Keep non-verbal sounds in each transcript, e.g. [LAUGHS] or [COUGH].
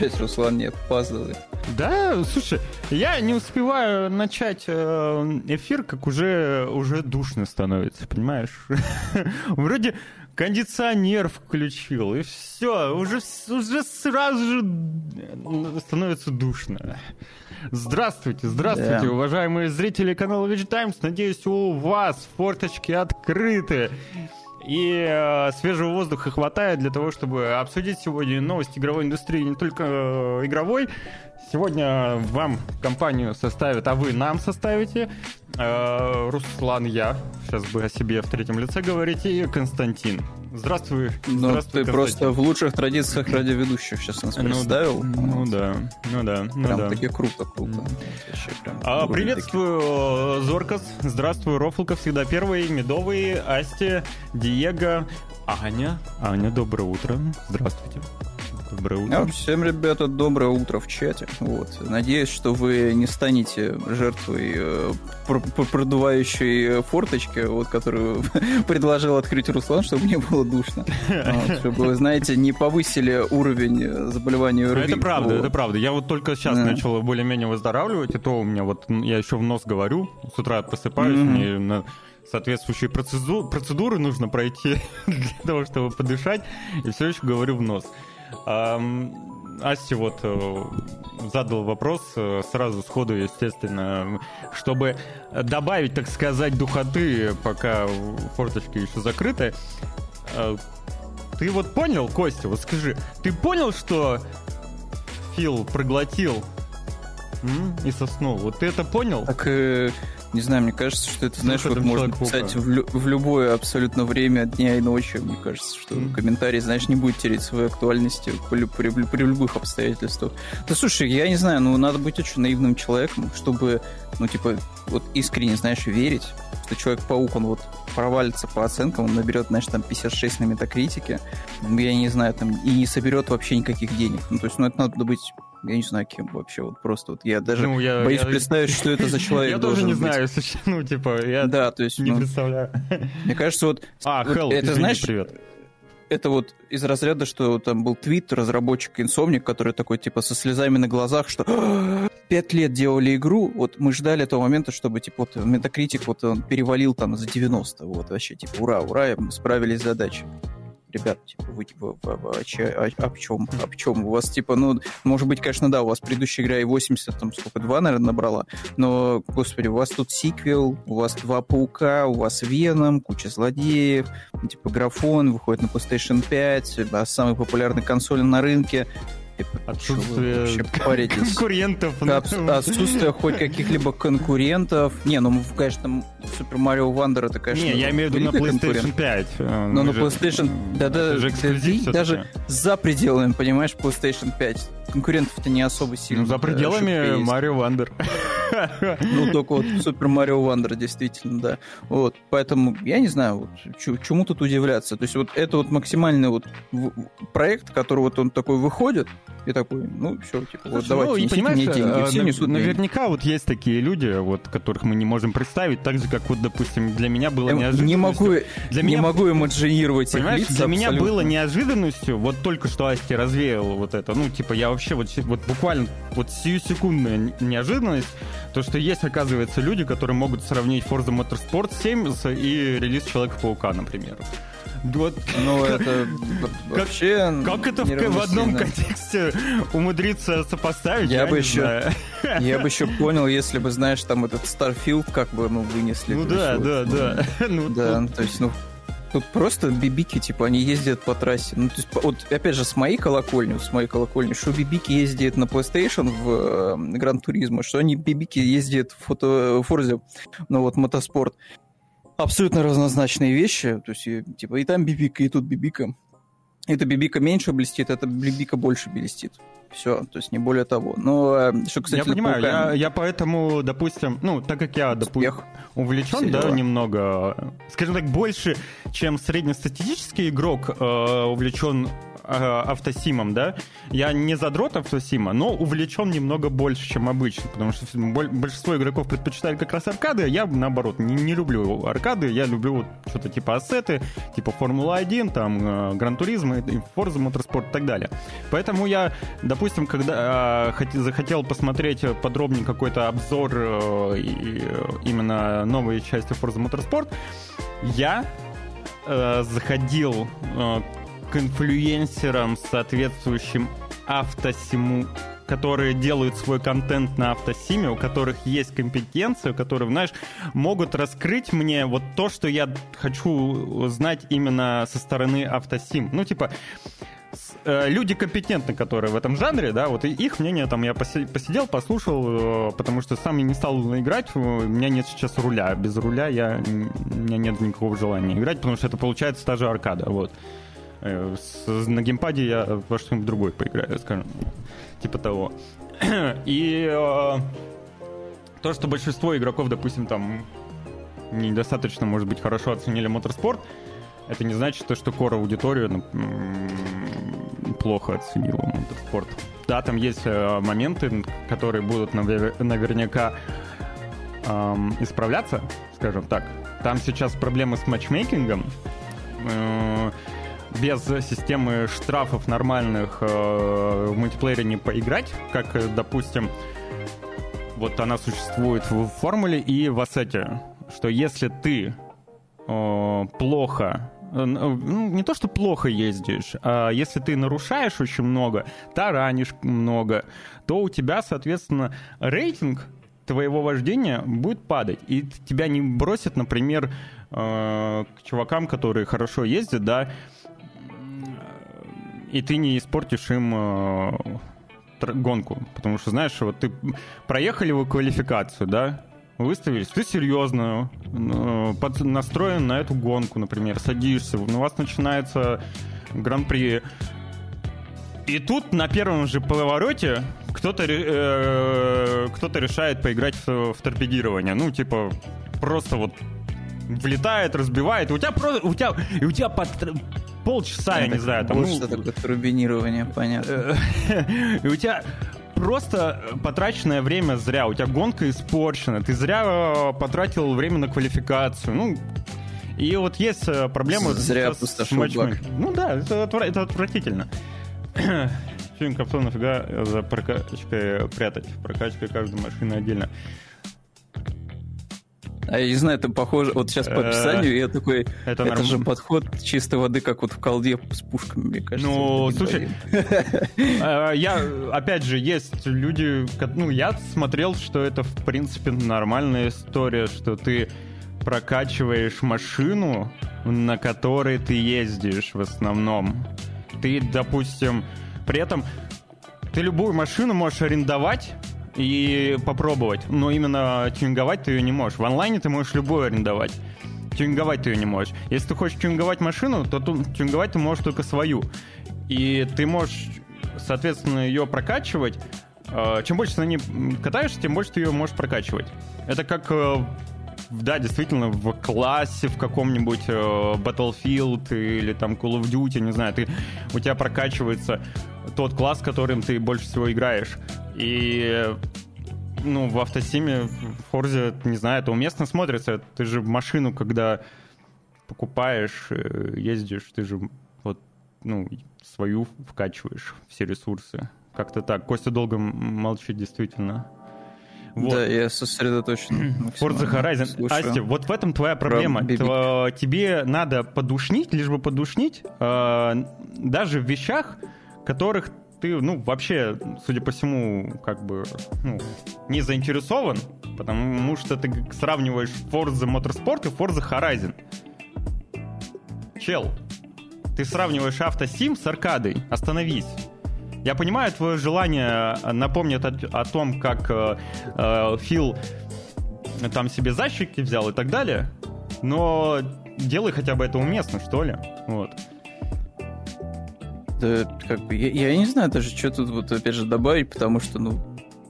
опять Руслан не опаздывает. Да, слушай, я не успеваю начать э, эфир, как уже, уже душно становится, понимаешь? [LAUGHS] Вроде кондиционер включил, и все, уже, уже сразу же становится душно. Здравствуйте, здравствуйте, да. уважаемые зрители канала Veg Times. Надеюсь, у вас форточки открыты. И э, свежего воздуха хватает для того, чтобы обсудить сегодня новости игровой индустрии, не только э, игровой. Сегодня вам компанию составят, а вы нам составите. Э, Руслан, я. Сейчас бы о себе в третьем лице говорить. И Константин. Здравствуй. Ну, Здравствуй, ты просто в лучших традициях ради ведущих сейчас нас ну представил. Ну, ну да, ну да. Ну прям да. таки круто, круто. прям а, приветствую, такие. Зоркас. Здравствуй, Рофлка, всегда первый, Медовый, Асти, Диего, Аня. Аня, доброе утро. Здравствуйте. Доброе утро. А, всем, ребята, доброе утро в чате. Вот. Надеюсь, что вы не станете жертвой э, продувающей форточки, вот, которую [LAUGHS] предложил открыть Руслан, чтобы мне было душно. [LAUGHS] Вот, чтобы, вы знаете, не повысили уровень заболевания ОРВИ. Это правда, это правда. Я вот только сейчас да. начал более-менее выздоравливать, и то у меня вот, я еще в нос говорю, с утра просыпаюсь, mm-hmm. мне на соответствующие процедуры нужно пройти [LAUGHS] для того, чтобы подышать, и все еще говорю в нос. Асти вот э, задал вопрос э, сразу сходу, естественно, чтобы добавить, так сказать, духоты, пока форточки еще закрыты. Э, ты вот понял, Костя, вот скажи, ты понял, что Фил проглотил и соснул? Вот ты это понял? Так, не знаю, мне кажется, что это, знаешь, вот можно писать в, лю- в любое абсолютно время дня и ночи. Мне кажется, что mm. комментарий, знаешь, не будет терять своей актуальности при, при, при любых обстоятельствах. Да слушай, я не знаю, ну надо быть очень наивным человеком, чтобы, ну типа, вот искренне, знаешь, верить, что Человек-паук, он вот провалится по оценкам, он наберет, знаешь, там 56 на метакритике, я не знаю, там, и не соберет вообще никаких денег. Ну, то есть, ну, это надо быть я не знаю, кем вообще, вот просто вот я даже ну, я, боюсь я, представить, что это за [LAUGHS] человек Я тоже не знаю, ну, типа, я да, то есть, не ну, представляю. Мне кажется, вот... [LAUGHS] А, вот Hell, это, знаешь, привет. Это вот из разряда, что там был твит разработчик Инсомник, который такой, типа, со слезами на глазах, что [GASPS] пять лет делали игру, вот мы ждали этого момента, чтобы, типа, вот Метакритик вот он перевалил там за 90, вот вообще, типа, ура, ура, мы справились с задачей ребят, типа, вы, типа, о, о, о, чем, о чем? У вас, типа, ну, может быть, конечно, да, у вас предыдущая игра и 80, там, сколько, 2, наверное, набрала, но, господи, у вас тут сиквел, у вас два паука, у вас Веном, куча злодеев, типа, графон, выходит на PlayStation 5, а самый популярный консоль на рынке, Отсутствие конкурентов. Отсутствие хоть каких-либо конкурентов. Не, ну, конечно, Super Mario Wonder это, конечно... Не, я имею в виду на PlayStation 5. Но на PlayStation... Да-да, даже за пределами, понимаешь, PlayStation 5 конкурентов-то не особо сильно. Ну, за пределами Mario Wonder. [LAUGHS] Ну, только вот Super Mario Wonder, действительно, да. Вот, поэтому я не знаю, вот, чему тут удивляться. То есть вот это вот максимальный вот проект, который вот он такой выходит, и такой, ну, все, типа, вот давайте, ну, понимаешь, мне деньги. А, Все несут Наверняка деньги. вот есть такие люди, вот, которых мы не можем представить, так же, как вот, допустим, для меня было неожиданностью. Не могу, для не меня, могу имаджинировать Понимаешь, лица для меня было неожиданностью, вот только что Асти развеял вот это, ну, типа, я вообще вот, вот буквально вот сию секундная неожиданность, то, что есть, оказывается, люди, которые могут сравнить Forza Motorsport 7 и релиз Человека-паука, например. Вот, ну, это вообще... Как это в, в одном контексте умудриться сопоставить? Я, я бы еще... Я бы еще понял, если бы, знаешь, там этот Starfield как бы, ну, вынесли. Ну да, да, да. [LAUGHS] Ну, да, то есть, ну, Тут просто бибики, типа, они ездят по трассе. Ну, то есть, вот, опять же, с моей колокольни, с моей колокольни, что бибики ездят на PlayStation в э, Гран Туризмо, что они бибики ездят в фото, Форзе, ну, вот, мотоспорт. Абсолютно разнозначные вещи. То есть, и, типа, и там бибика, и тут бибика. Эта бибика меньше блестит, эта бибика больше блестит. Все, то есть не более того. Но э, что, кстати, я понимаю, я, я поэтому, допустим, ну, так как я, допустим, увлечен, да, немного, скажем так, больше, чем среднестатистический игрок, э, увлечен э, автосимом, да, я не задрот автосима, но увлечен немного больше, чем обычно, потому что большинство игроков предпочитают как раз аркады, а я, наоборот, не, не люблю аркады, я люблю вот что-то типа ассеты, типа Формула-1, там, Гран Туризма, Forza Motorsport и так далее. Поэтому я, допустим, когда э, захотел посмотреть подробнее какой-то обзор э, именно новой части Forza Motorsport, я э, заходил э, к инфлюенсерам, соответствующим автосиму, которые делают свой контент на автосиме, у которых есть компетенция, которые, знаешь, могут раскрыть мне вот то, что я хочу знать именно со стороны автосим. Ну, типа, Э, люди компетентны, которые в этом жанре, да, вот их мнение там я посидел, послушал, э, потому что сам я не стал играть, у меня нет сейчас руля, без руля я, у меня нет никакого желания играть, потому что это получается та же аркада, вот. Э, на геймпаде я во что-нибудь другое поиграю, скажем, типа того. [CLEARS THROAT] И то, что большинство игроков, допустим, там недостаточно, может быть, хорошо оценили моторспорт, это не значит, что кора аудиторию плохо оценила мотоспорт. Да, там есть э, моменты, которые будут навер- наверняка эм, исправляться, скажем так. Там сейчас проблемы с матчмейкингом. Э, без системы штрафов нормальных э, в мультиплеере не поиграть, как, э, допустим, вот она существует в формуле и в ассете, что если ты э, плохо ну, не то, что плохо ездишь, а если ты нарушаешь очень много, таранишь много, то у тебя, соответственно, рейтинг твоего вождения будет падать. И тебя не бросят, например, к чувакам, которые хорошо ездят, да, и ты не испортишь им э, гонку. Потому что, знаешь, вот ты проехали вы квалификацию, да, выставились, ты серьезно э, под, настроен на эту гонку, например, садишься, у вас начинается гран-при. И тут на первом же повороте кто-то э, кто-то решает поиграть в, в торпедирование. Ну, типа, просто вот влетает, разбивает. И у тебя просто. У тебя, и у тебя под, полчаса, я не знаю, там. Вот ну, что такое турбинирование, понятно. [LAUGHS] и у тебя просто потраченное время зря. У тебя гонка испорчена, ты зря э, потратил время на квалификацию. Ну, и вот есть э, проблема зря с, матчами. Ну да, это, это отвратительно. [CLEARS THROAT] Фильм Капсон нафига за прокачкой прятать? Прокачкой каждой машины отдельно. А я не знаю, это похоже... Вот сейчас по описанию я такой... Это, это же подход чистой воды, как вот в колде с пушками, мне кажется. Ну, слушай, а, [LAUGHS] я... Опять же, есть люди... Ну, я смотрел, что это, в принципе, нормальная история, что ты прокачиваешь машину, на которой ты ездишь в основном. Ты, допустим, при этом ты любую машину можешь арендовать и попробовать. Но именно тюнинговать ты ее не можешь. В онлайне ты можешь любую арендовать. Тюнинговать ты ее не можешь. Если ты хочешь тюнинговать машину, то тюнинговать ты можешь только свою. И ты можешь, соответственно, ее прокачивать. А, чем больше ты на ней катаешься, тем больше ты ее можешь прокачивать. Это как э, да, действительно, в классе, в каком-нибудь э, Battlefield или там Call of Duty, не знаю, ты, у тебя прокачивается тот класс, которым ты больше всего играешь. И ну, в автосиме, в Форзе, не знаю, это уместно смотрится. Ты же машину, когда покупаешь, э, ездишь, ты же вот, ну, свою вкачиваешь, все ресурсы. Как-то так. Костя долго молчит, действительно. Вот. Да, я сосредоточен. Forza Horizon. Слушаю. Асти, вот в этом твоя проблема. Про Тебе надо подушнить, лишь бы подушнить, э, даже в вещах, которых ты, ну, вообще, судя по всему, как бы, ну, не заинтересован, потому что ты сравниваешь Forza Motorsport и Forza Horizon. Чел, ты сравниваешь автосим с аркадой. Остановись. Я понимаю твое желание напомнить о, о том, как э, э, Фил там себе защики взял и так далее, но делай хотя бы это уместно, что ли. Вот. Да, как бы, я, я не знаю даже, что тут вот опять же добавить, потому что, ну,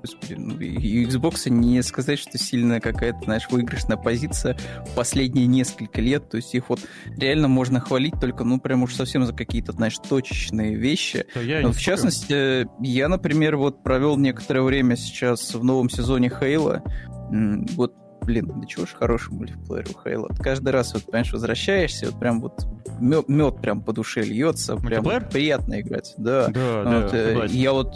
господи, ну, и Xbox не сказать, что сильно какая-то, знаешь, выигрышная позиция в последние несколько лет. То есть их вот реально можно хвалить только, ну, прям уж совсем за какие-то, знаешь, точечные вещи. Я Но, в частности, я, например, вот провел некоторое время сейчас в новом сезоне Хейла. Вот блин, да чего ж хороший мультиплеер у Хейла. Каждый раз, вот, понимаешь, возвращаешься, вот прям вот мед, мед прям по душе льется, прям вот приятно играть. Да, да, вот, да э, я вот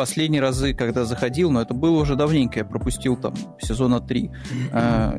последние разы, когда заходил, но это было уже давненько, я пропустил там сезона 3, а,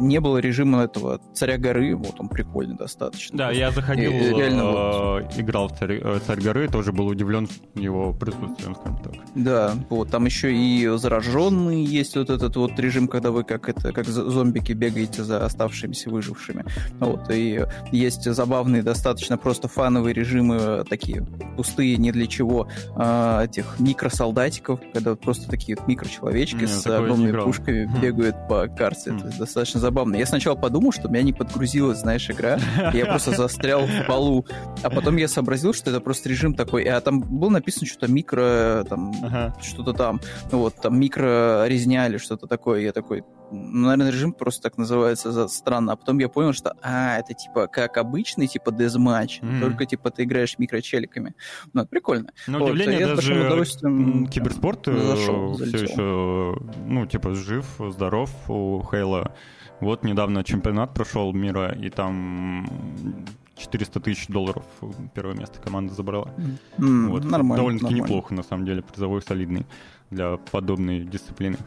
не было режима этого царя горы, вот он прикольный достаточно. Да, я заходил, и, реально, вот... Э, играл в царь, э, царь горы, тоже был удивлен его присутствием, скажем так. Да, вот там еще и зараженные есть вот этот вот режим, когда вы как это, как зомбики бегаете за оставшимися выжившими. Вот, и есть забавные, достаточно просто фановые режимы, такие пустые, не для чего, этих микросов солдатиков, когда просто такие вот микрочеловечки Нет, с огромными пушками хм. бегают по карте. Это хм. достаточно забавно. Я сначала подумал, что меня не подгрузилась, знаешь, игра. Я просто [LAUGHS] застрял в полу. А потом я сообразил, что это просто режим такой. А там было написано что-то микро, там, что-то там. Вот, там микро резня или что-то такое. Я такой, ну, наверное, режим просто так называется странно. А потом я понял, что, а, это типа как обычный, типа дезматч, mm. только типа ты играешь микрочеликами. Ну, прикольно. На вот, удивление, я даже удовольствием киберспорт э, зашел, все еще, ну, типа, жив, здоров у Хейла. Вот недавно чемпионат прошел мира, и там 400 тысяч долларов первое место команда забрала. Mm, вот. Нормально. Довольно-таки нормально. неплохо, на самом деле, призовой солидный для подобной дисциплины.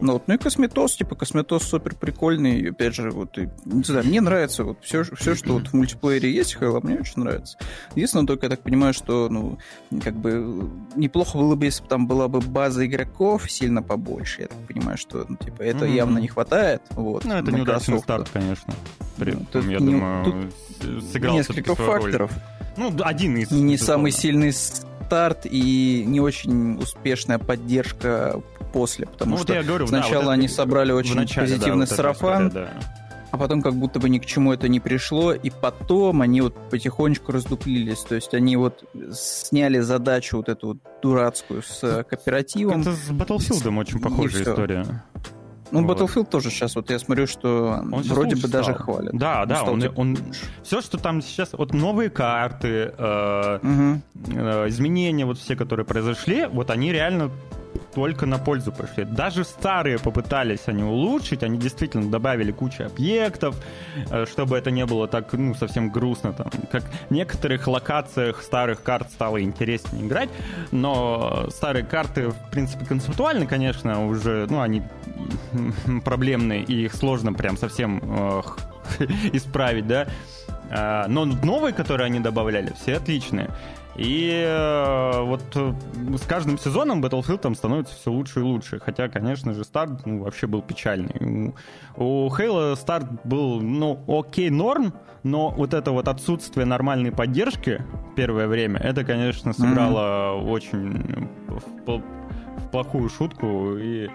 Ну, вот, ну и косметос, типа, косметос супер прикольный, опять же, вот, и, не знаю, мне нравится вот все, все, что вот в мультиплеере есть Хейла, мне очень нравится. Единственное, только я так понимаю, что, ну, как бы, неплохо было бы, если бы там была бы база игроков сильно побольше, я так понимаю, что, ну, типа, это mm-hmm. явно не хватает, вот. Ну, это неудачный старт, конечно. При, ну, тут, я не, думаю, тут сыграл несколько факторов. Роль. Ну, один из... Не самый сильный старт и не очень успешная поддержка после, потому ну, что вот я говорю, сначала да, вот они собрали очень начале, позитивный да, вот сарафан, история, да. а потом как будто бы ни к чему это не пришло, и потом они вот потихонечку раздуплились, то есть они вот сняли задачу вот эту вот дурацкую с э, кооперативом. Это с Battlefield очень похожая история. Ну, вот. Battlefield тоже сейчас, вот я смотрю, что он вроде бы стал. даже хвалят. Да, он да, он, типа... он, все, что там сейчас, вот новые карты, э, угу. э, изменения, вот все, которые произошли, вот они реально только на пользу пошли. Даже старые попытались они улучшить, они действительно добавили кучу объектов, э, чтобы это не было так, ну, совсем грустно. Там. Как в некоторых локациях старых карт стало интереснее играть, но старые карты, в принципе, концептуально, конечно, уже, ну, они [LAUGHS] проблемные, и их сложно прям совсем [LAUGHS] исправить, да. А, но новые, которые они добавляли, все отличные. И э, вот э, с каждым сезоном Battlefield там становится все лучше и лучше. Хотя, конечно же, старт ну, вообще был печальный. У, Halo старт был, ну, окей, норм, но вот это вот отсутствие нормальной поддержки первое время, это, конечно, сыграло mm-hmm. очень в, в плохую шутку. И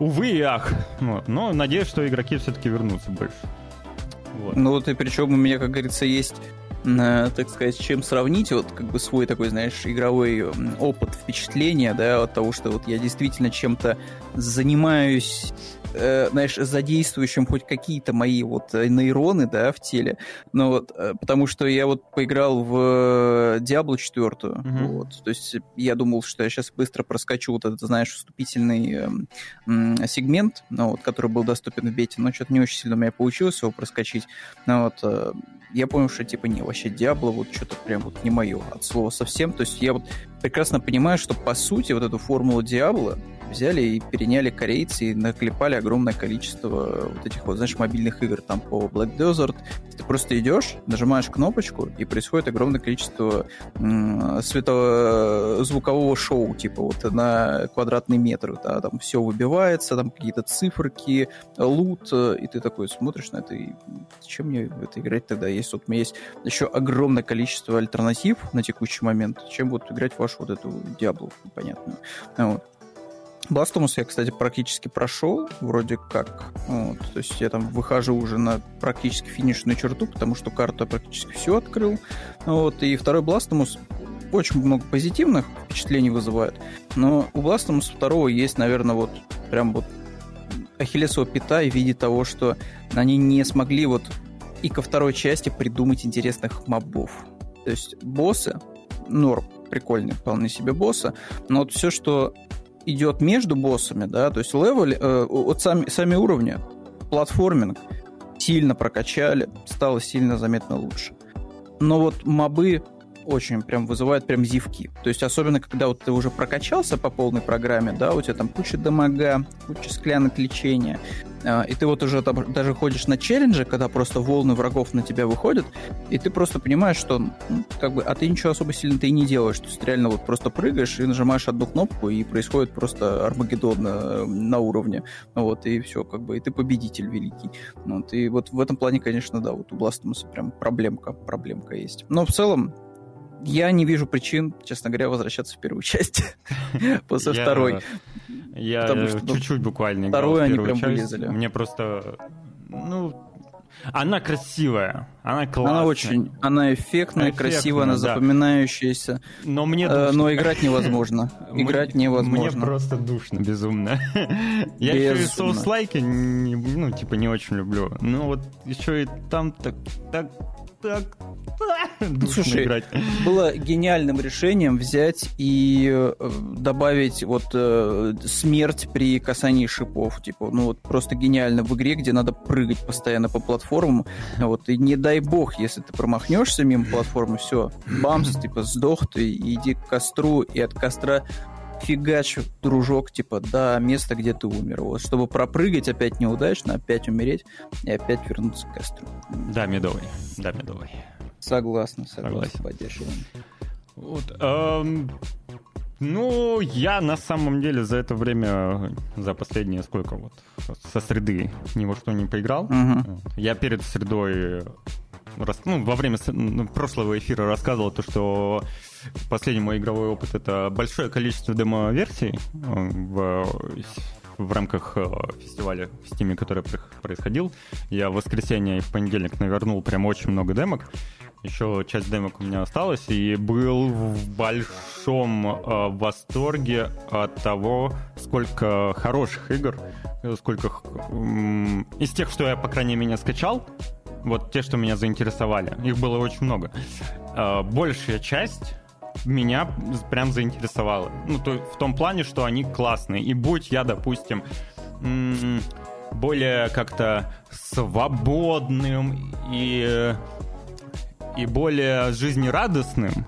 увы и ах. Вот. Но надеюсь, что игроки все-таки вернутся больше. Вот. Ну вот и причем у меня, как говорится, есть так сказать, чем сравнить вот как бы свой такой, знаешь, игровой опыт, впечатления, да, от того, что вот я действительно чем-то занимаюсь э, знаешь, задействующим хоть какие-то мои вот э, нейроны, да, в теле. Ну вот, э, потому что я вот поиграл в Diablo 4, mm-hmm. вот, то есть я думал, что я сейчас быстро проскочу вот этот, знаешь, вступительный э, э, сегмент, ну, вот, который был доступен в бете, но что-то не очень сильно у меня получилось его проскочить. Ну вот, э, я понял, что типа не, вообще Diablo вот что-то прям вот не мое от слова совсем. То есть я вот прекрасно понимаю, что по сути вот эту формулу Diablo взяли и переняли корейцы и наклепали огромное количество вот этих вот, знаешь, мобильных игр там по Black Desert. Ты просто идешь, нажимаешь кнопочку, и происходит огромное количество м- светозвукового шоу, типа вот на квадратный метр, да, там все выбивается, там какие-то циферки, лут, и ты такой смотришь на это, и зачем мне в это играть тогда? Есть вот у меня есть еще огромное количество альтернатив на текущий момент, чем вот играть в вашу вот эту Диаблу непонятную. Вот. Бластомус я, кстати, практически прошел, вроде как. Вот, то есть я там выхожу уже на практически финишную черту, потому что карту я практически все открыл. Вот, и второй Бластомус очень много позитивных впечатлений вызывают, но у Blasphemous 2 есть, наверное, вот прям вот Ахиллесова пята в виде того, что они не смогли вот и ко второй части придумать интересных мобов. То есть боссы, норм, прикольные вполне себе боссы, но вот все, что идет между боссами, да, то есть level, э, вот сами, сами уровни, платформинг сильно прокачали, стало сильно заметно лучше. Но вот мобы очень прям вызывают прям зевки. То есть особенно, когда вот ты уже прокачался по полной программе, да, у тебя там куча дамага, куча склянок лечения, а, и ты вот уже там, даже ходишь на челленджи, когда просто волны врагов на тебя выходят, и ты просто понимаешь, что как бы, а ты ничего особо сильно ты и не делаешь, то есть реально вот просто прыгаешь и нажимаешь одну кнопку, и происходит просто Армагеддон на, на уровне, вот, и все, как бы, и ты победитель великий. Вот, и вот в этом плане, конечно, да, вот у Бластомуса прям проблемка, проблемка есть. Но в целом, я не вижу причин, честно говоря, возвращаться в первую часть [LAUGHS] после второй. Я чуть-чуть буквально Вторую они прям вылезали. Мне просто... Ну, она красивая, она классная. Она очень, она эффектная, эффектная красивая, она да. запоминающаяся. Но мне э, но играть невозможно. [LAUGHS] Играть невозможно. Мне просто душно, безумно. [LAUGHS] Я еще и соус-лайки, ну, типа, не очень люблю. Ну, вот еще и там так, так так [LAUGHS] Слушай, играть. было гениальным решением взять и э, добавить вот э, смерть при касании шипов. Типа, ну вот просто гениально в игре, где надо прыгать постоянно по платформам. Вот, и не дай бог, если ты промахнешься мимо платформы, все, бамс, типа, сдох ты, иди к костру, и от костра фигач, дружок, типа, до места, где ты умер. Вот, чтобы пропрыгать опять неудачно, опять умереть и опять вернуться к костру. Да, медовый. Да, медовый. Согласен, согласен, поддерживаю. Вот, эм, ну, я на самом деле за это время, за последние сколько вот, со среды ни во что не поиграл. Угу. Я перед средой ну, во время ну, прошлого эфира рассказывал то, что последний мой игровой опыт это большое количество демо-версий э, в, в рамках э, фестиваля в Steam, который происходил. Я в воскресенье и в понедельник навернул прям очень много демок. Еще часть демок у меня осталась, и был в большом э, восторге от того, сколько хороших игр, сколько э, из тех, что я, по крайней мере, скачал, вот те, что меня заинтересовали. Их было очень много. Э, большая часть меня прям заинтересовала. Ну, то в том плане, что они классные. И будь я, допустим, более как-то свободным и, и более жизнерадостным,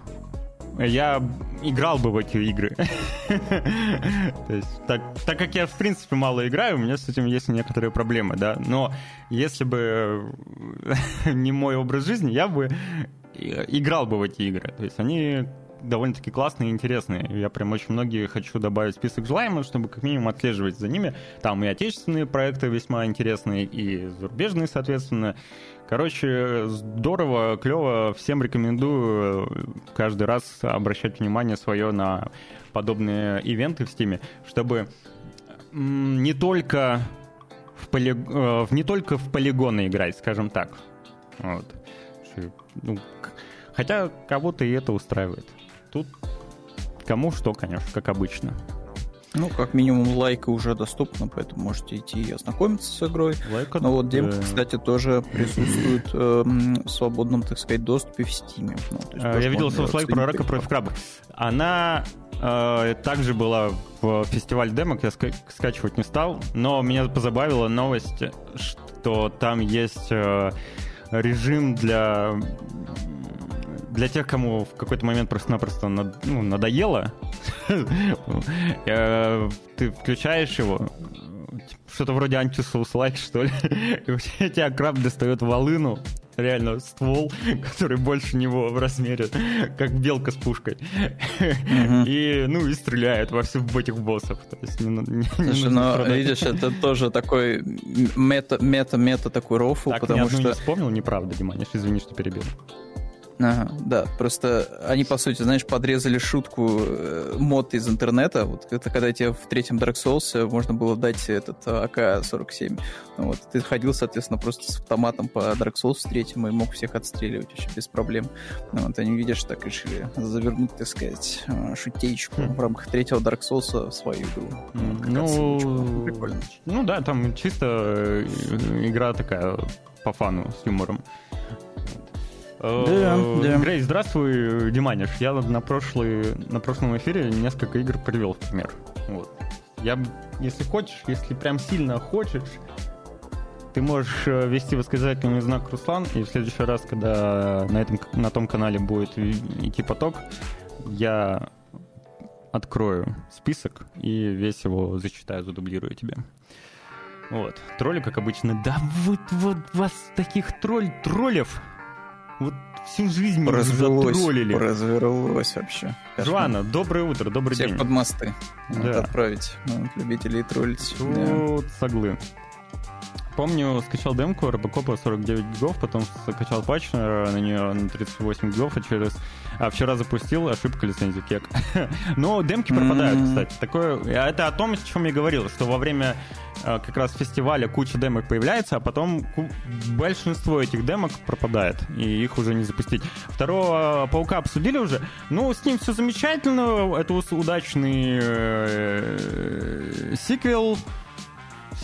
я играл бы в эти игры. [LAUGHS] То есть, так, так как я, в принципе, мало играю, у меня с этим есть некоторые проблемы, да. Но если бы [LAUGHS] не мой образ жизни, я бы играл бы в эти игры. То есть они довольно-таки классные и интересные. Я прям очень многие хочу добавить в список желаемых, чтобы как минимум отслеживать за ними. Там и отечественные проекты весьма интересные, и зарубежные, соответственно. Короче, здорово, клево. Всем рекомендую каждый раз обращать внимание свое на подобные ивенты в Стиме, чтобы не только в, поли... Э, не только в полигоны играть, скажем так. Вот. Ну, хотя кого-то и это устраивает. Тут кому что, конечно, как обычно. Ну, как минимум, лайка уже доступна, поэтому можете идти и ознакомиться с игрой. Лайка, Но вот демка, кстати, тоже присутствует э, в свободном, так сказать, доступе в Steam. Ну, а, Я видел лайк про рака против краба. Она э, также была в фестиваль демок, я ска- скачивать не стал, но меня позабавила новость, что там есть э, режим для для тех, кому в какой-то момент просто-напросто над, ну, надоело, [LAUGHS] э, ты включаешь его, что-то вроде антисоус-лайк, что ли, [LAUGHS] и у тебя краб достает волыну, реально ствол, [LAUGHS] который больше него в размере, как белка с пушкой. И, ну, и стреляет во всех в этих боссов. То есть не, не, Слушай, но видишь, это тоже такой мета-мета-мета такой рофл, так, потому что... не вспомнил, неправда, Диманиш, извини, что перебил. Ага, да, просто они, по сути, знаешь, подрезали шутку э, мод из интернета. Вот это когда тебе в третьем Dark Souls можно было дать этот АК-47. Вот, ты ходил, соответственно, просто с автоматом по Dark Souls в третьем и мог всех отстреливать вообще без проблем. Вот, они, видишь, так решили завернуть, так сказать, э, шутеечку mm. в рамках третьего Dark Souls в свою игру. Вот, ну, прикольно. Ну да, там чисто э, игра такая по фану с юмором. Да, э, да. Грей, здравствуй, Диманиш. Я на, прошлый, на прошлом эфире несколько игр привел в пример. Вот. Я, если хочешь, если прям сильно хочешь, ты можешь э, вести восклицательный знак Руслан, и в следующий раз, когда на, этом, на том канале будет идти поток, я открою список и весь его зачитаю, задублирую тебе. Вот. Тролли, как обычно, да вот, вот вас таких тролль, троллев вот всю жизнь мы развелось, затроллили. Развелось вообще. Жуана, доброе утро, добрый Всех день. под мосты. Да. Надо отправить ну, любителей троллить. Тут да. соглы. Помню, скачал демку Робокопа 49 гигов, потом скачал патч на нее на 38 гигов, а через... А вчера запустил, ошибка лицензии кек. [LAUGHS] Но демки пропадают, mm-hmm. кстати. Такое... А это о том, о чем я говорил, что во время э, как раз фестиваля куча демок появляется, а потом большинство этих демок пропадает, и их уже не запустить. Второго Паука обсудили уже. Ну, с ним все замечательно, это удачный э, сиквел,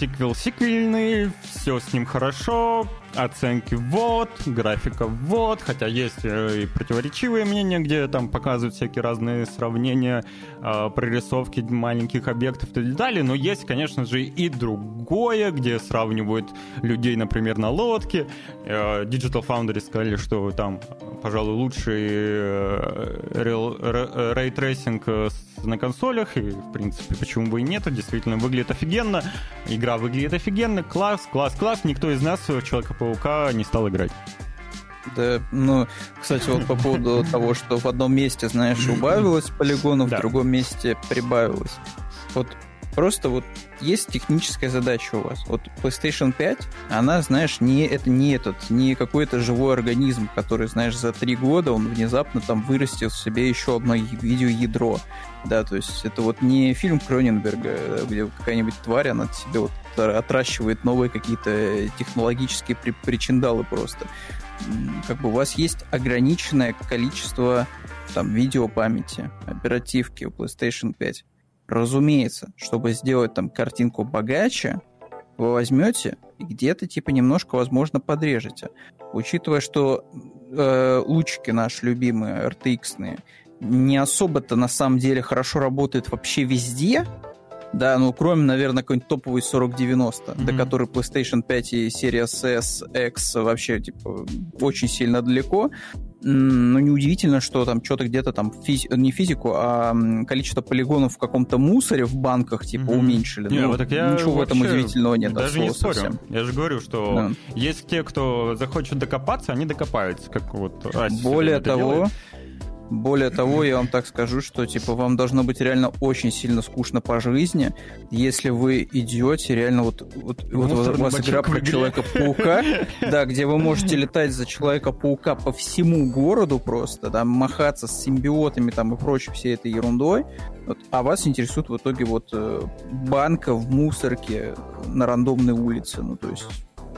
Сиквел сиквельный, все с ним хорошо, оценки. Вот, графика вот, хотя есть э, и противоречивые мнения, где там показывают всякие разные сравнения, э, прорисовки маленьких объектов и далее, но есть, конечно же, и другое, где сравнивают людей, например, на лодке. Э, Digital Foundry сказали, что там, пожалуй, лучший ray tracing на консолях, и, в принципе, почему бы и нет, действительно выглядит офигенно, игра выглядит офигенно, класс, класс, класс, никто из нас человека Человека-паука не стал играть. Да, ну, кстати, вот по поводу того, что в одном месте, знаешь, убавилось полигонов, в другом месте прибавилось. Вот просто вот есть техническая задача у вас. Вот PlayStation 5, она, знаешь, не это не этот, не какой-то живой организм, который, знаешь, за три года он внезапно там вырастил в себе еще одно видеоядро. Да, то есть это вот не фильм Кроненберга, где какая-нибудь тварь, она себе вот отращивает новые какие-то технологические при причиндалы просто. Как бы у вас есть ограниченное количество там видеопамяти, оперативки у PlayStation 5. Разумеется, чтобы сделать там картинку богаче, вы возьмете и где-то типа немножко, возможно, подрежете. Учитывая, что э, лучики наши любимые, RTX-ные, не особо-то на самом деле хорошо работают вообще везде, да, ну, кроме, наверное, какой-нибудь топовый 4090, mm-hmm. до которой PlayStation 5 и Series S, X вообще, типа, очень сильно далеко. Ну, неудивительно, что там что-то где-то там, физи... не физику, а количество полигонов в каком-то мусоре в банках, типа, mm-hmm. уменьшили. Не, ну, так я ничего в этом удивительного нет. Даже не спорю. Совсем. Я же говорю, что да. есть те, кто захочет докопаться, они докопаются, как вот Ася Более того, делает. Более того, я вам так скажу, что типа вам должно быть реально очень сильно скучно по жизни, если вы идете реально вот, вот, вот, вот у вас игра про Человека-паука, [LAUGHS] да, где вы можете летать за Человека-паука по всему городу просто, да, махаться с симбиотами там и прочей всей этой ерундой, вот, а вас интересует в итоге вот э, банка в мусорке на рандомной улице, ну то есть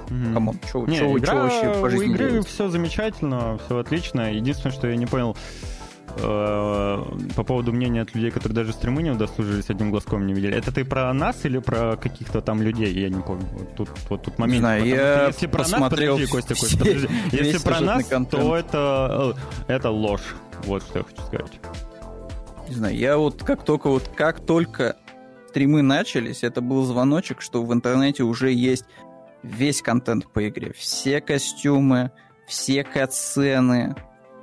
come on, что вообще по жизни У игры делать? все замечательно, все отлично. Единственное, что я не понял, по поводу мнения от людей, которые даже стримы не удосужились, одним глазком не видели. Это ты про нас или про каких-то там людей? Я не помню. Вот тут, вот тут момент. знаю, я если про нас, подожди, Костя, Костя, подожди. Если про нас, контент. то это, э, это ложь. Вот что я хочу сказать. Не знаю, я вот как только вот как только стримы начались, это был звоночек, что в интернете уже есть весь контент по игре. Все костюмы, все катсцены,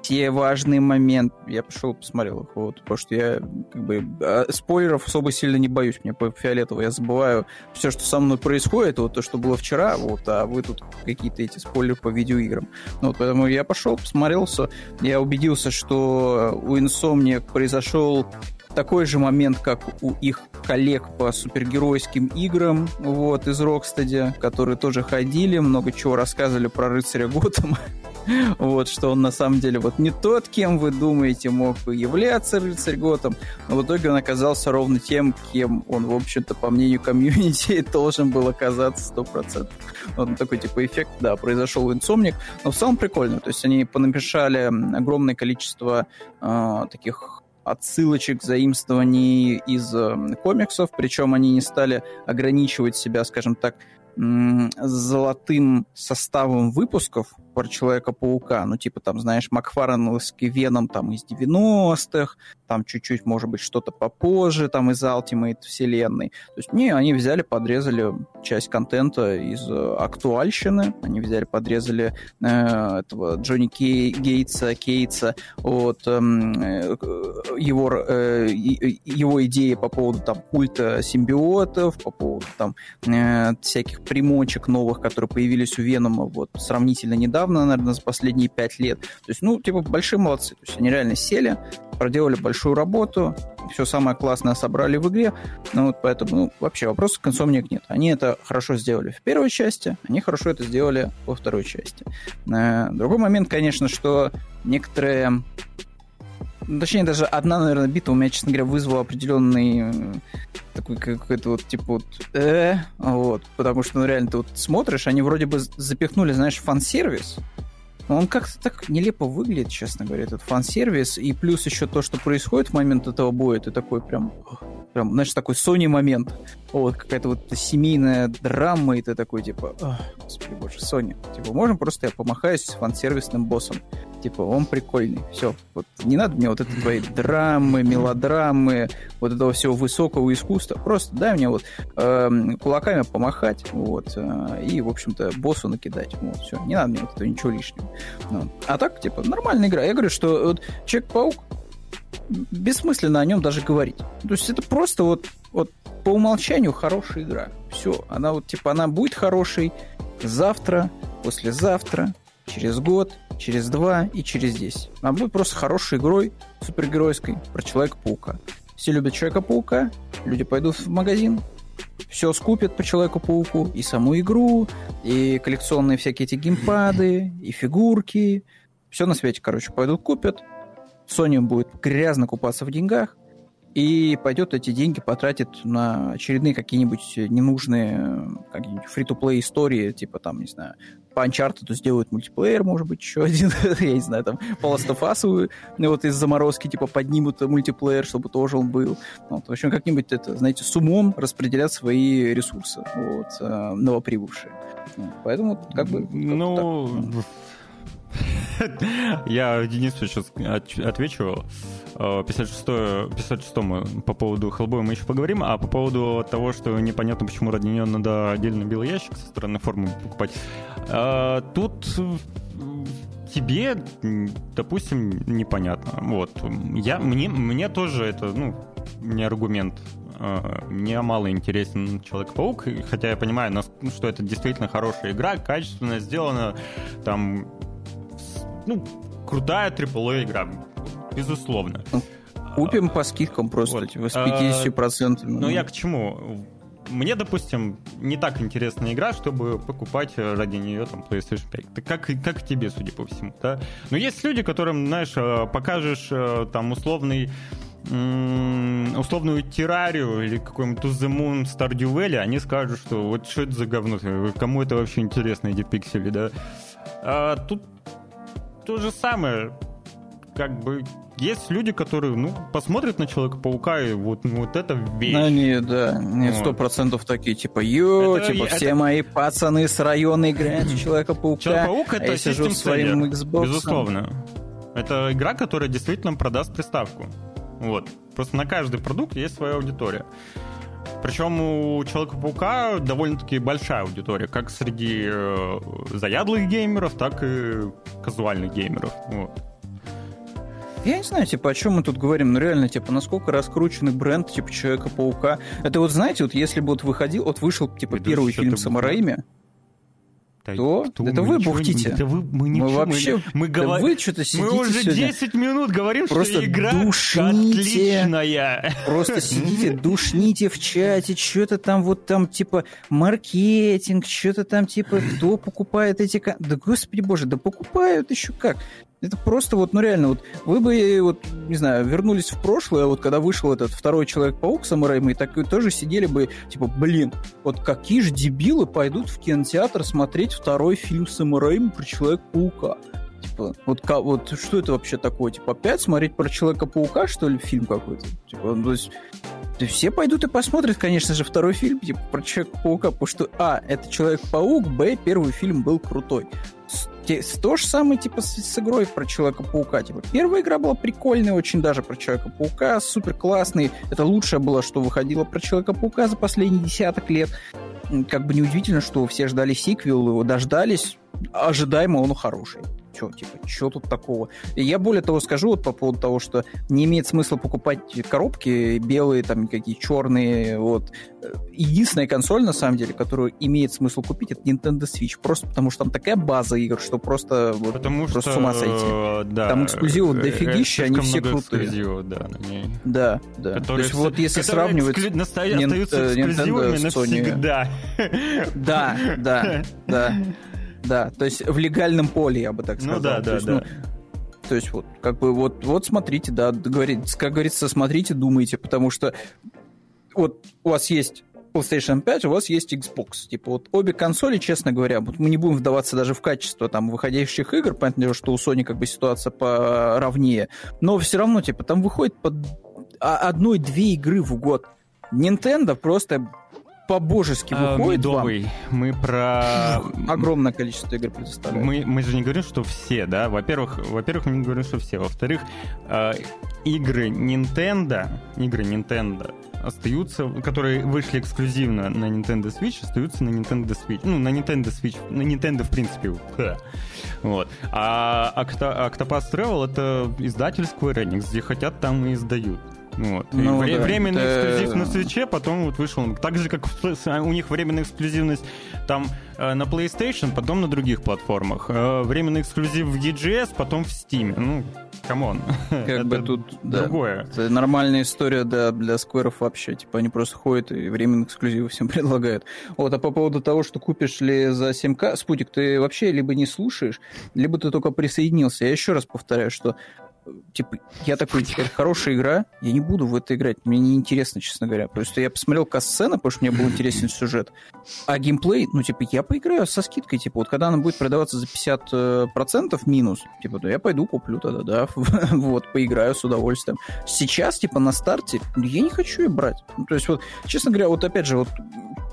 те важные моменты. Я пошел посмотрел их, вот, потому что я как бы а, спойлеров особо сильно не боюсь, мне по фиолетово. Я забываю все, что со мной происходит, вот то, что было вчера, вот, а вы тут какие-то эти спойлеры по видеоиграм. Ну, вот, поэтому я пошел, посмотрелся, я убедился, что у Insomniac произошел такой же момент, как у их коллег по супергеройским играм вот, из Рокстеди, которые тоже ходили, много чего рассказывали про рыцаря Готэма. [LAUGHS] вот, что он на самом деле вот не тот, кем вы думаете мог бы являться рыцарь Готом, но в итоге он оказался ровно тем, кем он, в общем-то, по мнению комьюнити, [LAUGHS] должен был оказаться 100%. Вот такой, типа, эффект, да, произошел в Инсомник, но в целом прикольно, то есть они понапишали огромное количество э, таких отсылочек, заимствований из э, комиксов, причем они не стали ограничивать себя, скажем так, золотым составом выпусков про Человека-паука, ну, типа, там, знаешь, Макфарреновский Веном там из 90-х, там чуть-чуть, может быть, что-то попозже, там из Ultimate вселенной. То есть, не, они взяли, подрезали часть контента из э, актуальщины, они взяли, подрезали э, этого Джонни Кей, Гейтса, Кейтса. От эм, э, его, э, его идеи по поводу там культа симбиотов, по поводу там э, всяких примочек новых, которые появились у Венома вот сравнительно недавно, наверное, за последние пять лет. То есть, ну, типа, большие молодцы. То есть они реально сели, проделали большую работу, все самое классное собрали в игре. Ну, вот поэтому ну, вообще вопросов к Insomniac нет. Они это хорошо сделали в первой части, они хорошо это сделали во второй части. Другой момент, конечно, что некоторые точнее, даже одна, наверное, бита у меня, честно говоря, вызвала определенный э, такой какой-то вот, типа, вот, э, вот, потому что, ну, реально, ты вот смотришь, они вроде бы запихнули, знаешь, фан-сервис, он как-то так нелепо выглядит, честно говоря, этот фан-сервис. И плюс еще то, что происходит в момент этого боя, ты такой прям, прям, знаешь, такой Sony момент. Вот, какая-то вот семейная драма, и ты такой, типа, господи боже, Sony. Типа, можем просто я помахаюсь с фан-сервисным боссом. Типа, он прикольный. Все. Вот не надо мне вот этой твоей драмы, мелодрамы, вот этого всего высокого искусства. Просто дай мне вот э, кулаками помахать, вот, э, и, в общем-то, боссу накидать. Вот, все. Не надо мне вот этого ничего лишнего. Ну. А так, типа, нормальная игра. Я говорю, что вот Человек-паук бессмысленно о нем даже говорить. То есть это просто вот, вот по умолчанию хорошая игра. Все. Она вот, типа, она будет хорошей завтра, послезавтра, через год, через два и через десять. Она будет просто хорошей игрой, супергеройской, про Человека-паука. Все любят Человека-паука, люди пойдут в магазин, все скупят по Человеку-пауку, и саму игру, и коллекционные всякие эти геймпады, и фигурки. Все на свете, короче, пойдут купят. Sony будет грязно купаться в деньгах, и пойдет эти деньги потратит на очередные какие-нибудь ненужные какие-нибудь фри-то-плей истории, типа там, не знаю, по Uncharted сделают мультиплеер, может быть, еще один, [LAUGHS] я не знаю, там, по Last of Us, вот из заморозки, типа, поднимут мультиплеер, чтобы тоже он был. Вот, в общем, как-нибудь это, знаете, с умом распределять свои ресурсы, вот, э, новоприбывшие. Поэтому, как бы... Ну, [LAUGHS] я Денису сейчас отвечу. 56 э, 56 по поводу Хеллбоя мы еще поговорим, а по поводу того, что непонятно, почему ради нее надо отдельно белый ящик со стороны формы покупать. Э, тут тебе, допустим, непонятно. Вот. Я, мне, мне тоже это, ну, не аргумент. Э, мне мало интересен Человек-паук, хотя я понимаю, что это действительно хорошая игра, качественно сделана, там, ну, крутая AAA игра безусловно. Купим по скидкам просто, вот. типа, с 50%. А, ну, я к чему? Мне, допустим, не так интересная игра, чтобы покупать ради нее там PlayStation 5. Так как, как тебе, судя по всему, да? Но есть люди, которым, знаешь, э, покажешь э, там условный условную террарию или какой-нибудь To The Moon Stardew Valley, они скажут, что вот что это за говно, кому это вообще интересно, эти пиксели, да? А тут то же самое, как бы есть люди, которые, ну, посмотрят на Человека-паука, и вот, ну, вот это вещь. Они, да, не сто процентов такие, типа, ё, это, типа, это... все мои пацаны с района играют в Человека-паука, Человек-паук это а я сижу своим Xbox. Безусловно. Это игра, которая действительно продаст приставку. Вот. Просто на каждый продукт есть своя аудитория. Причем у Человека-паука довольно-таки большая аудитория, как среди э, заядлых геймеров, так и казуальных геймеров. Вот. Я не знаю, типа, о чем мы тут говорим, но реально, типа, насколько раскрученный бренд, типа, Человека-паука. Это вот, знаете, вот если бы вот выходил, вот вышел, типа, Ведущий, первый фильм «Самараимя», Кто? Кто? Это мы вы бухтите. Это вы, мы ничего, мы вообще, мы, мы, говор... вы что-то сидите мы уже сегодня. 10 минут говорим, Просто что игра душните. отличная. Просто сидите, [LAUGHS] душните в чате, что-то там вот там типа маркетинг, что-то там типа кто покупает эти... Да господи боже, да покупают еще как. Это просто вот, ну реально, вот вы бы, вот, не знаю, вернулись в прошлое, вот когда вышел этот второй Человек-паук с Рэйма, и так и тоже сидели бы, типа, блин, вот какие же дебилы пойдут в кинотеатр смотреть второй фильм с Рэйма про Человека-паука? Типа, вот, вот что это вообще такое? Типа, опять смотреть про Человека-паука, что ли, фильм какой-то? Типа, ну, то есть, все пойдут и посмотрят, конечно же, второй фильм, типа, про Человека-паука, потому что, а, это Человек-паук, б, первый фильм был крутой. То же самое, типа, с, с игрой про Человека-паука. Типа, первая игра была прикольная очень даже про Человека-паука, супер классный. Это лучшее было, что выходило про Человека-паука за последние десяток лет. Как бы неудивительно, что все ждали сиквел, его дождались. Ожидаемо он хороший что, типа, что тут такого? И я более того скажу вот по поводу того, что не имеет смысла покупать коробки белые, там, какие черные, вот. Единственная консоль, на самом деле, которую имеет смысл купить, это Nintendo Switch, просто потому что там такая база игр, что просто, вот, потому просто что, с ума сойти. Да, там эксклюзивов э, дофигища, они все крутые. Да, на ней. да, да. Которые, То есть вот если сравнивать... Эксклю... Остаются эксклюзивами навсегда. Да, да, да. [LAUGHS] Да, то есть в легальном поле, я бы так сказал. Ну да, да, есть, да. Ну, то есть вот, как бы, вот, вот смотрите, да, говорит, как говорится, смотрите, думайте, потому что вот у вас есть PlayStation 5, у вас есть Xbox. Типа вот обе консоли, честно говоря, вот мы не будем вдаваться даже в качество там выходящих игр, понятно, что у Sony как бы ситуация поровнее, но все равно, типа, там выходит под одной-две игры в год. Nintendo просто по-божески а, выходит медовый. вам. Мы про... Огромное количество игр предоставляем. Мы, мы же не говорим, что все, да? Во-первых, во-первых, мы не говорим, что все. Во-вторых, э, игры Nintendo, игры Nintendo остаются, которые вышли эксклюзивно на Nintendo Switch, остаются на Nintendo Switch. Ну, на Nintendo Switch, на Nintendo, в принципе. Вот. А Octopath Travel — это издатель Square Enix, где хотят, там и издают. Вот. Ну, вре- да, временный это... эксклюзив на свиче, потом вот вышел. Так же, как у них временная эксклюзивность там э, на PlayStation, потом на других платформах. Э, временный эксклюзив в EGS, потом в Steam. Ну, come on. Как бы [LAUGHS] тут другое. Да, это нормальная история да, для скверов вообще. Типа они просто ходят и временные эксклюзивы всем [LAUGHS] предлагают. Вот, а по поводу того, что купишь ли за 7К, Спутик, ты вообще либо не слушаешь, либо ты только присоединился. Я еще раз повторяю, что типа, я такой, это хорошая игра, я не буду в это играть, мне не интересно, честно говоря. Просто я посмотрел касцены, потому что мне был интересен сюжет. А геймплей, ну, типа, я поиграю со скидкой, типа, вот когда она будет продаваться за 50% э, минус, типа, да я пойду куплю тогда, да, [LAUGHS] вот, поиграю с удовольствием. Сейчас, типа, на старте, я не хочу ее брать. Ну, то есть, вот, честно говоря, вот опять же, вот,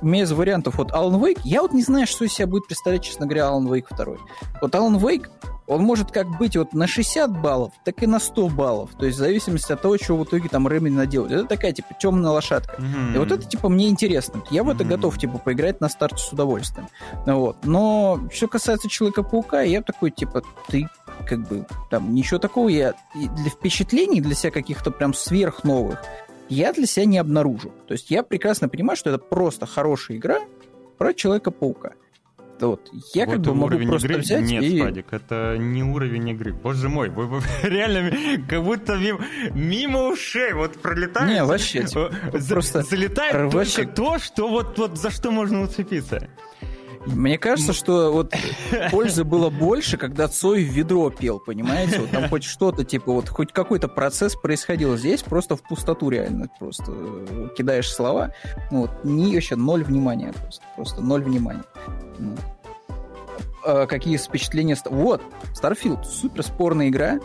у меня из вариантов вот Alan Wake, я вот не знаю, что из себя будет представлять, честно говоря, Alan Wake 2. Вот Alan Wake, он может как быть вот на 60 баллов, так и на 100 баллов. То есть в зависимости от того, что в итоге там Ремини наделает. Это такая, типа, темная лошадка. Mm-hmm. И вот это, типа, мне интересно. Я в это mm-hmm. готов, типа, поиграть на старте с удовольствием. Вот. Но что касается Человека-паука, я такой, типа, ты как бы там ничего такого я для впечатлений, для себя каких-то прям сверхновых, я для себя не обнаружу. То есть я прекрасно понимаю, что это просто хорошая игра про Человека-паука. Вот. Я вот как бы могу просто игры? взять Нет, и... Спадик, это не уровень игры. Боже мой, вы, вы [LAUGHS] реально как будто мимо, мимо ушей вот пролетает. Не, вообще, типа, за, просто залетает рвачек. только то, что вот, вот за что можно уцепиться. Мне кажется, что вот [LAUGHS] пользы было больше, когда Цой в ведро пел, понимаете? Вот там хоть что-то, типа, вот хоть какой-то процесс происходил. Здесь просто в пустоту реально просто э, кидаешь слова. Ну, вот, не вообще ноль внимания просто. Просто ноль внимания. Ну. А какие впечатления... Вот, Starfield, супер спорная игра.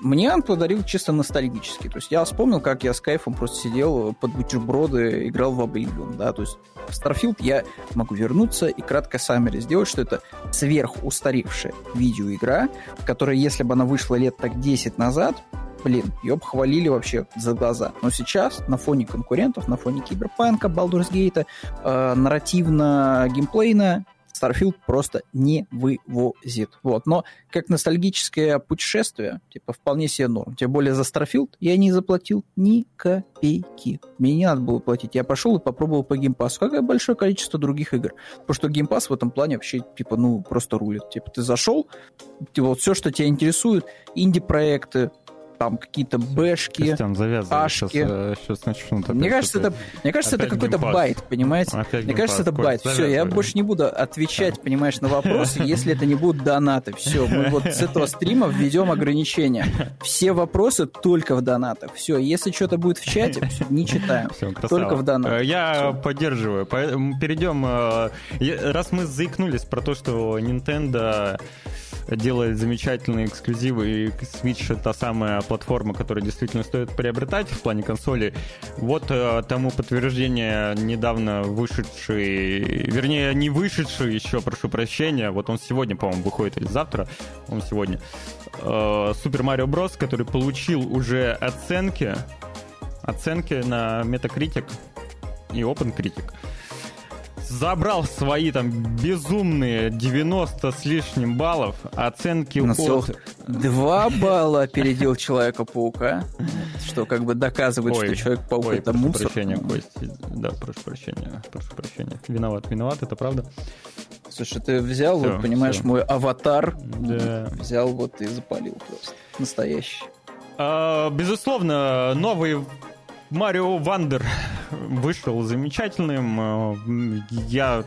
Мне он подарил чисто ностальгически. То есть я вспомнил, как я с кайфом просто сидел под бутерброды, играл в Oblivion, да, то есть в Starfield я могу вернуться и кратко саммери сделать, что это сверхустаревшая видеоигра, которая, если бы она вышла лет так 10 назад, блин, ее бы хвалили вообще за глаза. Но сейчас на фоне конкурентов, на фоне Киберпанка, Baldur's Gate, э, нарративно, геймплейно, Starfield просто не вывозит. Вот. Но как ностальгическое путешествие, типа, вполне себе норм. Тем более за Starfield я не заплатил ни копейки. Мне не надо было платить. Я пошел и попробовал по геймпасу. Какое большое количество других игр. Потому что геймпас в этом плане вообще, типа, ну, просто рулит. Типа, ты зашел, типа, вот все, что тебя интересует, инди-проекты, там какие-то бэшки, Костян, завязывай, ашки. Сейчас, сейчас начну. Мне кажется, это, мне кажется, это какой-то bait, понимаете? Опять Мне кажется, это bait. Все, я больше не буду отвечать, понимаешь, на вопросы, если это не будут донаты. Все, мы вот с этого стрима введем ограничения. Все вопросы только в донатах. Все, если что-то будет в чате, не читаем. Красава. Только в донатах. Э, Я Всё. поддерживаю. Перейдем. э, Раз мы заикнулись про то, что Nintendo делает замечательные эксклюзивы, и Switch — та самая платформа, которую действительно стоит приобретать в плане консоли. Вот э, тому подтверждение недавно вышедший, вернее, не вышедший еще, прошу прощения, вот он сегодня, по-моему, выходит или завтра, он сегодня, э, Super Mario Bros., который получил уже оценки, оценки на Metacritic и OpenCritic. Забрал свои там безумные 90 с лишним баллов, оценки На от... целых Два балла опередил Человека-паука, что как бы доказывает, Ой, что Человек-паук Ой, это прошу мусор. прощения, Кость. Да, прошу прощения, прошу прощения. Виноват, виноват, это правда. Слушай, ты взял, Всё, вот, понимаешь, всё. мой аватар, Да. взял вот и запалил просто. Настоящий. А, безусловно, новый Марио Вандер вышел замечательным. А, Я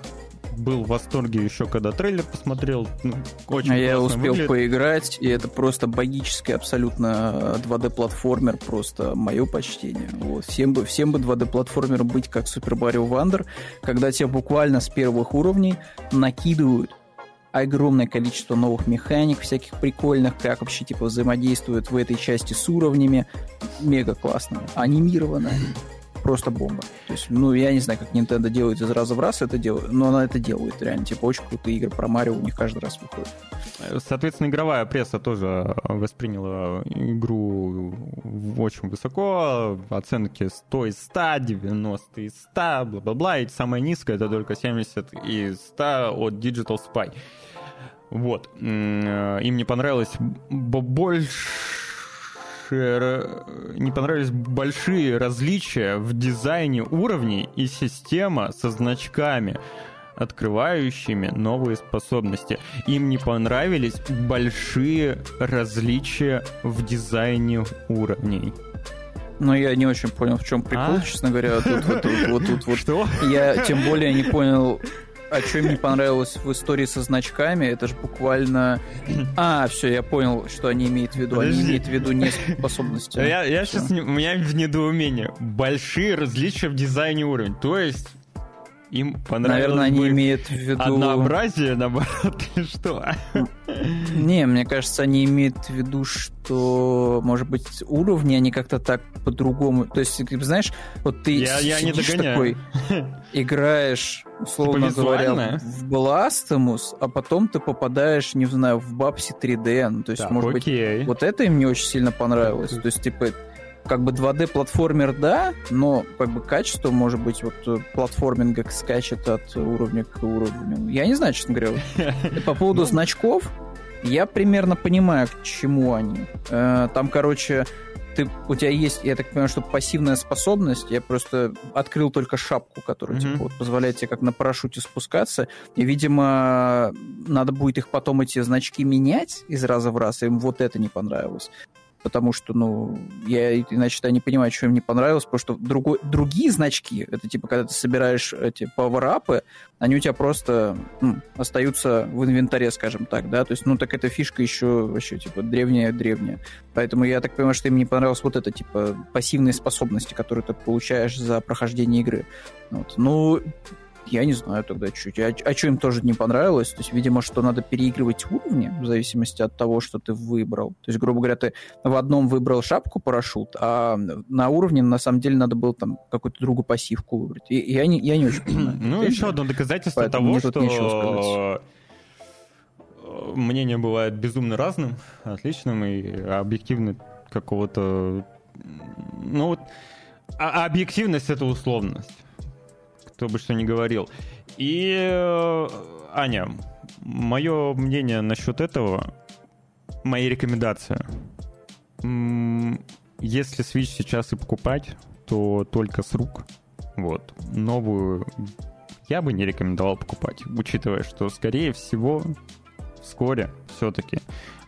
был в восторге еще, когда трейлер посмотрел. Ну, Очень А я успел выглядит. поиграть, и это просто богический абсолютно 2D-платформер, просто мое почтение. Вот. Всем бы, всем бы 2D-платформером быть как Super Mario Wonder, когда тебе буквально с первых уровней накидывают огромное количество новых механик, всяких прикольных, как вообще типа взаимодействуют в этой части с уровнями. Мега классно. Анимировано. Просто бомба. То есть, ну, я не знаю, как Nintendo делает из раза в раз это делает, но она это делает, реально. Типа, очень крутые игры про Марио у них каждый раз выходят. Соответственно, игровая пресса тоже восприняла игру очень высоко. Оценки 100 из 100, 90 из 100, бла-бла-бла. И самая низкая это только 70 из 100 от Digital Spy. Вот. Э, Им не понравилось больше... Не понравились большие различия в дизайне уровней и система со значками открывающими новые способности. Им не понравились большие различия в дизайне уровней. Но я не очень понял, в чем прикол, А? честно говоря. Тут, вот, тут, вот тут вот. [LAUGHS] Что? Я тем более не понял, а что мне понравилось в истории со значками. Это же буквально... А, все, я понял, что они имеют в виду. Они Подожди. имеют в виду не способности. Я, я сейчас... У меня в недоумении. Большие различия в дизайне уровней. То есть им понравилось Наверное, они имеют в виду... однообразие, наоборот, [LAUGHS] или что? Не, мне кажется, они имеют в виду, что, может быть, уровни, они как-то так по-другому... То есть, знаешь, вот ты Я- я не догоняю. такой, [LAUGHS] играешь, условно Типа говоря, в Blasphemous, а потом ты попадаешь, не знаю, в Бабси 3D. Ну, то есть, Так, может быть, окей. вот это им не очень сильно понравилось. То есть, типа, как бы 2D-платформер, да, но как бы качество, может быть, вот э, платформинга скачет от уровня к уровню. Я не знаю, честно говоря. По поводу [LAUGHS] Ну. значков, я примерно понимаю, к чему они. Э, Там, короче, ты, у тебя есть, я так понимаю, что пассивная способность. Я просто открыл только шапку, которая Мгм. типа, вот, позволяет тебе как на парашюте спускаться. И, видимо, надо будет их потом эти значки менять из раза в раз. Им вот это не понравилось. Потому что, ну, я иначе я не понимаю, что им не понравилось, потому что другой, другие значки, это типа, когда ты собираешь эти пауэрапы, они у тебя просто ну, остаются в инвентаре, скажем так, да, то есть, ну, так эта фишка еще вообще, типа, древняя-древняя. Поэтому я так понимаю, что им не понравилось вот это, типа, пассивные способности, которые ты получаешь за прохождение игры. Вот. Ну, я не знаю тогда чуть. А, а что им тоже не понравилось? То есть, видимо, что надо переигрывать уровни в зависимости от того, что ты выбрал. То есть, грубо говоря, ты в одном выбрал шапку парашют, а на уровне на самом деле надо было там какую-то другую пассивку выбрать. И я не, я не очень [CLEARS THROAT] понимаю. Ну, еще одно доказательство Поэтому того, что э, мнение бывает безумно разным, отличным и объективно какого-то... Ну вот, а- а объективность — это условность. Кто бы что ни говорил. И э, Аня, мое мнение насчет этого, моя рекомендация. Если Switch сейчас и покупать, то только с рук. Вот. Новую я бы не рекомендовал покупать, учитывая, что, скорее всего, вскоре все-таки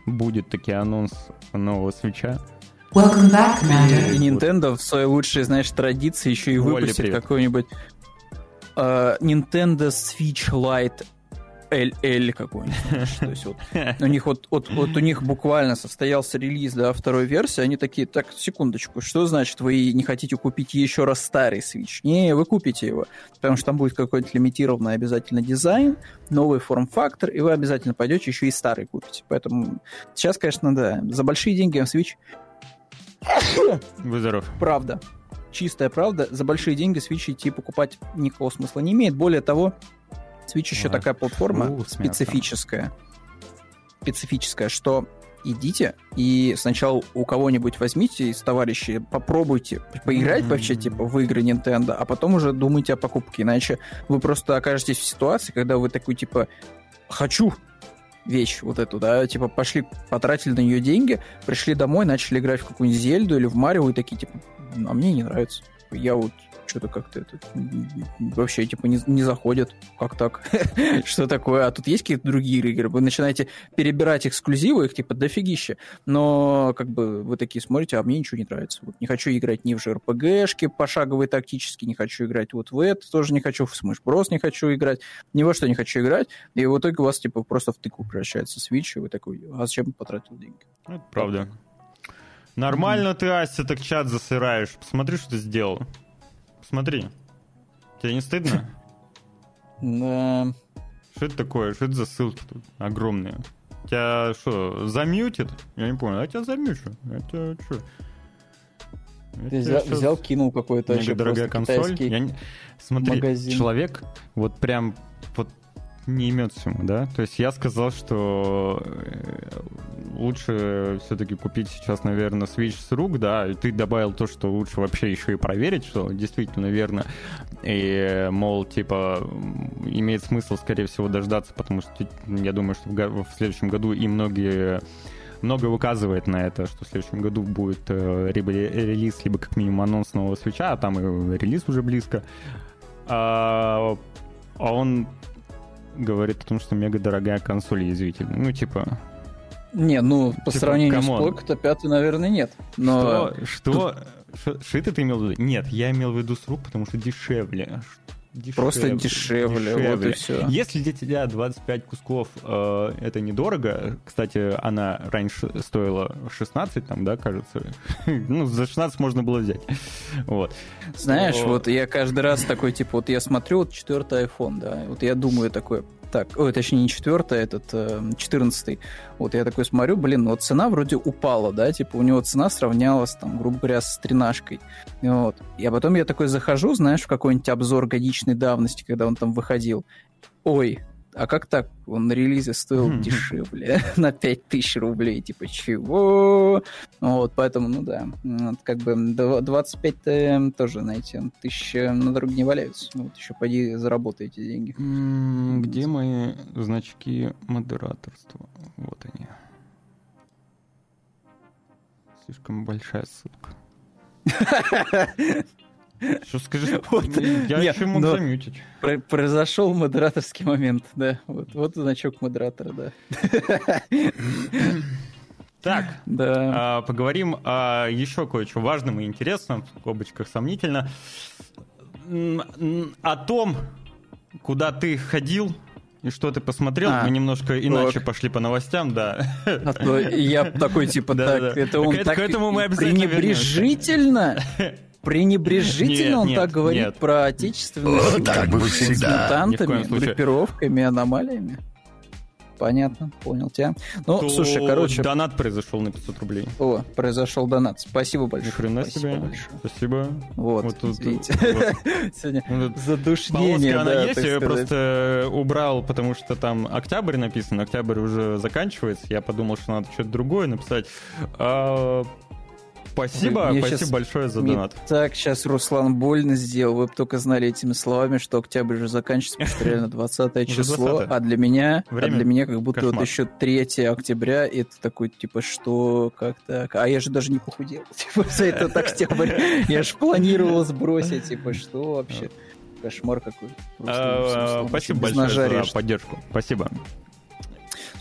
будет таки анонс нового свеча. Welcome back, И Nintendo в своей лучшей, знаешь, традиции еще и выпустит какой-нибудь uh, Nintendo Switch Lite LL какой-нибудь. То есть вот у них вот, вот, вот у них буквально состоялся релиз да, второй версии, они такие, так, секундочку, что значит вы не хотите купить еще раз старый Switch? Не, вы купите его, потому что там будет какой-то лимитированный обязательно дизайн, новый форм-фактор, и вы обязательно пойдете еще и старый купите. Поэтому сейчас, конечно, да, за большие деньги Switch... Вы здоров. Правда чистая правда, за большие деньги Switch идти покупать никакого смысла не имеет. Более того, Switch еще а, такая платформа фу, специфическая, специфическая, что идите и сначала у кого-нибудь возьмите из товарищей, попробуйте поиграть mm-hmm. вообще типа в игры Nintendo, а потом уже думайте о покупке, иначе вы просто окажетесь в ситуации, когда вы такой типа хочу вещь вот эту, да, типа пошли, потратили на нее деньги, пришли домой, начали играть в какую-нибудь Зельду или в Марио и такие типа, а мне не нравится. Я вот что-то как-то это вообще типа не, не заходит. Как так? [LAUGHS] что такое? А тут есть какие-то другие игры? Вы начинаете перебирать эксклюзивы, их типа дофигища, но как бы вы такие смотрите, а мне ничего не нравится. Вот не хочу играть ни в JRPG-шки пошаговые тактически, не хочу играть вот в это, тоже не хочу, в Smash Bros. не хочу играть, ни во что не хочу играть, и в итоге у вас типа просто в тыку превращается Switch, и вы такой, а зачем потратил деньги? Это правда. Нормально mm-hmm. ты, Ася, так чат засыраешь. Посмотри, что ты сделал. Смотри. Тебе не стыдно? [LAUGHS] Да. Что это такое? Что это за ссылки тут огромные? Тебя что, замьютит? Я не понял. А тебя замьючу? Это что? Ты взял, сейчас... взял, кинул какой-то еще дорогая консоль. Я не... Смотри, магазин. человек вот прям вот не имется ему, да? То есть я сказал, что э, лучше все-таки купить сейчас, наверное, Switch с рук, да, и ты добавил то, что лучше вообще еще и проверить, что действительно верно, и, мол, типа, имеет смысл, скорее всего, дождаться, потому что я думаю, что в следующем году и многие много указывает на это, что в следующем году будет э, либо релиз, либо как минимум анонс нового свеча, а там и релиз уже близко. А, а он говорит о том, что мега дорогая консоль язвительная. Ну, типа... Не, ну, по типа, сравнению come on. с Плойк, то пятый, наверное, нет. Но... Что? Что? Что это ты имел в виду? Нет, я имел в виду с рук, потому что дешевле. Дешевле, Просто дешевле, дешевле, вот и все. Если для тебя 25 кусков э, это недорого, кстати, она раньше стоила 16, там, да, кажется, [LAUGHS] ну, за 16 можно было взять, вот. Знаешь, Но... вот я каждый раз такой, типа, вот я смотрю, вот четвертый iPhone, да, вот я думаю такой, так, ой, точнее не четвертый, а этот э, четырнадцатый. Вот я такой смотрю, блин, вот цена вроде упала, да, типа у него цена сравнялась там, грубо говоря, с тринашкой. Вот. И а потом я такой захожу, знаешь, в какой-нибудь обзор годичной давности, когда он там выходил. Ой, а как так? Он на релизе стоил дешевле, [LAUGHS] на 5000 рублей, типа, чего? Вот, поэтому, ну да, как бы 25 тоже, знаете, тысячи на дороге не валяются. Вот еще пойди заработай эти деньги. Где мои значки модераторства? Вот они. Слишком большая ссылка. [LAUGHS] [LAUGHS] Что скажи? Вот. Я Нет, еще мог замьютить. Произошел модераторский момент, да. Вот, вот значок модератора, да. Так, да. а, поговорим о еще кое-что важном и интересном, в скобочках сомнительно, о том, куда ты ходил и что ты посмотрел? А, Мы немножко иначе так. пошли по новостям, да. А я такой, типа, так, это он так пренебрежительно [LAUGHS] пренебрежительно нет, он нет, так говорит нет. про отечественных вот так бы всегда. мутантами, группировками, аномалиями. Понятно, понял тебя. Ну, То слушай, короче... Донат произошел на 500 рублей. О, произошел донат. Спасибо большое. Ни хрена Спасибо себе. Большое. Спасибо. Вот, вот тут, видите. [LAUGHS] Вот. [LAUGHS] Сегодня ну, задушнение. она да, есть, я ее просто убрал, потому что там октябрь написан, октябрь уже заканчивается. Я подумал, что надо что-то другое написать. А Спасибо, Мне спасибо большое за донат. так сейчас Руслан больно сделал. Вы бы только знали этими словами, что октябрь уже заканчивается, потому что реально 20 Уже число, 20-е. а для меня, а для меня как будто вот еще 3 октября, и это такой, типа, что, как так? А я же даже не похудел, [LAUGHS] типа, за этот октябрь. Я же планировал сбросить, типа, что вообще? Кошмар какой. А, Спасибо большое за поддержку. Спасибо.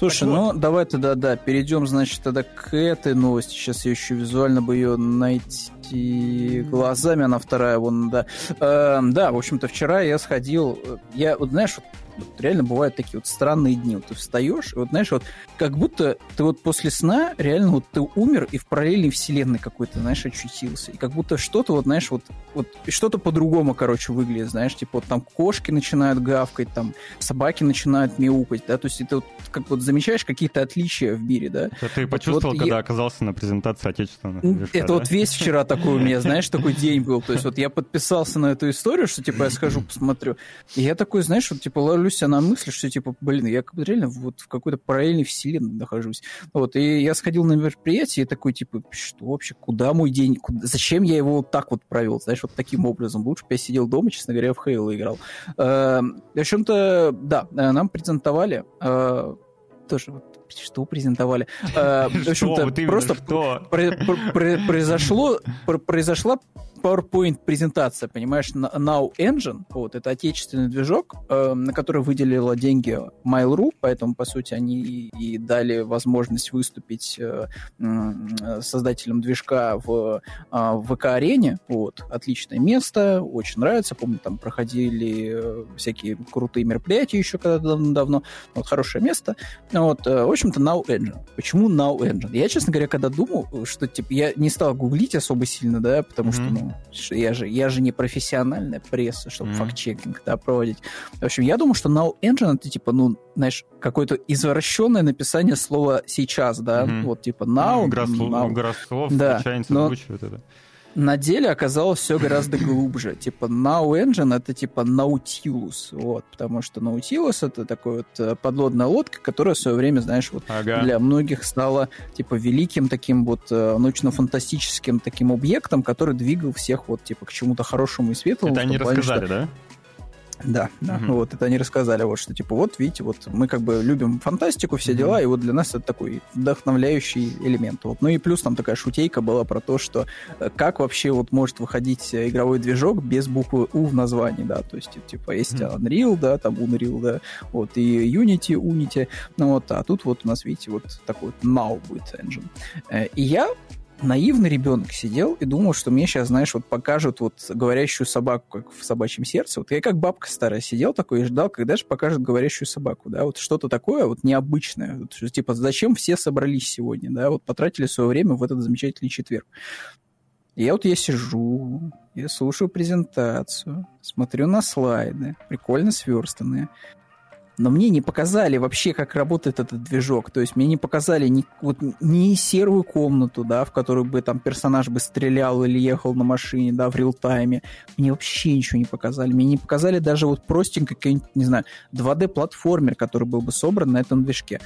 Слушай, Так ну давай тогда, да, перейдем, значит, тогда к этой новости. Сейчас я еще визуально бы ее найти глазами, она вторая, вон, да. Эм, да, в общем-то, вчера я сходил, э, я, вот знаешь, вот, вот реально бывают такие вот странные дни. Вот ты встаешь, и вот знаешь, вот как будто ты вот после сна реально вот ты умер и в параллельной вселенной какой-то, знаешь, очутился. И как будто что-то вот, знаешь, вот, вот что-то по-другому, короче, выглядит, знаешь, типа вот там кошки начинают гавкать, там собаки начинают мяукать, да, то есть это вот как вот замечаешь какие-то отличия в мире, да. Это ты почувствовал, вот когда я- оказался на презентации отечественного Это да? вот весь вчера такой у меня, [LAUGHS] знаешь, такой день был. То есть вот я подписался на эту историю, что типа я схожу, посмотрю. И я такой, знаешь, вот типа ловлю себя на мысли, что типа, блин, я как бы реально вот в какой-то параллельной вселенной нахожусь. Вот, и я сходил на мероприятие и такой, типа, что вообще, куда мой день, куда- зачем я его вот так вот провел, знаешь, вот таким образом. Лучше бы я сидел дома, честно говоря, в Хейл играл. Э, В общем-то, да, э, нам презентовали э, тоже вот что презентовали. Э, В общем-то, просто произошло, про- произошла PowerPoint презентация, понимаешь, Now Engine, вот, это отечественный движок, э, на который выделила деньги Mail.ru, поэтому, по сути, они и, и дали возможность выступить э, э, создателем движка в, а, в ВК-арене, вот, отличное место, очень нравится, помню, там проходили э, всякие крутые мероприятия еще когда давно, вот, хорошее место, вот, э, в общем-то, Now Engine. Почему Now Engine? Я, честно говоря, когда думал, что, типа, я не стал гуглить особо сильно, да, потому что, Мгм. ну, что я же, я же не профессиональная пресса, чтобы Мгм. факт-чекинг, да, проводить. В общем, я думал, что Now Engine это, типа, ну, знаешь, какое-то извращенное написание слова сейчас, да, Мгм. вот, типа, Now, Игра слов, now. игра слов, Да, случайно но- это. На деле оказалось все гораздо глубже. Типа Now Engine это типа Nautilus, вот, потому что Nautilus это такой вот э, подводная лодка, которая в свое время, знаешь, вот Ага. для многих стала типа великим таким вот э, научно-фантастическим таким объектом, который двигал всех вот типа к чему-то хорошему и светлому. Это они плане, что- рассказали, да? Да, да. Мгм. Вот это они рассказали, вот что типа вот видите, вот мы как бы любим фантастику, все Мгм. дела, и вот для нас это такой вдохновляющий элемент. Вот. Ну и плюс там такая шутейка была про то, что э, как вообще вот может выходить игровой движок без буквы У в названии, да, то есть типа есть Мгм. Unreal, да, там Unreal, да, вот и Unity, Unity, ну вот, а тут вот у нас видите вот такой вот Now будет engine. Э, И я наивный ребенок сидел и думал, что мне сейчас, знаешь, вот покажут вот говорящую собаку, как в собачьем сердце. Вот я как бабка старая сидел такой и ждал, когда же покажут говорящую собаку, да, вот что-то такое вот необычное. Вот, типа, зачем все собрались сегодня, да, вот потратили свое время в этот замечательный четверг. И я вот я сижу, я слушаю презентацию, смотрю на слайды, прикольно сверстанные. Но мне не показали вообще, как работает этот движок. То есть мне не показали ни, вот, ни серую комнату, да, в которой бы там персонаж бы стрелял или ехал на машине, да, в реал-тайме. Мне вообще ничего не показали. Мне не показали даже вот какой-нибудь, не знаю, 2D-платформер, который был бы собран на этом движке.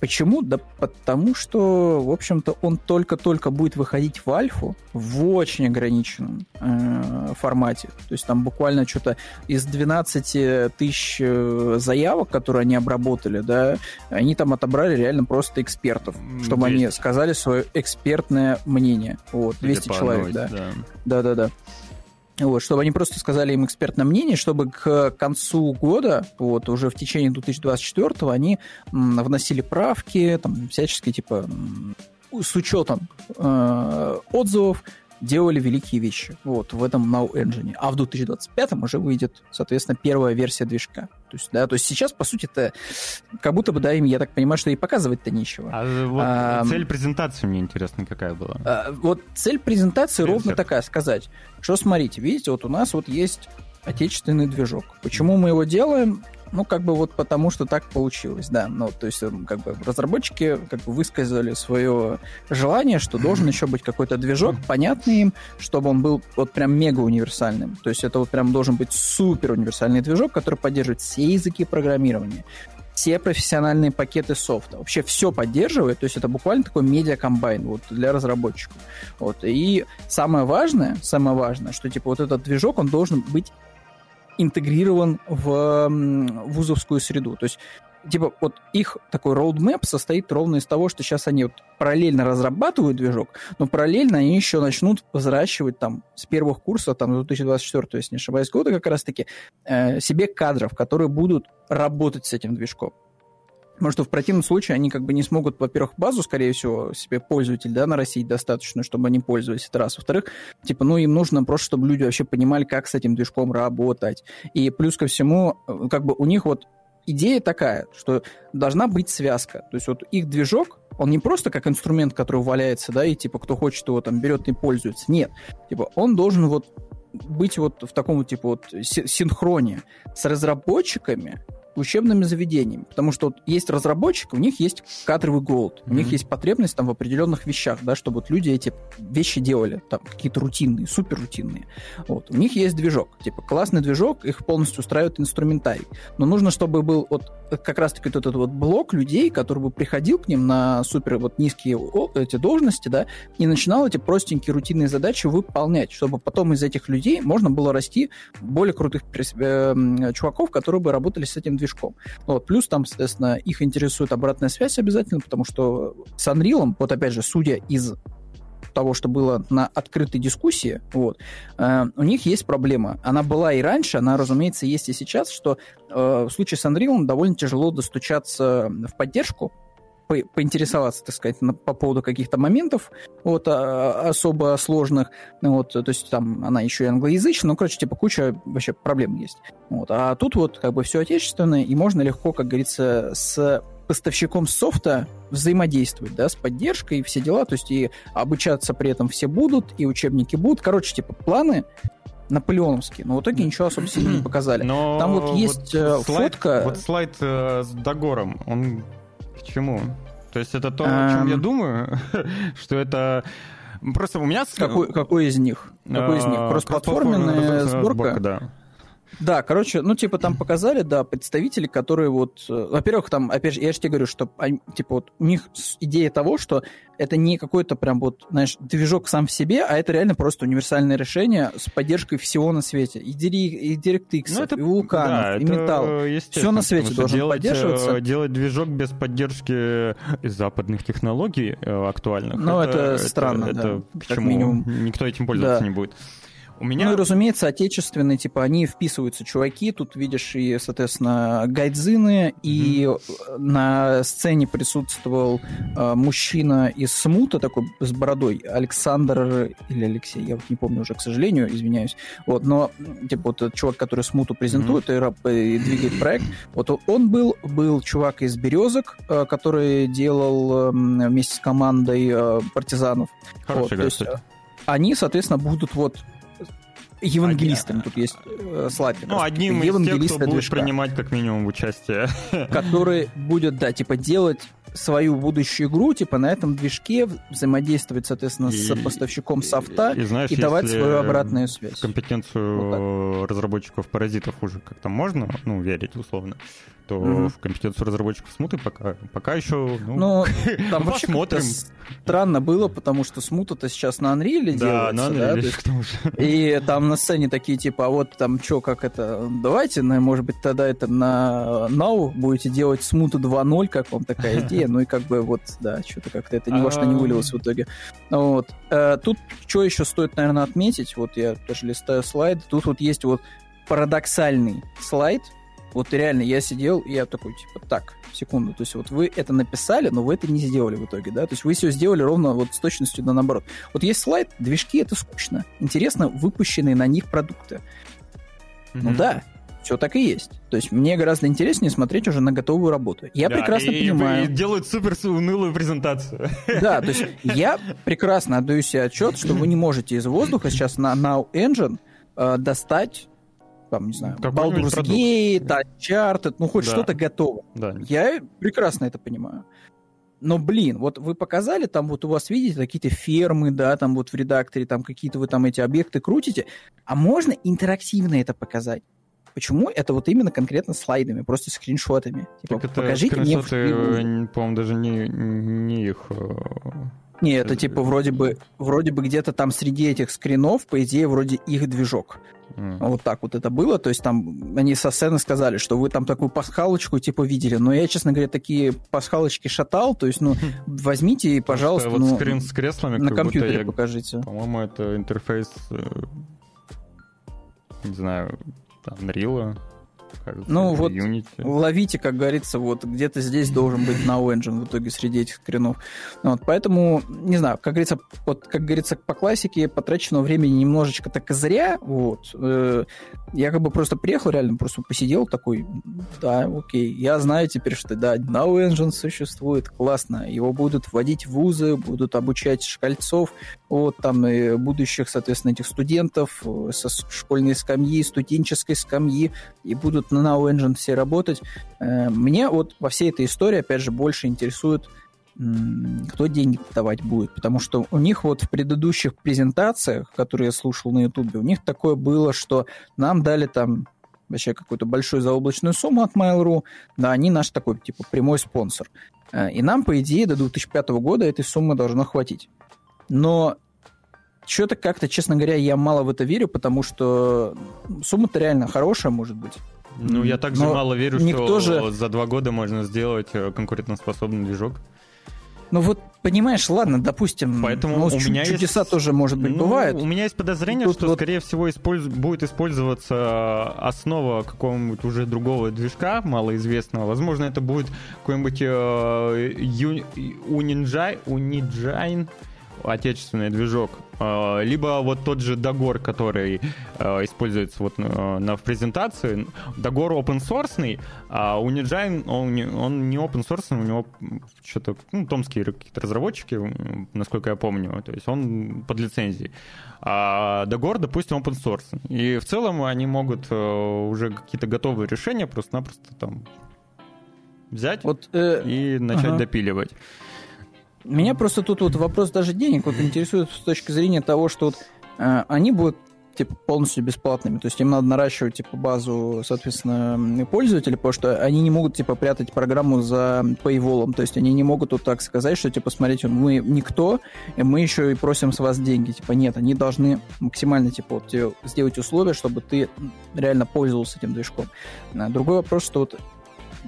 Почему? Да потому что, в общем-то, он только-только будет выходить в альфу в очень ограниченном э, формате. То есть там буквально что-то из 12 тысяч э, заявок, которые они обработали, да, они там отобрали реально просто экспертов, чтобы они 200. сказали свое экспертное мнение. Вот, 200 Судя по человек, да. Да-да-да. Вот, чтобы они просто сказали им экспертное мнение, чтобы к концу года, вот, уже в течение 2024 они вносили правки, там, всяческие, типа, с учетом э, отзывов, делали великие вещи вот, в этом Now Engine. А в 2025 уже выйдет, соответственно, первая версия движка. То есть, да, то есть сейчас, по сути, то как будто бы, да, им, я так понимаю, что и показывать-то нечего. А вот Ам. цель презентации мне интересно, какая была. А, Вот цель презентации Цель ровно такая, сказать, что смотрите, видите, вот у нас вот есть отечественный движок. Почему мы его делаем? Ну, как бы вот потому, что так получилось, да. Ну, то есть, эм, как бы разработчики как бы высказали свое желание, что должен еще быть какой-то движок, понятный им, чтобы он был вот прям мега универсальным. То есть это вот прям должен быть супер универсальный движок, который поддерживает все языки программирования все профессиональные пакеты софта. Вообще все поддерживает, то есть это буквально такой медиа-комбайн вот, для разработчиков. Вот. И самое важное, самое важное, что типа вот этот движок, он должен быть интегрирован в вузовскую среду. То есть типа, вот их такой roadmap состоит ровно из того, что сейчас они вот параллельно разрабатывают движок, но параллельно они еще начнут взращивать там с первых курсов, там, 2024, если не ошибаюсь, года как раз-таки, э, себе кадров, которые будут работать с этим движком. Потому что в противном случае они как бы не смогут, во-первых, базу, скорее всего, себе пользователь, да, нарастить достаточно, чтобы они пользовались, это раз. Во-вторых, типа, ну, им нужно просто, чтобы люди вообще понимали, как с этим движком работать. И плюс ко всему, э, как бы у них вот идея такая, что должна быть связка. То есть вот их движок, он не просто как инструмент, который валяется, да, и типа кто хочет его там берет и пользуется. Нет. Типа он должен вот быть вот в таком вот типа вот синхроне с разработчиками, учебными заведениями. Потому что вот есть разработчик, у них есть кадровый голод, mm-hmm. у них есть потребность там в определенных вещах, да, чтобы вот люди эти вещи делали, там какие-то рутинные, супер рутинные. Вот. У них есть движок, типа классный движок, их полностью устраивает инструментарий. Но нужно, чтобы был вот как раз-таки вот этот вот блок людей, который бы приходил к ним на супер вот низкие эти должности, да, и начинал эти простенькие рутинные задачи выполнять, чтобы потом из этих людей можно было расти более крутых э, чуваков, которые бы работали с этим движком. Вот. Плюс там, соответственно, их интересует обратная связь обязательно, потому что с Unreal, вот опять же, судя из того, что было на открытой дискуссии, вот, э, у них есть проблема. Она была и раньше, она, разумеется, есть и сейчас, что э, в случае с Unreal довольно тяжело достучаться в поддержку, по поинтересоваться, так сказать, на, по поводу каких-то моментов вот, а, особо сложных. Вот, то есть там она еще и англоязычная, ну, короче, типа куча вообще проблем есть. Вот. А тут вот как бы все отечественное, и можно легко, как говорится, с поставщиком софта взаимодействовать, да, с поддержкой и все дела, то есть и обучаться при этом все будут, и учебники будут. Короче, типа, планы наполеоновские, но в итоге ничего особо сильно не показали. Но Там вот есть вот слайд, фотка... Вот слайд э, с Дагором, он к чему? То есть это то, о чем я думаю, [LAUGHS] что это... Просто у меня... Какой, какой из них? Какой из них? А, Кроссплатформенная сборка? Да. Да, короче, ну, типа, там показали, да, представители, которые вот... Э, во-первых, там, опять же, я же тебе говорю, что, они, типа, вот у них идея того, что это не какой-то прям вот, знаешь, движок сам в себе, а это реально просто универсальное решение с поддержкой всего на свете. И, и DirectX, ну, это, и Vulkan, да, и Metal. Все на свете должен делать, поддерживаться. Э, делать движок без поддержки западных технологий э, актуальных. Ну, это, это странно, это, да. Это к чему? Минимум. Никто этим пользоваться да. не будет. У меня... Ну и, разумеется, отечественные, типа, они вписываются, чуваки. Тут видишь и, соответственно, гайдзины, mm-hmm. и на сцене присутствовал э, мужчина из Смута, такой с бородой, Александр или Алексей, я вот не помню уже, к сожалению, извиняюсь. Вот, но, типа, вот этот чувак, который Смуту презентует mm-hmm. и, и двигает проект, вот он был, был чувак из Березок, э, который делал э, вместе с командой э, партизанов. Хороший вот, то есть, они, соответственно, будут вот евангелистами. Тут есть э. Ну, одним из тех, кто будет движка, принимать как минимум участие. [LAUGHS] Который будет, да, типа делать свою будущую игру, типа на этом движке взаимодействовать, соответственно, и, с поставщиком софта и, и, знаешь, и давать свою обратную связь. Компетенцию вот разработчиков паразитов уже как-то можно, ну, верить условно то mm-hmm. в компетенцию разработчиков смуты пока, пока еще, ну, ну [LAUGHS] там вообще посмотрим. странно было, потому что смута-то сейчас на Unreal да, делается, на Unreal, да, есть, [LAUGHS] и там на сцене такие, типа, а вот там что, как это, давайте, на, может быть, тогда это на Now будете делать смуту 2.0, как вам такая [LAUGHS] идея, ну и как бы вот, да, что-то как-то это ни во что не вылилось в итоге. Вот. Э, тут что еще стоит, наверное, отметить, вот я тоже листаю слайд, тут вот есть вот парадоксальный слайд, вот реально я сидел, и я такой, типа, так, секунду, то есть вот вы это написали, но вы это не сделали в итоге, да, то есть вы все сделали ровно вот с точностью да наоборот. Вот есть слайд, движки это скучно. Интересно выпущенные на них продукты. Mm-hmm. Ну да, все так и есть. То есть мне гораздо интереснее смотреть уже на готовую работу. Я да, прекрасно и, понимаю. И делают супер унылую презентацию. [LAUGHS] Да, то есть я прекрасно отдаю себе отчет, что вы не можете из воздуха сейчас на Now Engine э, достать там, не знаю, Baldur's Gate, Uncharted, ну хоть да. что-то готово. Да. Я прекрасно это понимаю. Но, блин, вот вы показали, там вот у вас, видите, какие-то фермы, да, там вот в редакторе, там какие-то вы там эти объекты крутите, а можно интерактивно это показать? почему это вот именно конкретно слайдами, просто скриншотами? Типа, так это покажите мне... по-моему, даже не, не их э, не, это типа вроде бы, вроде бы где-то там среди этих скринов, по идее, вроде их движок. Mm. Вот так вот это было. То есть там они со сцены сказали, что вы там такую пасхалочку типа видели. Но я, честно говоря, такие пасхалочки шатал. То есть, ну, хм. возьмите и, пожалуйста, вот ну, скрин с креслами, на компьютере я, покажите. По-моему, это интерфейс, э, не знаю, Unreal кажется. Ну вот Unity. ловите, как говорится, вот где-то здесь должен быть Now Engine в итоге среди этих скринов. Ну вот, поэтому, не знаю, как говорится, вот, как говорится, по классике потраченного времени немножечко так и зря. Вот. Э, я как бы просто приехал, реально просто посидел такой, да, окей, я знаю теперь, что да, Now Engine существует, классно. Его будут вводить в вузы, будут обучать шкальцов, вот там и будущих, соответственно, этих студентов э, со школьной скамьи, студенческой скамьи, и будут на Now Engine все работать. Э, мне вот во всей этой истории, опять же, больше интересует, кто деньги давать будет, потому что у них вот в предыдущих презентациях, которые я слушал на Ютубе, у них такое было, что нам дали там вообще какую-то большую заоблачную сумму от Mail.ru, да, они наш такой, типа, прямой спонсор. Э, и нам, по идее, до 2005 года этой суммы должно хватить. Но что-то как-то, честно говоря, я мало в это верю, потому что сумма-то реально хорошая, может быть. Ну, я также Но мало верю, что же... за два года можно сделать э, конкурентоспособный движок. Ну вот, понимаешь, ладно, допустим, Поэтому ну, у меня чудеса есть... тоже, может быть, ну, бывают. У меня есть подозрение, что, вот... скорее всего, использ... будет использоваться основа какого-нибудь уже другого движка, малоизвестного. Возможно, это будет какой-нибудь э, ю... Unigine, Unigine отечественный движок, а, либо вот тот же Dagor, который а, используется вот на, в презентации. Dagor open source, а Unigine, он не, он не open source, у него что-то, ну, томские какие-то разработчики, насколько я помню, то есть он под лицензией. А Dagor, допустим, open source. И в целом они могут уже какие-то готовые решения просто-напросто там взять вот, э, и начать ага. допиливать. Меня просто тут вот вопрос даже денег вот интересует с точки зрения того, что вот, э, они будут типа полностью бесплатными. То есть им надо наращивать типа базу, соответственно, пользователей, потому что они не могут типа прятать программу за paywall. То есть они не могут вот так сказать, что типа смотрите, мы никто, мы еще и просим с вас деньги. Типа нет, они должны максимально типа вот сделать условия, чтобы ты реально пользовался этим движком. А другой вопрос, что вот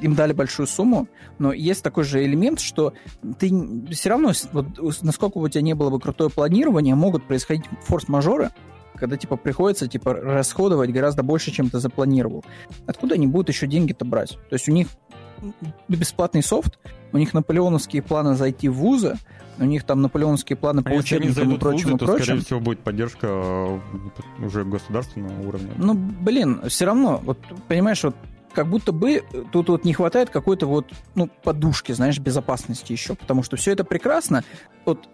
им дали большую сумму, но есть такой же элемент, что ты все равно, вот, насколько бы у тебя не было бы крутое планирование, могут происходить форс-мажоры, когда, типа, приходится, типа, расходовать гораздо больше, чем ты запланировал. Откуда они будут еще деньги-то брать? То есть у них бесплатный софт, у них наполеоновские планы зайти в вузы, у них там наполеоновские планы а по учебникам и прочему, вузы, то, прочим. скорее всего, будет поддержка э, уже государственного уровня. Ну, блин, все равно, вот, понимаешь, вот как будто бы тут вот не хватает какой-то вот, ну, подушки, знаешь, безопасности еще, потому что все это прекрасно. Вот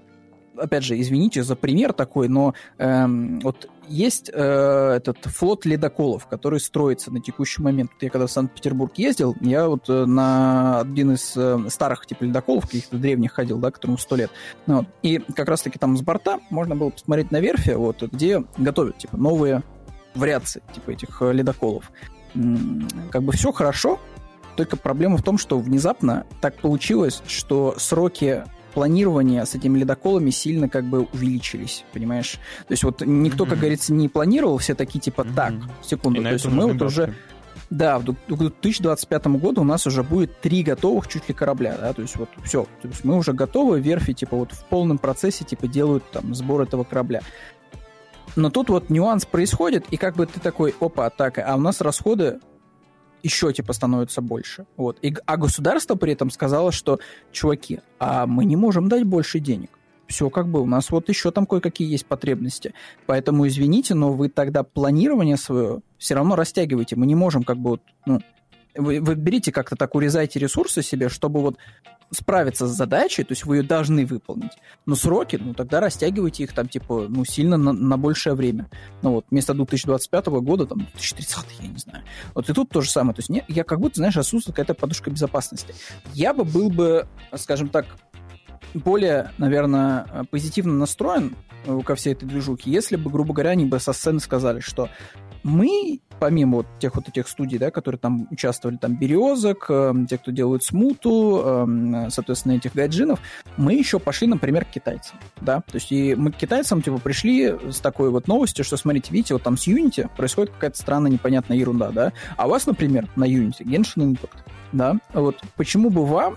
опять же, извините за пример такой, но эм, вот есть э, этот флот ледоколов, который строится на текущий момент. Я когда в Санкт-Петербург ездил, я вот э, на один из э, старых типа ледоколов, каких-то древних ходил, да, которому сто лет. Ну, вот. И как раз-таки там с борта можно было посмотреть на верфи, вот, где готовят типа новые вариации типа этих э, ледоколов как бы все хорошо, только проблема в том, что внезапно так получилось, что сроки планирования с этими ледоколами сильно как бы увеличились, понимаешь? То есть вот никто, mm-hmm. как говорится, не планировал, все такие типа, mm-hmm. так, секунду, И то есть мы вот бабки. уже... Да, в 2025 году у нас уже будет три готовых чуть ли корабля, да, то есть вот все, то есть мы уже готовы, верфи типа вот в полном процессе типа делают там сбор этого корабля. Но тут вот нюанс происходит, и как бы ты такой, опа, атака, а у нас расходы еще типа становятся больше. Вот. И, а государство при этом сказало, что, чуваки, а мы не можем дать больше денег. Все как бы, у нас вот еще там кое-какие есть потребности. Поэтому извините, но вы тогда планирование свое все равно растягиваете. Мы не можем как бы вот, ну, вы, вы берите как-то так, урезайте ресурсы себе, чтобы вот справиться с задачей, то есть вы ее должны выполнить. Но сроки, ну тогда растягивайте их там типа, ну сильно на, на большее время. Ну вот, вместо 2025 года, там, 2030, я не знаю. Вот и тут то же самое. То есть не, я как будто, знаешь, отсутствует какая-то подушка безопасности. Я бы был бы, скажем так, более, наверное, позитивно настроен э, ко всей этой движухе, если бы, грубо говоря, они бы со сцены сказали, что мы, помимо вот тех вот этих студий, да, которые там участвовали, там, Березок, э, те, кто делают Смуту, э, соответственно, этих гайджинов, мы еще пошли, например, к китайцам, да, то есть и мы к китайцам, типа, пришли с такой вот новостью, что, смотрите, видите, вот там с Unity происходит какая-то странная непонятная ерунда, да, а у вас, например, на Unity Genshin Impact, да, вот почему бы вам,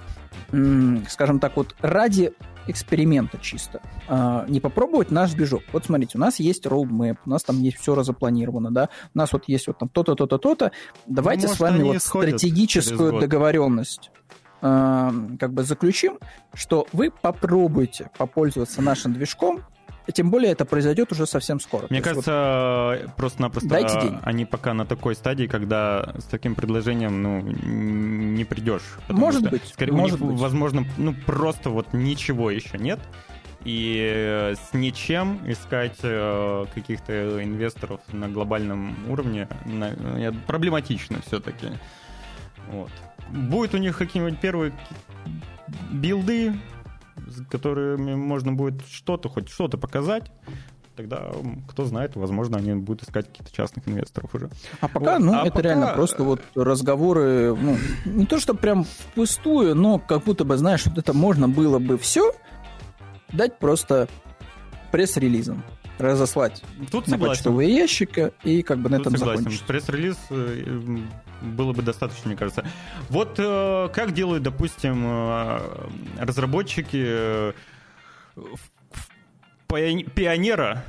скажем так, вот ради эксперимента чисто. А, не попробовать наш движок. Вот смотрите, у нас есть roadmap, у нас там есть все разопланировано, да, у нас вот есть вот там то-то, то-то, то-то. Давайте ну, с вами вот стратегическую договоренность а, как бы заключим, что вы попробуйте попользоваться нашим движком, тем более это произойдет уже совсем скоро. Мне кажется, вот, просто-напросто дайте деньги. они пока на такой стадии, когда с таким предложением ну, не придешь. Может что, быть. Скорее, может у них, быть. возможно, ну просто вот ничего еще нет. И с ничем искать э, каких-то инвесторов на глобальном уровне на, проблематично все-таки. Вот. Будет у них какие-нибудь первые билды, с которыми можно будет что-то, хоть что-то показать, тогда, кто знает, возможно, они будут искать каких-то частных инвесторов уже. А пока, вот. ну, а это пока... реально просто вот разговоры, ну, не то, что прям впустую, но как будто бы, знаешь, вот это можно было бы все дать просто пресс-релизом разослать Тут на согласен. почтовые ящики и как бы на Тут этом согласен. закончить. Пресс-релиз э, было бы достаточно, мне кажется. Вот э, как делают, допустим, э, разработчики пионера,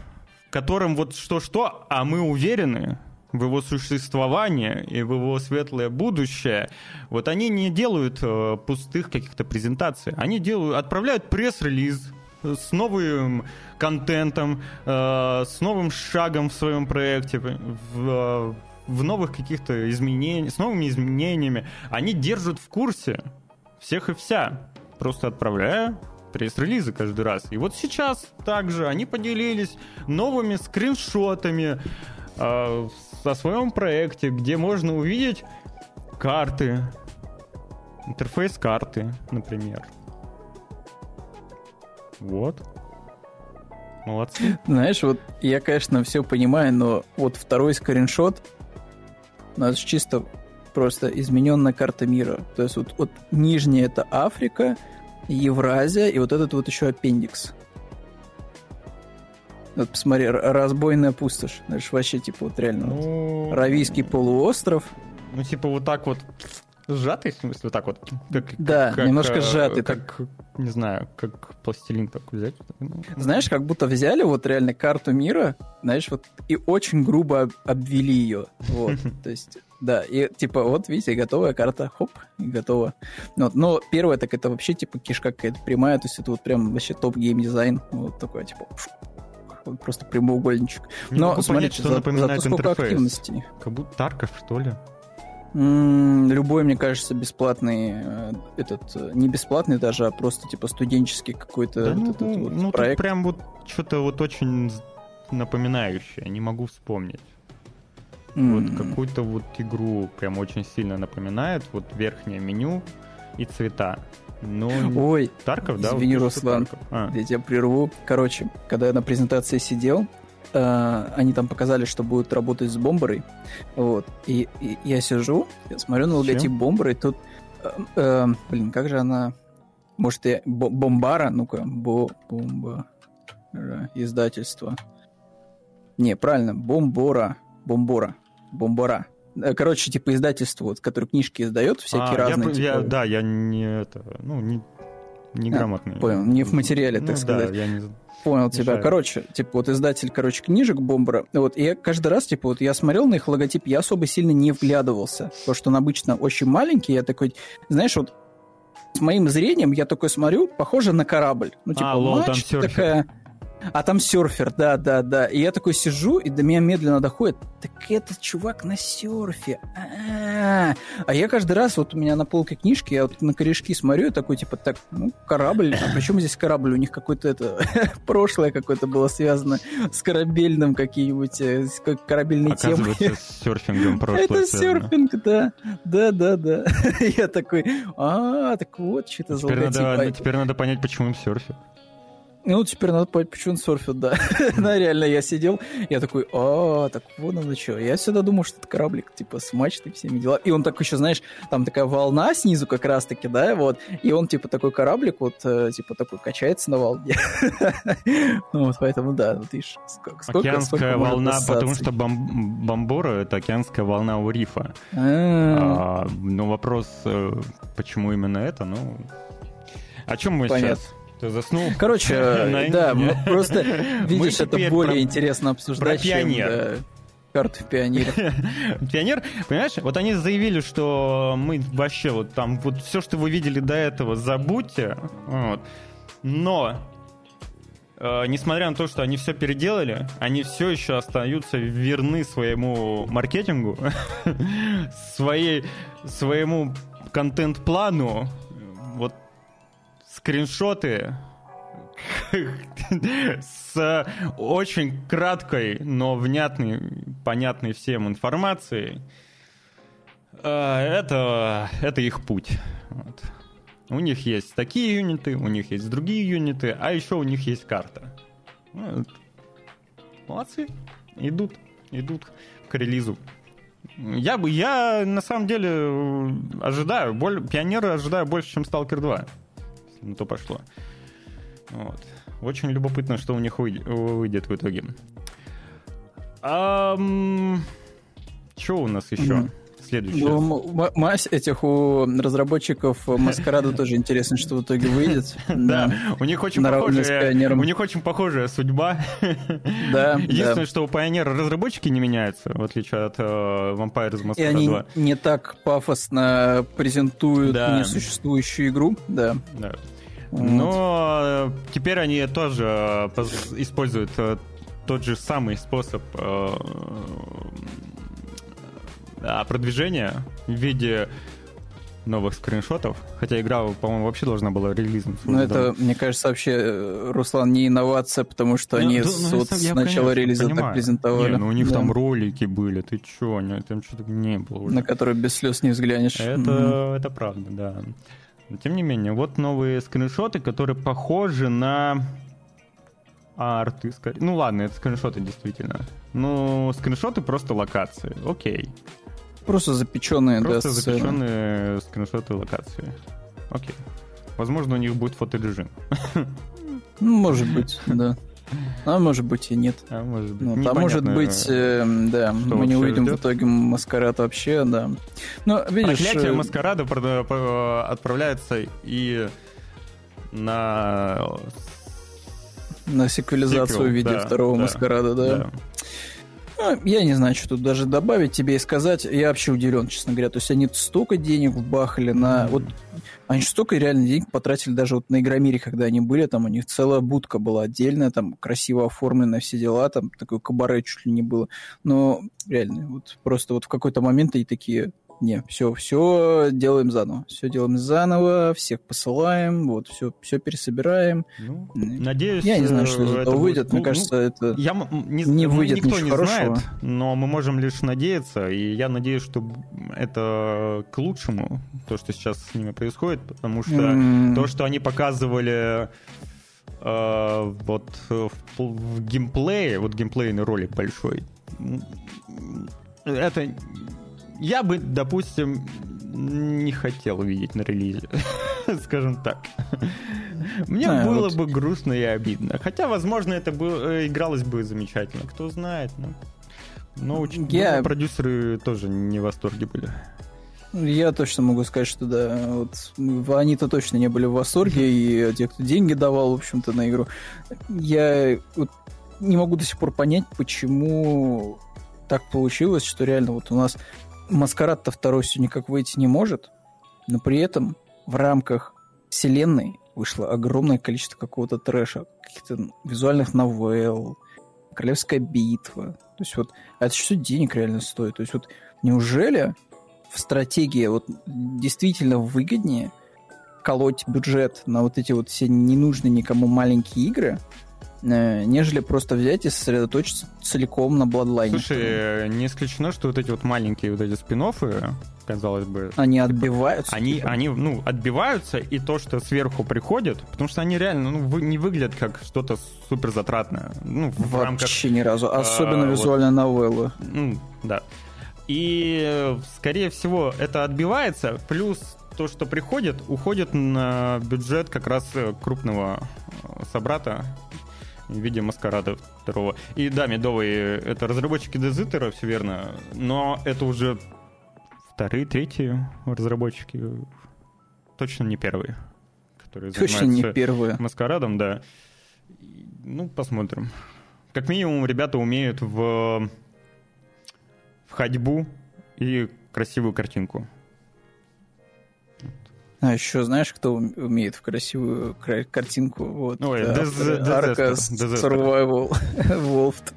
которым вот что-что, а мы уверены, в его существование и в его светлое будущее, вот они не делают э, пустых каких-то презентаций. Они делают, отправляют пресс-релиз с новым контентом, э, с новым шагом в своем проекте, в, в новых каких-то изменениях, с новыми изменениями. Они держат в курсе всех и вся, просто отправляя пресс-релизы каждый раз. И вот сейчас также они поделились новыми скриншотами э, о своем проекте, где можно увидеть карты, интерфейс карты, например. Вот. Молодцы. Знаешь, вот я, конечно, все понимаю, но вот второй скриншот у нас чисто просто измененная карта мира. То есть вот, вот нижняя это Африка, Евразия и вот этот вот еще аппендикс. Вот посмотри, разбойная пустошь. Знаешь, вообще типа вот реально ну... вот, Равийский полуостров. Ну типа вот так вот Сжатый, в смысле, вот так вот? Как, да, как, немножко э, сжатый. Как, так. не знаю, как пластилин так взять. Ну. Знаешь, как будто взяли вот реально карту мира, знаешь, вот и очень грубо обвели ее. Вот, [LAUGHS] то есть... Да, и типа вот, видите, готовая карта, хоп, и готова. Вот, но первое, так это вообще типа кишка какая-то прямая, то есть это вот прям вообще топ геймдизайн, вот такой, типа, просто прямоугольничек. Не но смотрите, понять, что за, напоминает зато сколько интерфейс. активности. Как будто Тарков, что ли? Любой, мне кажется, бесплатный, э, этот, э, не бесплатный даже, а просто типа студенческий какой-то да, вот ну, вот ну, проект. прям вот что-то вот очень напоминающее, не могу вспомнить. Mm. Вот какую-то вот игру прям очень сильно напоминает, вот верхнее меню и цвета. Ну, Ой, Тарков, да? Извини, Руслан, Тарков. А. я тебя прерву. Короче, когда я на презентации сидел, Uh, они там показали, что будут работать с бомберой. Вот. И, и я сижу, я смотрю на логотип бомберы, и тут... Uh, uh, блин, как же она... Может, я... Бомбара? Ну-ка, бо... бомба... Издательство. Не, правильно, бомбора. Бомбора. Бомбора. Э, короче, типа издательство, вот, которое книжки издает, всякие а, разные. Я, типа... я, да, я не это, ну, не, неграмотный. А, понял, не в материале, так ну, сказать. Да, я не Понял тебя. Мешаю. Короче, типа вот издатель, короче, книжек Бомбера. Вот, и я каждый раз, типа, вот я смотрел на их логотип, я особо сильно не вглядывался. Потому что он обычно очень маленький. Я такой, знаешь, вот с моим зрением я такой смотрю, похоже на корабль. Ну, типа, а, лол, там такая... [LAUGHS] А там серфер, да, да, да. И я такой сижу, и до меня медленно доходит. Так этот чувак на серфе. А-а-а А, а я каждый раз, вот у меня на полке книжки, я вот на корешки смотрю, и такой, типа, так, ну, корабль, а почему здесь корабль? У них какое-то это, [LAUGHS] прошлое какое-то было связано с корабельным какие-нибудь, э, с корабельной темой. с серфингом прошлое Это серфинг, да, да, да, да. [LAUGHS] Я такой, а, так вот, что это за логотип. Теперь надо понять, почему им серфят. Ну, теперь надо понять, почему он серфит, да. [LAUGHS] да, реально, я сидел, я такой, а, так вот оно что. Я всегда думал, что это кораблик, типа, с мачтой, всеми дела. И он так еще, знаешь, там такая волна снизу как раз-таки, да, вот. И он, типа, такой кораблик, вот, э, типа, такой качается на волне. [LAUGHS] ну, вот, поэтому, да, вот видишь, сколько, сколько Океанская волна, потому что бом- бомбора — это океанская волна у рифа. А, ну, вопрос, э, почему именно это, ну... О чем мы сейчас? Ты заснул? Короче, да, просто видишь, это более интересно обсуждать, чем карты в Пионере. [LAUGHS] Пионер, понимаешь, вот они заявили, что мы вообще вот там, вот все, что вы видели до этого, забудьте. Вот. Но э, несмотря на то, что они все переделали, они все еще остаются верны своему маркетингу, [LAUGHS] своей, своему контент-плану. Вот скриншоты с очень краткой, но внятной, понятной всем информацией. А, это, это их путь. Вот. У них есть такие юниты, у них есть другие юниты, а еще у них есть карта. Вот. Молодцы. Идут, идут к релизу. Я бы, я на самом деле ожидаю, боль, пионеры ожидаю больше, чем Stalker 2 на то пошло. Вот. Очень любопытно, что у них выйдет в итоге. А, что у нас еще? Mm-hmm. Следующее. Ну, мазь этих у разработчиков Маскарада тоже интересно, что в итоге выйдет. Да, у них очень похожая, у них очень похожая судьба. Да. Единственное, что у Pioneer разработчики не меняются, в отличие от э, Vampires Masquerade 2. И они не так пафосно презентуют несуществующую игру, да. Но теперь они тоже э, используют э, тот же самый способ а продвижение в виде новых скриншотов, хотя игра, по-моему, вообще должна была релизнуться. Ну, это, мне кажется, вообще, э, Руслан, не инновация, потому что ну, они ну, с, вот, с начала релиза понимаю. так презентовали. Не, ну у них да. там ролики были, ты чё, там что-то не было уже. На которые без слез не взглянешь. Это, mm это правда, да. Но, тем не менее, вот новые скриншоты, которые похожи на арты, скорее. Ну ладно, это скриншоты действительно. Ну, скриншоты просто локации. Окей. Просто запеченные, Просто да, запеченные скриншоты локации. Окей. Возможно, у них будет фоторежим. [LAUGHS] Ну, может быть, да. А может быть и нет. А может быть. Ну, а может быть, э, да, мы не увидим ждет? в итоге маскарад вообще, да. Но видишь... Проклятие э, маскарада отправляется и на... На секвелизацию Сиквел, в виде да, второго да, маскарада, да. да. Ну, я не знаю, что тут даже добавить тебе и сказать. Я вообще удивлен, честно говоря. То есть они столько денег вбахали на... Mm-hmm. Вот они столько реально денег потратили даже вот на Игромире, когда они были, там у них целая будка была отдельная, там красиво оформленная, все дела, там такой кабаре чуть ли не было. Но реально, вот просто вот в какой-то момент они такие, не, все, все делаем заново. Все делаем заново, всех посылаем, вот, все, все пересобираем. Ну, надеюсь, я не знаю, что из этого выйдет. Будет, Мне ну, кажется, ну, это я, не, не выйдет никто ничего не хорошего. Знает, но мы можем лишь надеяться, и я надеюсь, что это к лучшему, то, что сейчас с ними происходит, потому что mm. то, что они показывали э, вот в, в геймплее, вот геймплейный ролик большой, это я бы, допустим, не хотел увидеть на релизе, [LAUGHS] скажем так. Мне а, было вот. бы грустно и обидно. Хотя, возможно, это бы э, игралось бы замечательно. Кто знает. Ну. Но очень я... продюсеры тоже не в восторге были. Я точно могу сказать, что да, вот они-то точно не были в восторге, и те, кто деньги давал, в общем-то, на игру. Я вот не могу до сих пор понять, почему так получилось, что реально вот у нас Маскарад-то второй все никак выйти не может, но при этом в рамках вселенной вышло огромное количество какого-то трэша, каких-то визуальных новелл, Королевская битва. То есть вот, а это все денег реально стоит. То есть вот неужели в стратегии вот действительно выгоднее колоть бюджет на вот эти вот все ненужные никому маленькие игры, нежели просто взять и сосредоточиться целиком на Bloodline. Слушай, не исключено, что вот эти вот маленькие вот эти спин казалось бы... Они отбиваются? Они, типа? они ну, отбиваются, и то, что сверху приходит, потому что они реально ну, вы, не выглядят как что-то супер затратное. Ну, в Вообще рамках, ни разу. Особенно а, визуальная вот, новелла. Ну, да. И, скорее всего, это отбивается, плюс то, что приходит, уходит на бюджет как раз крупного э, собрата виде Маскарада второго. И да, медовые — это разработчики Дезитера, все верно, но это уже вторые, третьи разработчики, точно не первые, которые точно не первые. Маскарадом, да. Ну, посмотрим. Как минимум, ребята умеют в, в ходьбу и красивую картинку. А еще знаешь, кто умеет в красивую картинку? Вот, Ой, да, Des- Арка Survival [LAUGHS] Wolfed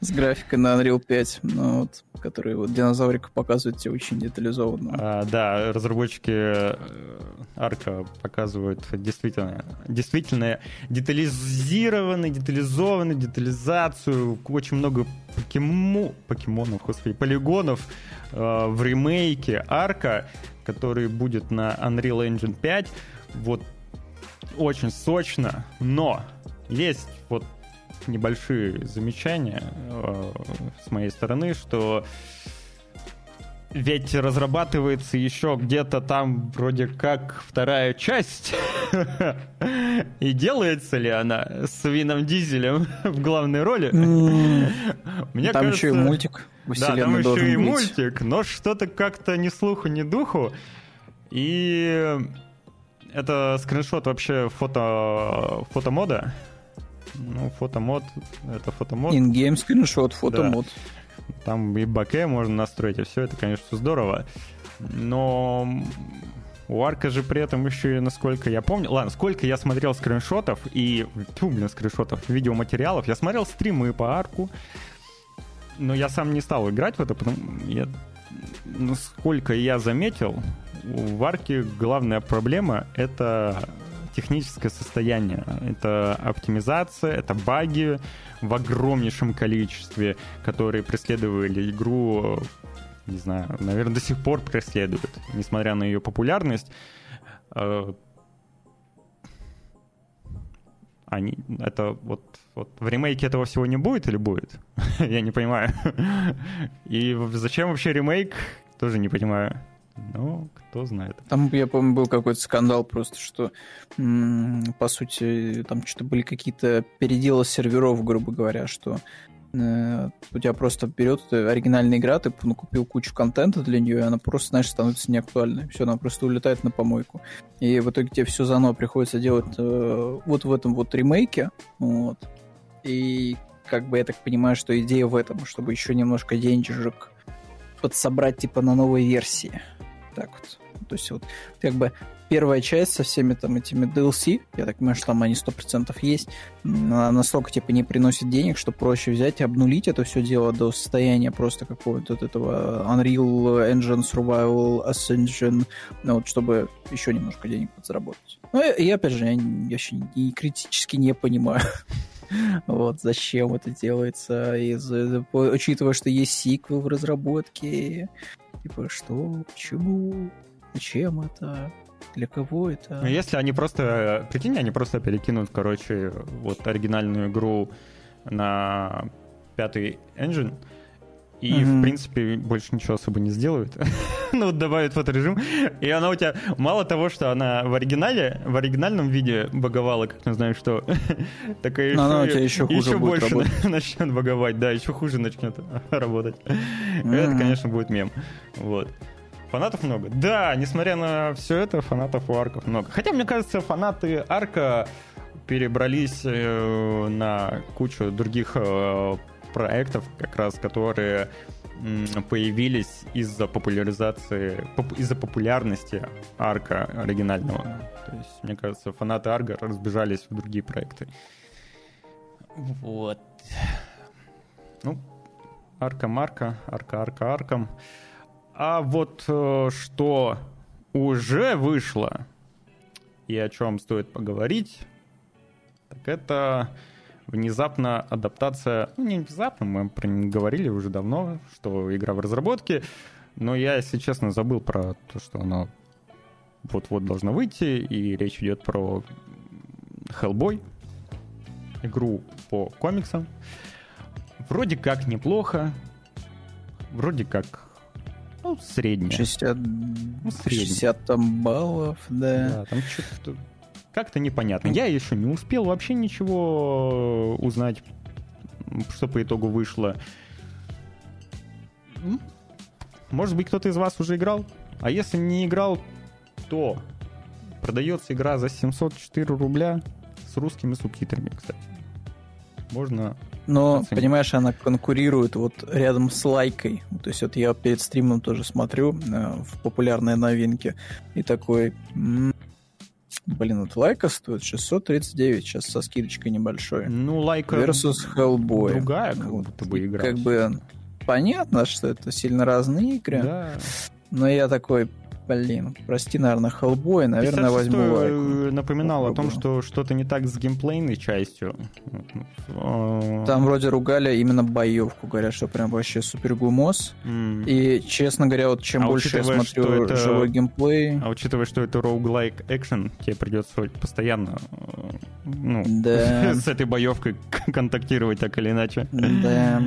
с графикой на Unreal 5, ну, вот, который вот динозаврика показывает тебе очень детализованно. А, да, разработчики э, Арка показывают действительно, действительно детализированный, детализованную детализацию, очень много покему... покемонов, господи, полигонов э, в ремейке Арка который будет на Unreal Engine 5. Вот очень сочно, но есть вот небольшие замечания э, с моей стороны, что ведь разрабатывается еще где-то там вроде как вторая часть. [LAUGHS] И делается ли она с Вином Дизелем [LAUGHS] в главной роли? Мне там еще и мультик. Да, там еще и мультик, но что-то как-то ни слуху, ни духу. И это скриншот вообще фото, фотомода. Ну, фотомод, это фотомод. Ингейм скриншот, фотомод. Да. Там и баке можно настроить, и все это, конечно, здорово. Но у Арка же при этом еще и, насколько я помню... Ладно, сколько я смотрел скриншотов и... Тьфу, блин, скриншотов, видеоматериалов. Я смотрел стримы по Арку, но я сам не стал играть в это, потому... Я... Насколько я заметил, в Арке главная проблема — это техническое состояние. Это оптимизация, это баги в огромнейшем количестве, которые преследовали игру, не знаю, наверное, до сих пор преследуют, несмотря на ее популярность. Э, они, это вот, вот в ремейке этого всего не будет или будет? [LAUGHS] Я не понимаю. [LAUGHS] И зачем вообще ремейк? Тоже не понимаю. Ну, кто знает. Там, я помню, был какой-то скандал просто, что, по сути, там что-то были какие-то переделы серверов, грубо говоря, что э, у тебя просто берет оригинальная игра, ты ну, купил кучу контента для нее, и она просто, знаешь, становится неактуальной. Все, она просто улетает на помойку. И в итоге тебе все заново приходится делать э, вот в этом вот ремейке. Вот. И как бы я так понимаю, что идея в этом, чтобы еще немножко денежек подсобрать типа на новой версии. Так вот. То есть вот как бы первая часть со всеми там этими DLC, я так понимаю, что там они 100% есть, она настолько типа не приносит денег, что проще взять и обнулить это все дело до состояния просто какого-то вот этого Unreal Engine Survival Ascension, ну, вот, чтобы еще немножко денег подзаработать. Ну и, и опять же, я, я еще и критически не понимаю, [LAUGHS] [LAUGHS] вот, зачем это делается, из, учитывая, что есть сиквел в разработке, Типа, что, почему, зачем это, для кого это? Ну, если они просто, прикинь, они просто перекинут, короче, вот оригинальную игру на пятый engine, и, mm-hmm. в принципе, больше ничего особо не сделают. [LAUGHS] ну, вот добавят фоторежим. И она у тебя, мало того, что она в оригинале, в оригинальном виде баговала, как не знаю что, [LAUGHS] такая еще, она у тебя еще, хуже еще больше [LAUGHS] начнет баговать, да, еще хуже начнет работать. Mm-hmm. Это, конечно, будет мем. Вот. Фанатов много? Да, несмотря на все это, фанатов у арков много. Хотя, мне кажется, фанаты арка перебрались э, на кучу других э, проектов, как раз которые появились из-за популяризации, из-за популярности арка оригинального. То есть, мне кажется, фанаты арга разбежались в другие проекты. Вот. Ну, арка Марка, арка, арка, арком. А вот э, что уже вышло и о чем стоит поговорить, так это внезапно адаптация, ну не внезапно, мы про нее говорили уже давно, что игра в разработке, но я, если честно, забыл про то, что она вот-вот должна выйти, и речь идет про Hellboy, игру по комиксам. Вроде как неплохо, вроде как ну, средняя. 60, Ну, средняя. 60 там баллов, да. Да, там что-то как-то непонятно. Я еще не успел вообще ничего узнать, что по итогу вышло. М? Может быть, кто-то из вас уже играл? А если не играл, то продается игра за 704 рубля с русскими субтитрами, кстати. Можно... Но, Оценить. понимаешь, она конкурирует вот рядом с лайкой. То есть вот я перед стримом тоже смотрю э, в популярные новинки и такой... м, Блин, вот лайка стоит 639, сейчас со скидочкой небольшой. Ну, лайка... Versus Hellboy. другая как Вот. будто бы игра. Как бы понятно, что это сильно разные игры, Да. но я такой, блин, прости, наверное, Hellboy, наверное, 56-й, возьму лайку. напоминал о том, что что-то не так с геймплейной частью. Э, Там вроде ругали именно боевку, говорят, что прям вообще супер гумос. И, честно говоря, вот чем А больше я смотрю это- живой геймплей, А учитывая, что это roguelike экшен, тебе придется постоянно э, ну, Да. [LAUGHS] с этой боевкой контактировать так или иначе. да.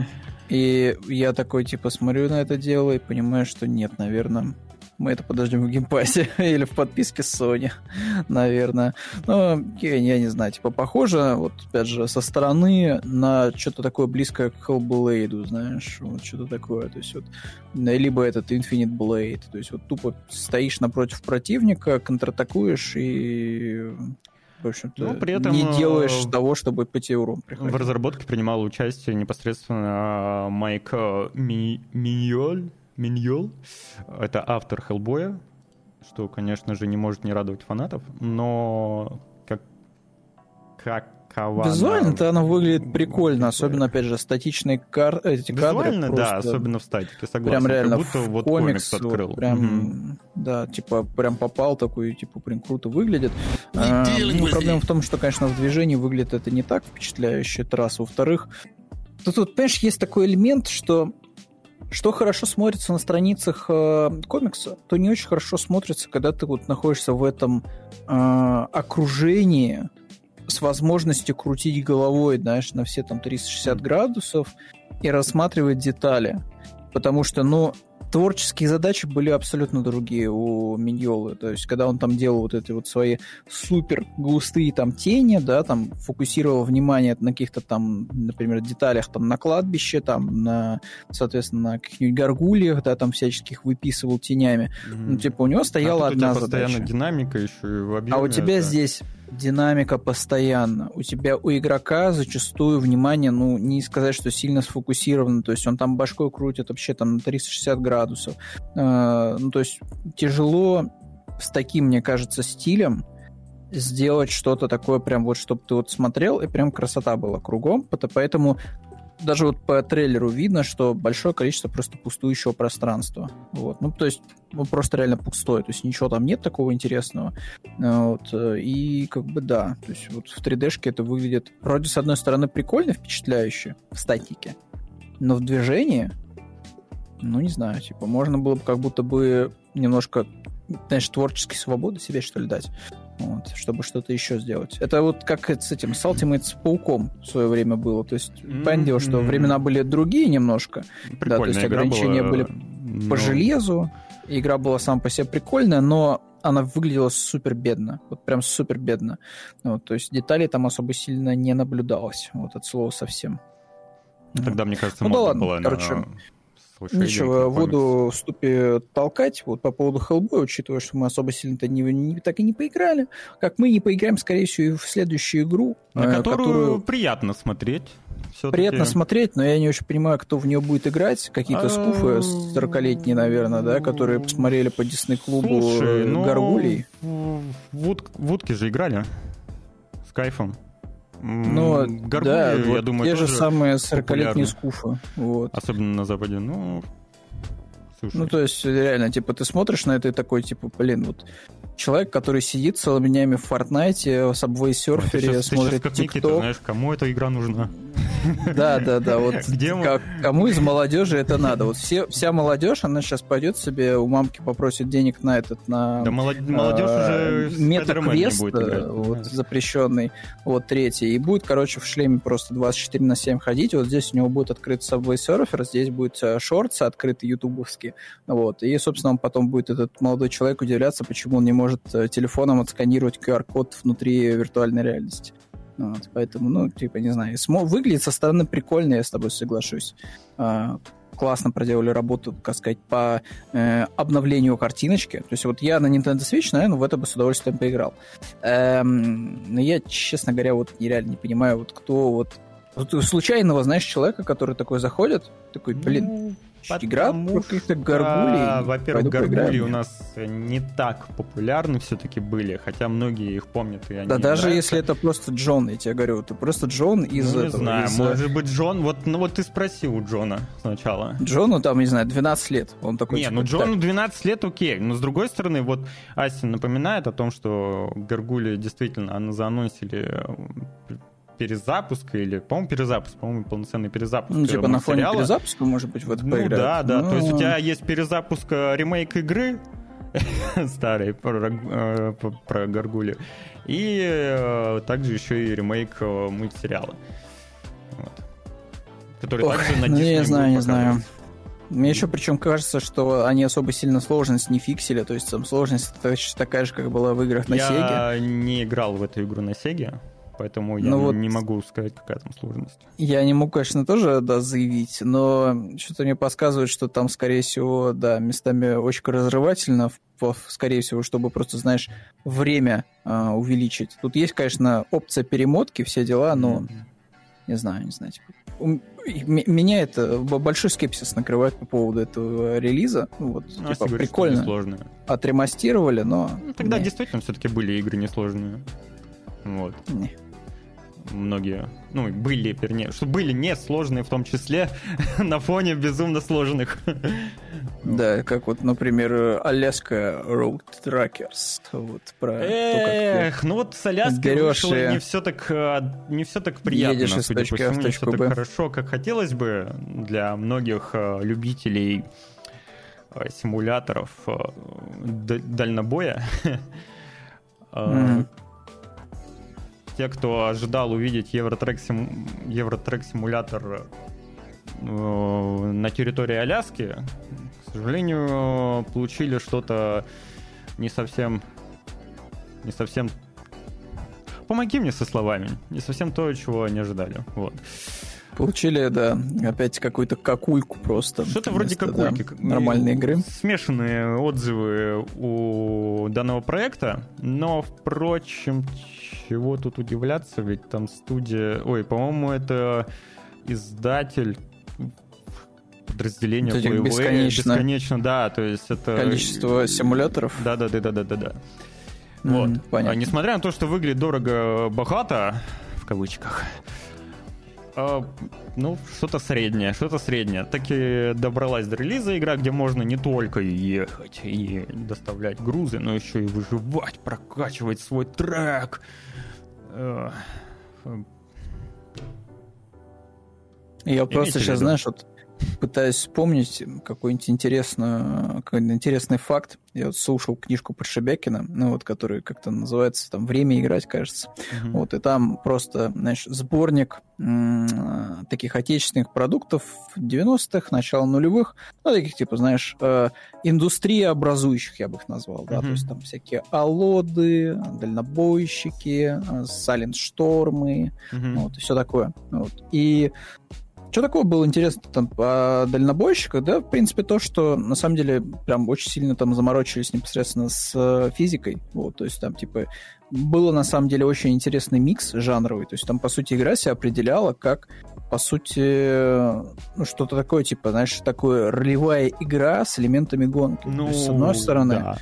И я такой, типа, смотрю на это дело и понимаю, что нет, наверное, мы это подождем в Game Pass е [LAUGHS] или в подписке Sony, наверное. Но я, я не знаю, типа, похоже, вот, опять же, со стороны на что-то такое близкое к Hellblade, знаешь, вот что-то такое, то есть вот, либо этот Infinite Blade, то есть вот тупо стоишь напротив противника, контратакуешь и в общем-то, Но при этом, не э, делаешь того, чтобы по тебе урон В приходил. разработке принимал участие непосредственно Майк э, Ми- Миньоль. Миньол. Это автор Хеллбоя, что, конечно же, не может не радовать фанатов, но как какова... Визуально-то оно выглядит прикольно, особенно, опять же, статичные кар... эти кадры. Визуально, да, особенно в статике, согласен. Прям реально как будто в вот комикс, комикс открыл. вот прям, Мгм. да, типа, прям попал такой, типа, прям круто выглядит. А, ну, проблема в том, что, конечно, в движении выглядит это не так впечатляюще, это раз. Во-вторых, тут, вот, понимаешь, есть такой элемент, что что хорошо смотрится на страницах э, комикса, то не очень хорошо смотрится, когда ты вот находишься в этом э, окружении с возможностью крутить головой, знаешь, на все там 360 градусов и рассматривать детали. Потому что, ну, творческие задачи были абсолютно другие у Миньолы. То есть, когда он там делал вот эти вот свои супер густые там тени, да, там фокусировал внимание на каких-то там, например, деталях там на кладбище, там на, соответственно, на каких-нибудь горгульях, да, там всяческих выписывал тенями. Ну, типа, у него стояла а тут у тебя одна постоянно задача. динамика еще и в объеме. А у тебя это- здесь динамика постоянно. У тебя у игрока зачастую внимание, ну, не сказать, что сильно сфокусировано. То есть он там башкой крутит вообще там на 360 градусов. Э, ну, то есть тяжело с таким, мне кажется, стилем сделать что-то такое прям вот, чтобы ты вот смотрел, и прям красота была кругом. Поэтому даже вот по трейлеру видно, что большое количество просто пустующего пространства. Вот. Ну, то есть, ну, просто реально пустое. То есть, ничего там нет такого интересного. А, Вот. э, И как бы да. То есть, вот в 3D-шке это выглядит вроде, с одной стороны, прикольно, впечатляюще в статике, но в движении, ну, не знаю, типа, можно было бы как будто бы немножко, знаешь, творческой свободы себе, что ли, дать. Вот, чтобы что-то еще сделать. Это вот как с этим, с Ultimate с Пауком в свое время было. То есть, понятное дело, что времена были другие немножко, Прикольная есть игра ограничения была, были но- по железу. Игра была сама по себе прикольная, но она выглядела супер бедно. Вот прям супер бедно. Вот, то есть деталей там особо сильно не наблюдалось. Вот от слова совсем. Тогда, мне кажется, Ну да можно ладно, было короче, слушай, Нечего воду в ступе толкать. Вот по поводу Hellboy, учитывая, что мы особо сильно-то не, не- так и не поиграли. Как мы не поиграем, скорее всего, и в следующую игру, На э, которую, приятно смотреть. всё-таки. приятно смотреть, но я не очень понимаю, кто в нее будет играть. Какие-то А, скуфы 40-летние, наверное, да, которые посмотрели по Дисней-клубу Слушай, ну, Гаргулей. В, в в утки же играли с кайфом. М, Ну, Гаргульи, да, я вот думаю, те же самые 40-летние популярны. скуфы. Вот. Особенно на Западе. Ну, Слушай. Ну, то есть, реально, типа, ты смотришь на это и такой, типа, блин, вот человек, который сидит целыми днями в Fortnite, в Subway Surfer, сейчас, смотрит как Никита, TikTok. знаешь, кому эта игра нужна? [LAUGHS] Да, да, да. Вот [LAUGHS] Где мы? как- кому из молодежи это надо? Вот все, вся молодежь, она сейчас пойдет себе у мамки попросит денег на этот, на Да молод- молодежь э, уже Метаквест, будет играть. вот, Да. запрещенный, вот третий, и будет, короче, в шлеме просто 24 на 7 ходить, вот здесь у него будет открыт Subway Surfer, здесь будет э, шортс открытый вот, и, собственно, он потом будет этот молодой человек удивляться, почему он не может э, телефоном отсканировать QR-код внутри виртуальной реальности. Вот, поэтому, ну, типа, не знаю, смо- выглядит со стороны прикольно, я с тобой соглашусь. А, классно проделали работу, так сказать, по э, обновлению картиночки. То есть вот я на Nintendo Switch, наверное, в это бы с удовольствием поиграл. Эм, но я, честно говоря, вот нереально не понимаю, вот кто вот... вот случайного, знаешь, человека, который такой заходит, такой, блин, Ну, игра потому про каких-то горгулей. Во-первых, Пойду горгули у нас не так популярны все-таки были, хотя многие их помнят, и они Да даже нравятся. если это просто Джон, я тебе говорю, это просто Джон из ну, не этого. знаю, из, э, может быть, Джон... Вот, ну, вот ты спросил у Джона сначала. Джону там, не знаю, 12 лет. Он такой, Не, типа, ну «Так, Джону 12 лет, окей. Но с другой стороны, вот Астин напоминает о том, что Гаргули действительно ан- заанонсили э, перезапуск или, по-моему, перезапуск, по-моему, полноценный перезапуск Ну, типа э, на фоне мультсериала. перезапуска, может быть, в это Ну да, да. То есть у Ну, тебя есть перезапуск э, ремейк игры [LAUGHS] старой про, э, про- Гаргулю. И э, также еще и ремейк э, мультсериала. Вот. Который Ох, также на ну, Disney я не знаю, не знаю. Мне еще причем кажется, что они особо сильно сложность не фиксили, то есть там сложность точно такая же, как была в играх на Sega. Я не играл в эту игру на Сеге, поэтому я Ну вот- не могу сказать, какая там сложность. Я не могу, конечно, тоже да, заявить, но что-то мне подсказывает, что там, скорее всего, да, местами очень разрывательно, скорее всего, чтобы просто, знаешь, время а, увеличить. Тут есть, конечно, опция перемотки, все дела, но Мгм. не знаю, не знаю. Типа, м- меня это большой скепсис накрывает по поводу этого релиза. Ну, вот, Ну, типа, прикольно отремастировали, но... Ну, тогда не, действительно все-таки были игры несложные. Вот. не. Многие, ну, были, вернее, что были несложные в том числе [LAUGHS] на фоне безумно сложных. Да, как вот, например, Аляска Road Trackers. Вот про то, как ты Эх, ну вот с Аляской вышло и не все так, э, не все так приятно, едешь из судя по А в всему, не все Б. так хорошо, как хотелось бы для многих э, любителей э, симуляторов дальнобоя. [LAUGHS] Те, кто ожидал увидеть Евротрек, сим- Евротрек симулятор э, на территории Аляски, к сожалению, получили что-то не совсем не совсем Помоги мне со словами. Не совсем то, чего они ожидали. Вот. Получили, да, опять какую-то какульку просто. Что-то вроде вместо, да, какульки. нормальной игры. Смешанные отзывы у данного проекта, но, впрочем, чего тут удивляться, ведь там студия... Ой, по-моему, это издатель этих Playway. бесконечно- Бесконечно, да, то есть это... Количество симуляторов. Да, да, да, да, да, да, да. М, Вот. понятно. А несмотря на то, что выглядит дорого-богато, в кавычках, а, ну, что-то среднее, что-то среднее. Таки добралась до релиза игра, где можно не только ехать и доставлять грузы, но еще и выживать, прокачивать свой трек. Э, Я просто сейчас, виду. знаешь, вот пытаюсь вспомнить какой-нибудь интересный, какой интересный факт. Я вот слушал книжку Подшибякина, ну вот, который как-то называется там «Время играть», кажется. мгм. Вот, и там просто, знаешь, сборник таких отечественных продуктов 90-х, начала нулевых, ну, таких, типа, знаешь, э, индустриеобразующих, я бы их назвал, да, Мгм. то есть там всякие алоды, дальнобойщики, салент-штормы, Мгм. вот, и все такое. Вот. И что такого было интересно там по дальнобойщиках, да, в принципе, то, что на самом деле прям очень сильно там заморочились непосредственно с э, физикой, вот, то есть там, типа, было на самом деле очень интересный микс жанровый, то есть там, по сути, игра себя определяла как, по сути, ну, что-то такое, типа, знаешь, такое ролевая игра с элементами гонки. Ну, то есть, с одной стороны, да.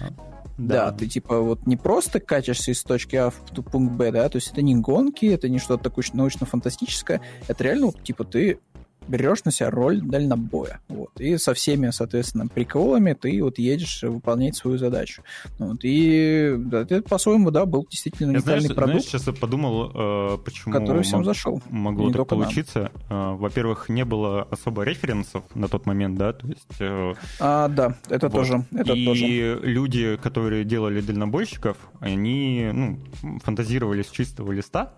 да, ты типа вот не просто качаешься из точки А в пункт Б, да, то есть это не гонки, это не что-то такое научно-фантастическое, это реально вот, типа ты берешь на себя роль дальнобоя. Вот. И со всеми, соответственно, приколами ты вот едешь выполнять свою задачу. Вот. И да, это, по-своему, да, был действительно уникальный знаешь, продукт. Знаешь, сейчас я подумал, э, почему который всем мог- зашел. могло Не так только нам. получиться. Э, Во-первых, не было особо референсов на тот момент, да, то есть... э, А, да, это Вот. тоже. Это и тоже. люди, которые делали дальнобойщиков, они ну, фантазировали с чистого листа,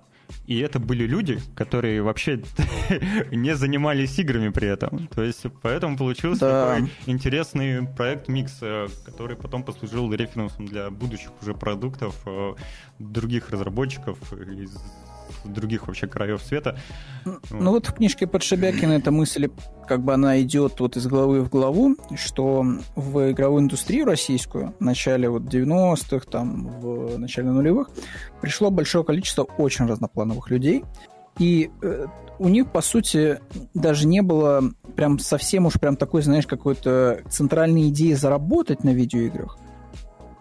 и это были люди, которые вообще [LAUGHS] не занимались играми при этом. То есть поэтому получился Да. такой интересный проект Микс, э, который потом послужил референсом для будущих уже продуктов э, других разработчиков из других вообще краев света. Ну вот в книжке Подшибякина эта мысль, как бы она идет вот из главы в главу, что в игровую индустрию российскую в начале вот 90-х, там, в начале нулевых, пришло большое количество очень разноплановых людей, и э, у них, по сути, даже не было прям совсем уж прям такой, знаешь, какой-то центральной идеи заработать на видеоиграх,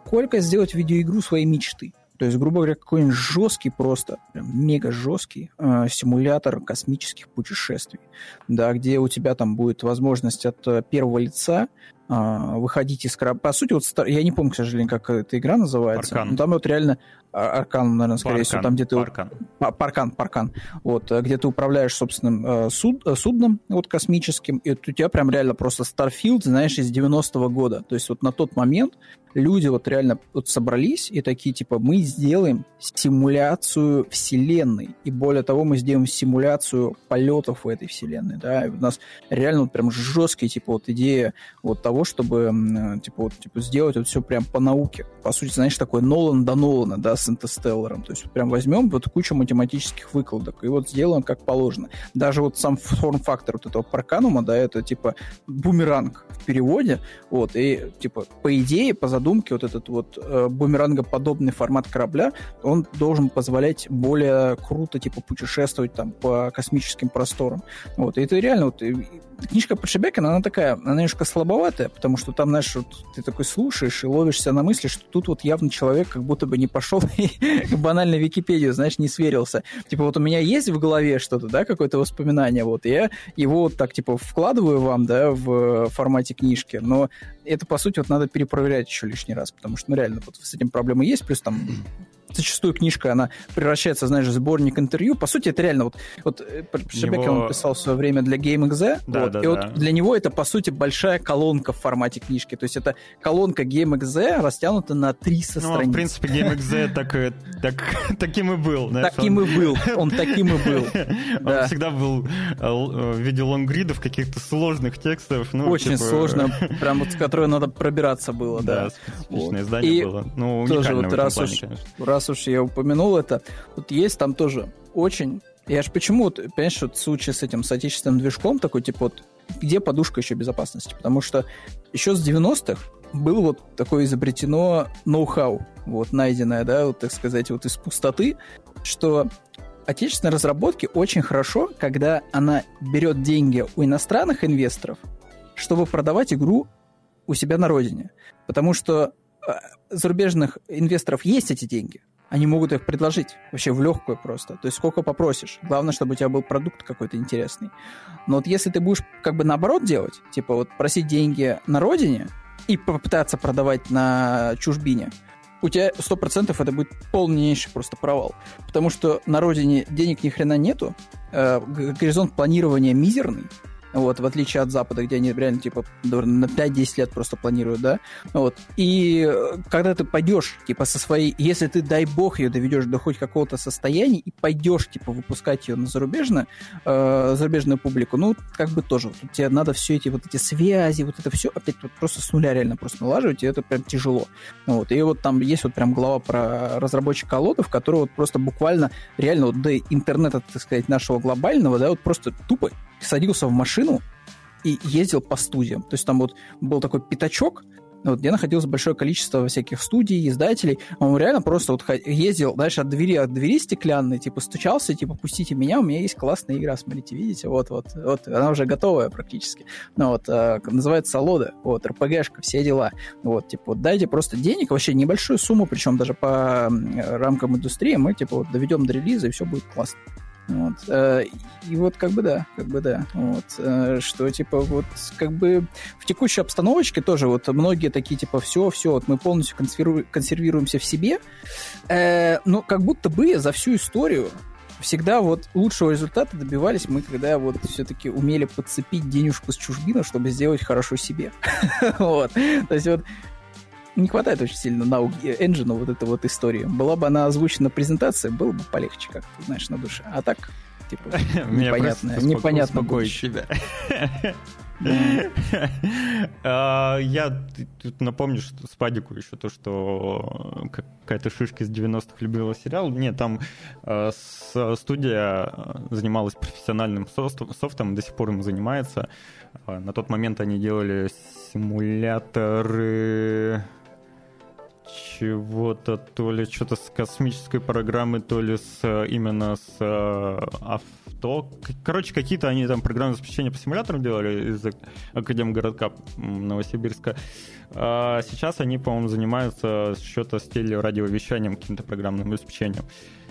сколько сделать видеоигру своей мечты. То есть, грубо говоря, какой-нибудь жесткий просто, прям мега жесткий э, симулятор космических путешествий, да, где у тебя там будет возможность от э, первого лица э, выходить из корабля. По сути, вот я не помню, к сожалению, как эта игра называется. Аркан. Но там вот реально а, Аркан, наверное, скорее всего, там где ты Паркан. Па- Паркан, паркан. Вот, э, где ты управляешь собственным э, суд- э, судном вот, космическим, и вот у тебя прям реально просто Starfield, знаешь, из 90-го года. То есть вот на тот момент люди вот реально вот собрались и такие, типа, мы сделаем симуляцию вселенной. И более того, мы сделаем симуляцию полетов в этой вселенной, да. И у нас реально вот прям жесткие, типа, вот идея вот того, чтобы, типа, вот, типа, сделать вот все прям по науке. По сути, знаешь, такой Нолан до Нолана, да, с Интерстелларом. То есть прям возьмем вот кучу математических выкладок и вот сделаем как положено. Даже вот сам форм-фактор вот этого парканума, да, это типа бумеранг в переводе, вот, и типа по идее, по задумке, вот этот вот э, бумеранго-подобный формат корабля, он должен позволять более круто, типа, путешествовать там по космическим просторам. Вот, и это реально вот... Книжка Подшибякина, она такая, она немножко слабоватая, потому что там, знаешь, вот ты такой слушаешь и ловишься на мысли, что тут вот явно человек как будто бы не пошел [LAUGHS] и банально Википедию, знаешь, не сверился. Типа вот у меня есть в голове что-то, да, какое-то воспоминание, вот, и я его вот так, типа, вкладываю вам, да, в формате книжки, но это, по сути, вот надо перепроверять еще лишний раз, потому что, ну, реально, вот с этим проблемы есть, плюс там зачастую книжка, она превращается, знаешь, в сборник интервью. По сути, это реально вот, вот э, Шебекин Него- он писал в свое время для GameXZ, Да, вот, да, и да. вот для него это, по сути, большая колонка в формате книжки. То есть это колонка GameXZ растянута на 300 Ну, страниц. в принципе, GameXZ [LAUGHS] так, э, так, [LAUGHS] таким и был. знаешь, таким он- и был. [LAUGHS] Он таким и был. Он Да. всегда был э, в виде лонгридов, каких-то сложных текстов. Ну, Очень типа, сложно, прям вот с которой надо пробираться было, Да, да. специфичное издание И было. Ну, тоже уникальное вот в этом раз плане, уж- конечно. раз уж я упомянул это, вот есть там тоже очень... Я ж почему, понимаешь, вот в случае с этим, с отечественным движком, такой, типа, вот, где подушка еще безопасности? Потому что еще с 90-х было вот такое изобретено ноу-хау, вот, найденное, да, вот, так сказать, вот из пустоты, что отечественные разработки очень хорошо, когда она берет деньги у иностранных инвесторов, чтобы продавать игру у себя на родине. Потому что э, зарубежных инвесторов есть эти деньги, они могут их предложить вообще в легкую просто. То есть сколько попросишь. Главное, чтобы у тебя был продукт какой-то интересный. Но вот если ты будешь как бы наоборот делать, типа вот просить деньги на родине и попытаться продавать на чужбине, у тебя сто процентов это будет полнейший просто провал. Потому что на родине денег ни хрена нету, э, горизонт планирования мизерный, вот, в отличие от Запада, где они реально, типа, на 5-10 лет просто планируют, да, вот, и э, когда ты пойдешь, типа, со своей, если ты, дай бог, ее доведешь до хоть какого-то состояния и пойдешь, типа, выпускать ее на зарубежную, э, зарубежную публику, ну, как бы тоже, вот, тебе надо все эти вот эти связи, вот это все опять вот просто с нуля реально просто налаживать, и это прям тяжело. Вот, и вот там есть вот прям глава про разработчика лотов, который вот просто буквально реально вот до интернета, так сказать, нашего глобального, да, вот просто тупо садился в машину и ездил по студиям. То есть там вот был такой пятачок, вот, где находилось большое количество всяких студий, издателей. Он реально просто вот ездил дальше от двери, от двери стеклянной, типа стучался, типа, пустите меня, у меня есть классная игра, смотрите, видите, вот, вот, вот, она уже готовая практически. Ну вот, э, называется Лода, вот, РПГшка, все дела. Вот, типа, вот дайте просто денег, вообще небольшую сумму, причем даже по рамкам индустрии, мы, типа, вот доведем до релиза, и все будет классно. Вот. Э, и вот как бы да, как бы да. Вот. Э, что типа вот как бы в текущей обстановочке тоже вот многие такие типа все, все, вот мы полностью консервируемся в себе. Э, но как будто бы за всю историю всегда вот лучшего результата добивались мы, когда вот все-таки умели подцепить денежку с чужбина, чтобы сделать хорошо себе. [LAUGHS] вот. То есть вот не хватает очень сильно науки Engine вот этой вот истории. Была бы она озвучена презентация, было бы полегче как-то, знаешь, на душе. А так, типа, [LAUGHS] непонятно. Непонятно успокоить себя. А, я тут напомню что Спадику еще то, что какая-то шишка из 90-х любила сериал. Нет, там а, студия занималась профессиональным софтом, до сих пор им занимается. А, на тот момент они делали симуляторы чего-то, то ли что-то с космической программы, то ли с именно с авто. Короче, какие-то они там программное обеспечение по симуляторам делали из Академгородка Новосибирска. А сейчас они, по-моему, занимаются что-то с телерадиовещанием, каким-то программным обеспечением.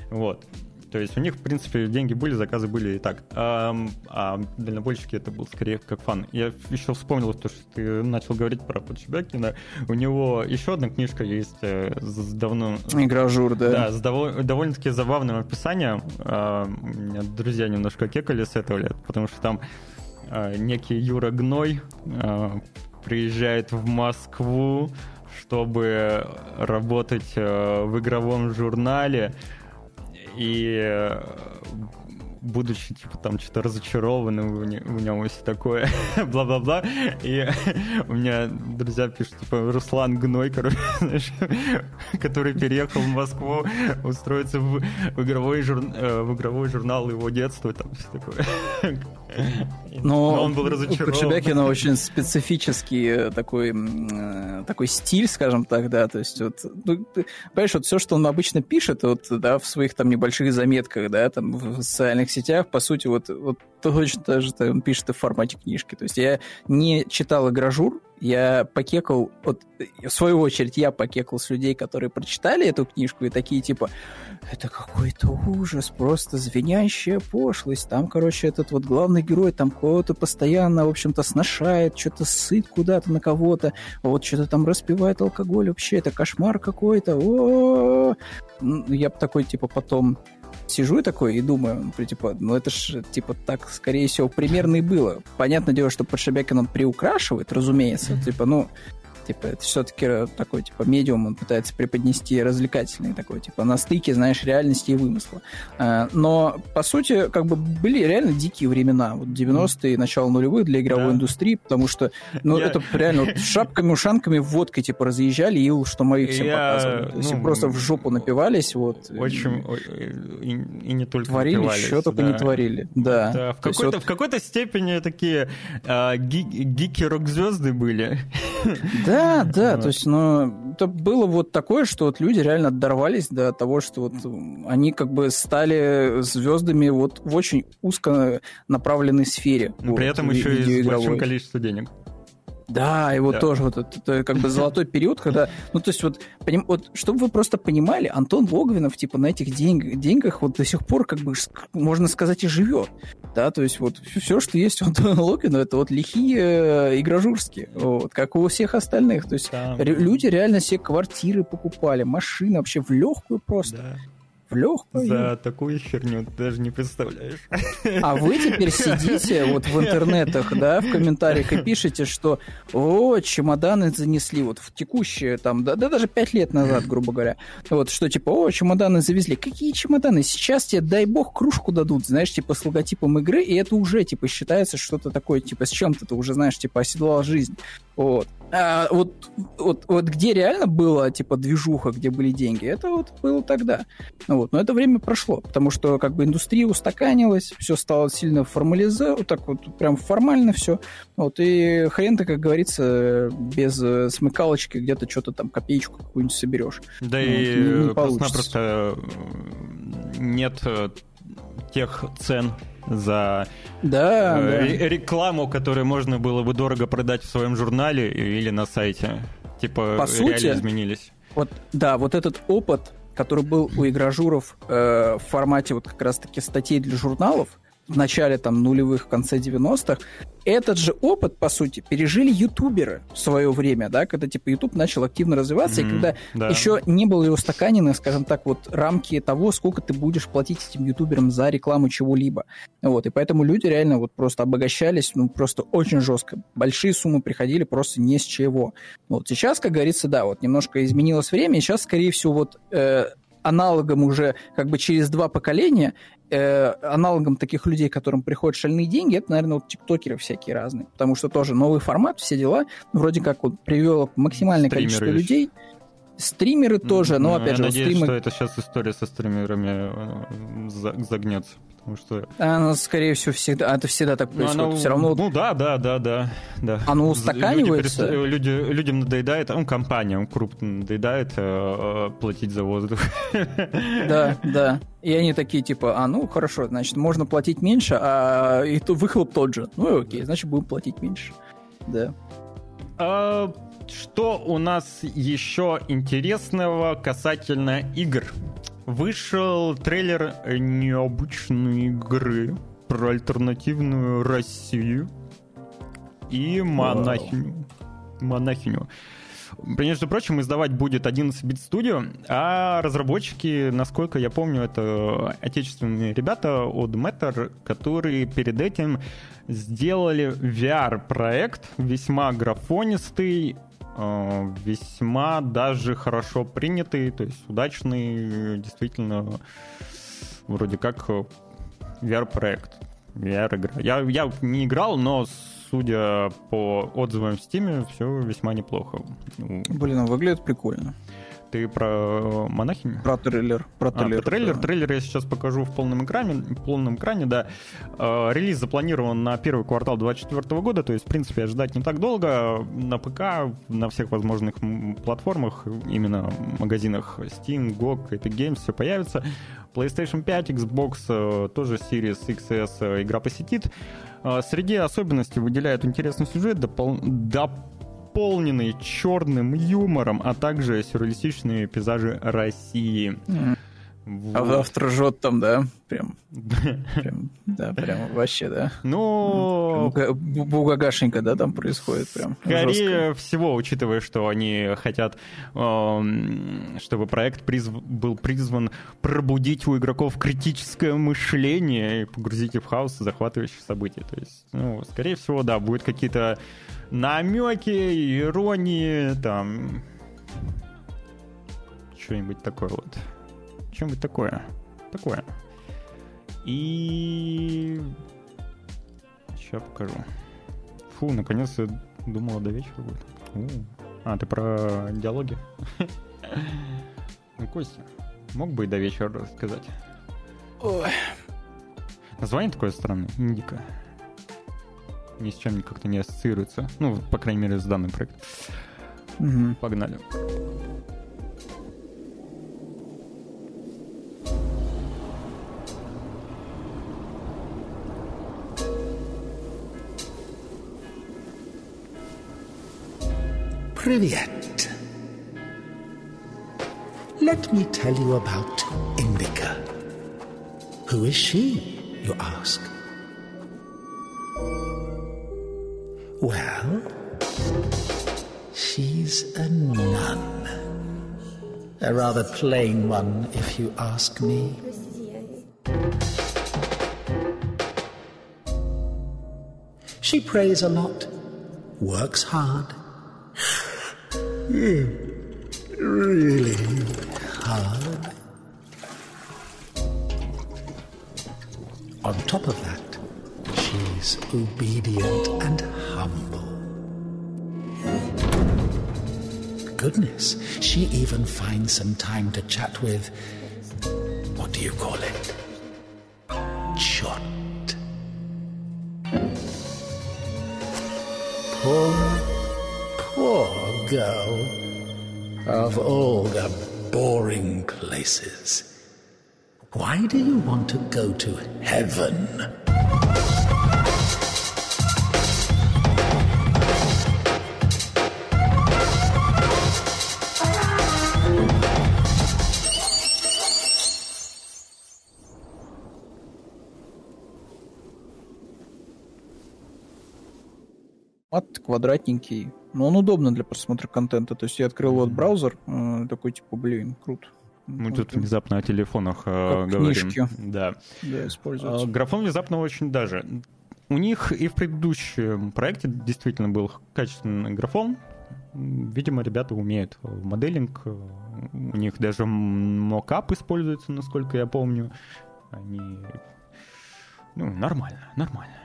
Вот. То есть у них, в принципе, деньги были, заказы были и так. А, а дальнобойщики это был скорее как фан. Я еще вспомнил то, что ты начал говорить про Подшибякина. У него еще одна книжка есть э, с давно... Игражур, да. Да, с дов... довольно-таки забавным описанием. А, меня друзья немножко кекали с этого лет, потому что там а, некий Юра Гной а, приезжает в Москву, чтобы работать в игровом журнале, и э, будучи, типа, там, что-то разочарованным в, не, в нем и все такое, [LAUGHS] бла-бла-бла. И [LAUGHS] у меня друзья пишут, типа, Руслан Гной, короче, [LAUGHS] знаешь, который переехал в Москву устроиться в, в, игровой, жур, э, в игровой журнал его детства, там все такое. Но, Но он был разочарован. У Кочебякина очень специфический э, такой, э, такой стиль, скажем так, да, то есть вот, ну, понимаешь, вот все, что он обычно пишет, вот, да, в своих там небольших заметках, да, там в социальных сетях, по сути, вот, вот точно так же он пишет и в формате книжки. То есть я не читал игражур, я покекал, вот, в свою очередь, я покекал с людей, которые прочитали эту книжку, и такие, типа, это какой-то ужас, просто звенящая пошлость. Там, короче, этот вот главный герой там кого-то постоянно, в общем-то, сношает, что-то сыт куда-то на кого-то, вот что-то там распивает алкоголь, вообще, это кошмар какой-то. О-о-о! Я бы такой, типа, потом сижу и такой и думаю, ну, типа, ну это ж, типа, так, скорее всего, примерно и было. Понятное дело, что Подшибякин он приукрашивает, разумеется, типа, ну, Типа, это все-таки такой, типа, медиум, он пытается преподнести развлекательный такой, типа, на стыке, знаешь, реальности и вымысла. А, но, по сути, как бы были реально дикие времена. Вот 90-е, начало нулевых для игровой да. индустрии, потому что, ну, Я... это реально вот шапками, ушанками, водкой, типа, разъезжали, и что мои всем Я... показывали. То есть ну, просто в жопу напивались, вот. Очень, и, и не только Творили, что только да. не творили. Да. да в, какой-то, вот... в какой-то степени такие а, ги- гики-рок-звезды были. Да, да, то есть, ну, это было вот такое, что вот люди реально дорвались до того, что вот они как бы стали звездами вот в очень узко направленной сфере. Но вот, при этом еще и с большим количеством денег. Да, и вот да. тоже вот это, это как бы золотой период, когда, ну то есть вот, поним, вот, чтобы вы просто понимали, Антон Логвинов типа на этих деньг, деньгах вот до сих пор как бы можно сказать и живет, да, то есть вот все, что есть у Антона Логвинова, это вот лихие э, игражурские, вот, как у всех остальных, то есть да. люди реально себе квартиры покупали, машины вообще в легкую просто. Да в легкую. За такую херню ты даже не представляешь. А вы теперь сидите вот в интернетах, да, в комментариях и пишете, что о, чемоданы занесли вот в текущее там, да, да даже пять лет назад, грубо говоря, вот, что типа, о, чемоданы завезли. Какие чемоданы? Сейчас тебе, дай бог, кружку дадут, знаешь, типа с логотипом игры, и это уже, типа, считается что-то такое, типа, с чем-то ты уже, знаешь, типа, оседлал жизнь. Вот. А, вот, вот, вот где реально была, типа, движуха, где были деньги, это вот было тогда. Ну, вот. Но это время прошло, потому что, как бы, индустрия устаканилась, все стало сильно формализовано, вот так вот, прям формально все. Вот, и хрен-то, как говорится, без э, смыкалочки где-то что-то там, копеечку какую-нибудь соберешь. Да ну, и просто-напросто нет э, тех цен за да, э, да. рекламу, которую можно было бы дорого продать в своем журнале или на сайте. Типа, По сути, изменились. Вот, да, вот этот опыт который был у игражуров э, в формате вот как раз-таки статей для журналов, в начале там нулевых, в конце 90-х, этот же опыт, по сути, пережили ютуберы в свое время, да, когда типа YouTube начал активно развиваться, mm-hmm, и когда да. еще не было его устаканены, скажем так, вот рамки того, сколько ты будешь платить этим ютуберам за рекламу чего-либо. Вот, и поэтому люди реально вот просто обогащались, ну, просто очень жестко. Большие суммы приходили просто не с чего. Вот сейчас, как говорится, да, вот немножко изменилось время, и сейчас, скорее всего, вот э, аналогом уже как бы через два поколения э, аналогом таких людей, которым приходят шальные деньги, это, наверное, вот тиктокеры всякие разные. Потому что тоже новый формат, все дела. Вроде как вот привело максимальное Стримеры количество еще. людей. Стримеры тоже, но ну, опять я же... Надеюсь, стримы... что это сейчас история со стримерами э, загнется потому что... Оно, скорее всего, всегда... Это всегда так ну, происходит. Оно, Все равно... Ну да, да, да, да. да. Оно устаканивается? Люди, люди, людям надоедает, ну, компаниям крупным надоедает э, э, платить за воздух. Да, да. И они такие, типа, а, ну, хорошо, значит, можно платить меньше, а и то выхлоп тот же. Ну, окей, значит, будем платить меньше. Да. А, что у нас еще интересного касательно игр? Вышел трейлер необычной игры про альтернативную Россию и монахиню. Монахиню. Между прочим, издавать будет 11-бит студио, а разработчики, насколько я помню, это отечественные ребята от Matter, которые перед этим сделали VR-проект, весьма графонистый, весьма даже хорошо принятый, то есть удачный, действительно, вроде как VR-проект, VR-игра. Я, я не играл, но судя по отзывам в Steam, все весьма неплохо. Блин, он выглядит прикольно. Ты про монахинь? Про трейлер. Про трейлер, а, про трейлер. Да. Трейлер я сейчас покажу в полном экране. В полном экране, да. Э, релиз запланирован на первый квартал 2024 года, то есть, в принципе, ожидать не так долго. На ПК, на всех возможных платформах, именно магазинах Steam, GOG, Epic Games, все появится. PlayStation 5, Xbox, э, тоже Series XS э, игра посетит. Среди особенностей выделяют интересный сюжет, допол... доп наполненный черным юмором, а также сюрреалистичные пейзажи России. Mm. Вот. А автор жжет там, да? Прям, [LAUGHS] прям, да, прям вообще, да. Ну... Бугагашенько, да, там происходит прям. Скорее жестко. всего, учитывая, что они хотят, эм, чтобы проект призв... был призван пробудить у игроков критическое мышление и погрузить их в хаос захватывающих событий. То есть, ну, скорее всего, да, будут какие-то намеки, иронии, там... Что-нибудь такое вот. Что-нибудь такое. Такое. И... Сейчас покажу. Фу, наконец я думала до вечера будет. У. А, ты про диалоги? Ну, Костя, мог бы и до вечера рассказать? Ой. Название такое странное, Индика ни с чем как-то не ассоциируется. Ну, по крайней мере, с данным проектом. Угу. Погнали. Привет. Let me tell you about Indica. Who is she, you ask? Well, she's a nun. A rather plain one, if you ask me. She prays a lot, works hard. [SIGHS] Hmm, really finds some time to chat with, what do you call it? Chot. Poor, poor girl. Of all the boring places. Why do you want to go to heaven? Квадратненький. Но он удобно для просмотра контента. То есть я открыл вот браузер, э, такой типа, блин, круто. Мы Вот, тут э, внезапно о телефонах э, говорим. книжки. Да. Да, используется. А, Графон внезапно очень даже. У них и в предыдущем проекте действительно был качественный графон. Видимо, ребята умеют моделинг. У них даже мокап используется, насколько я помню. Они... Ну, нормально, нормально,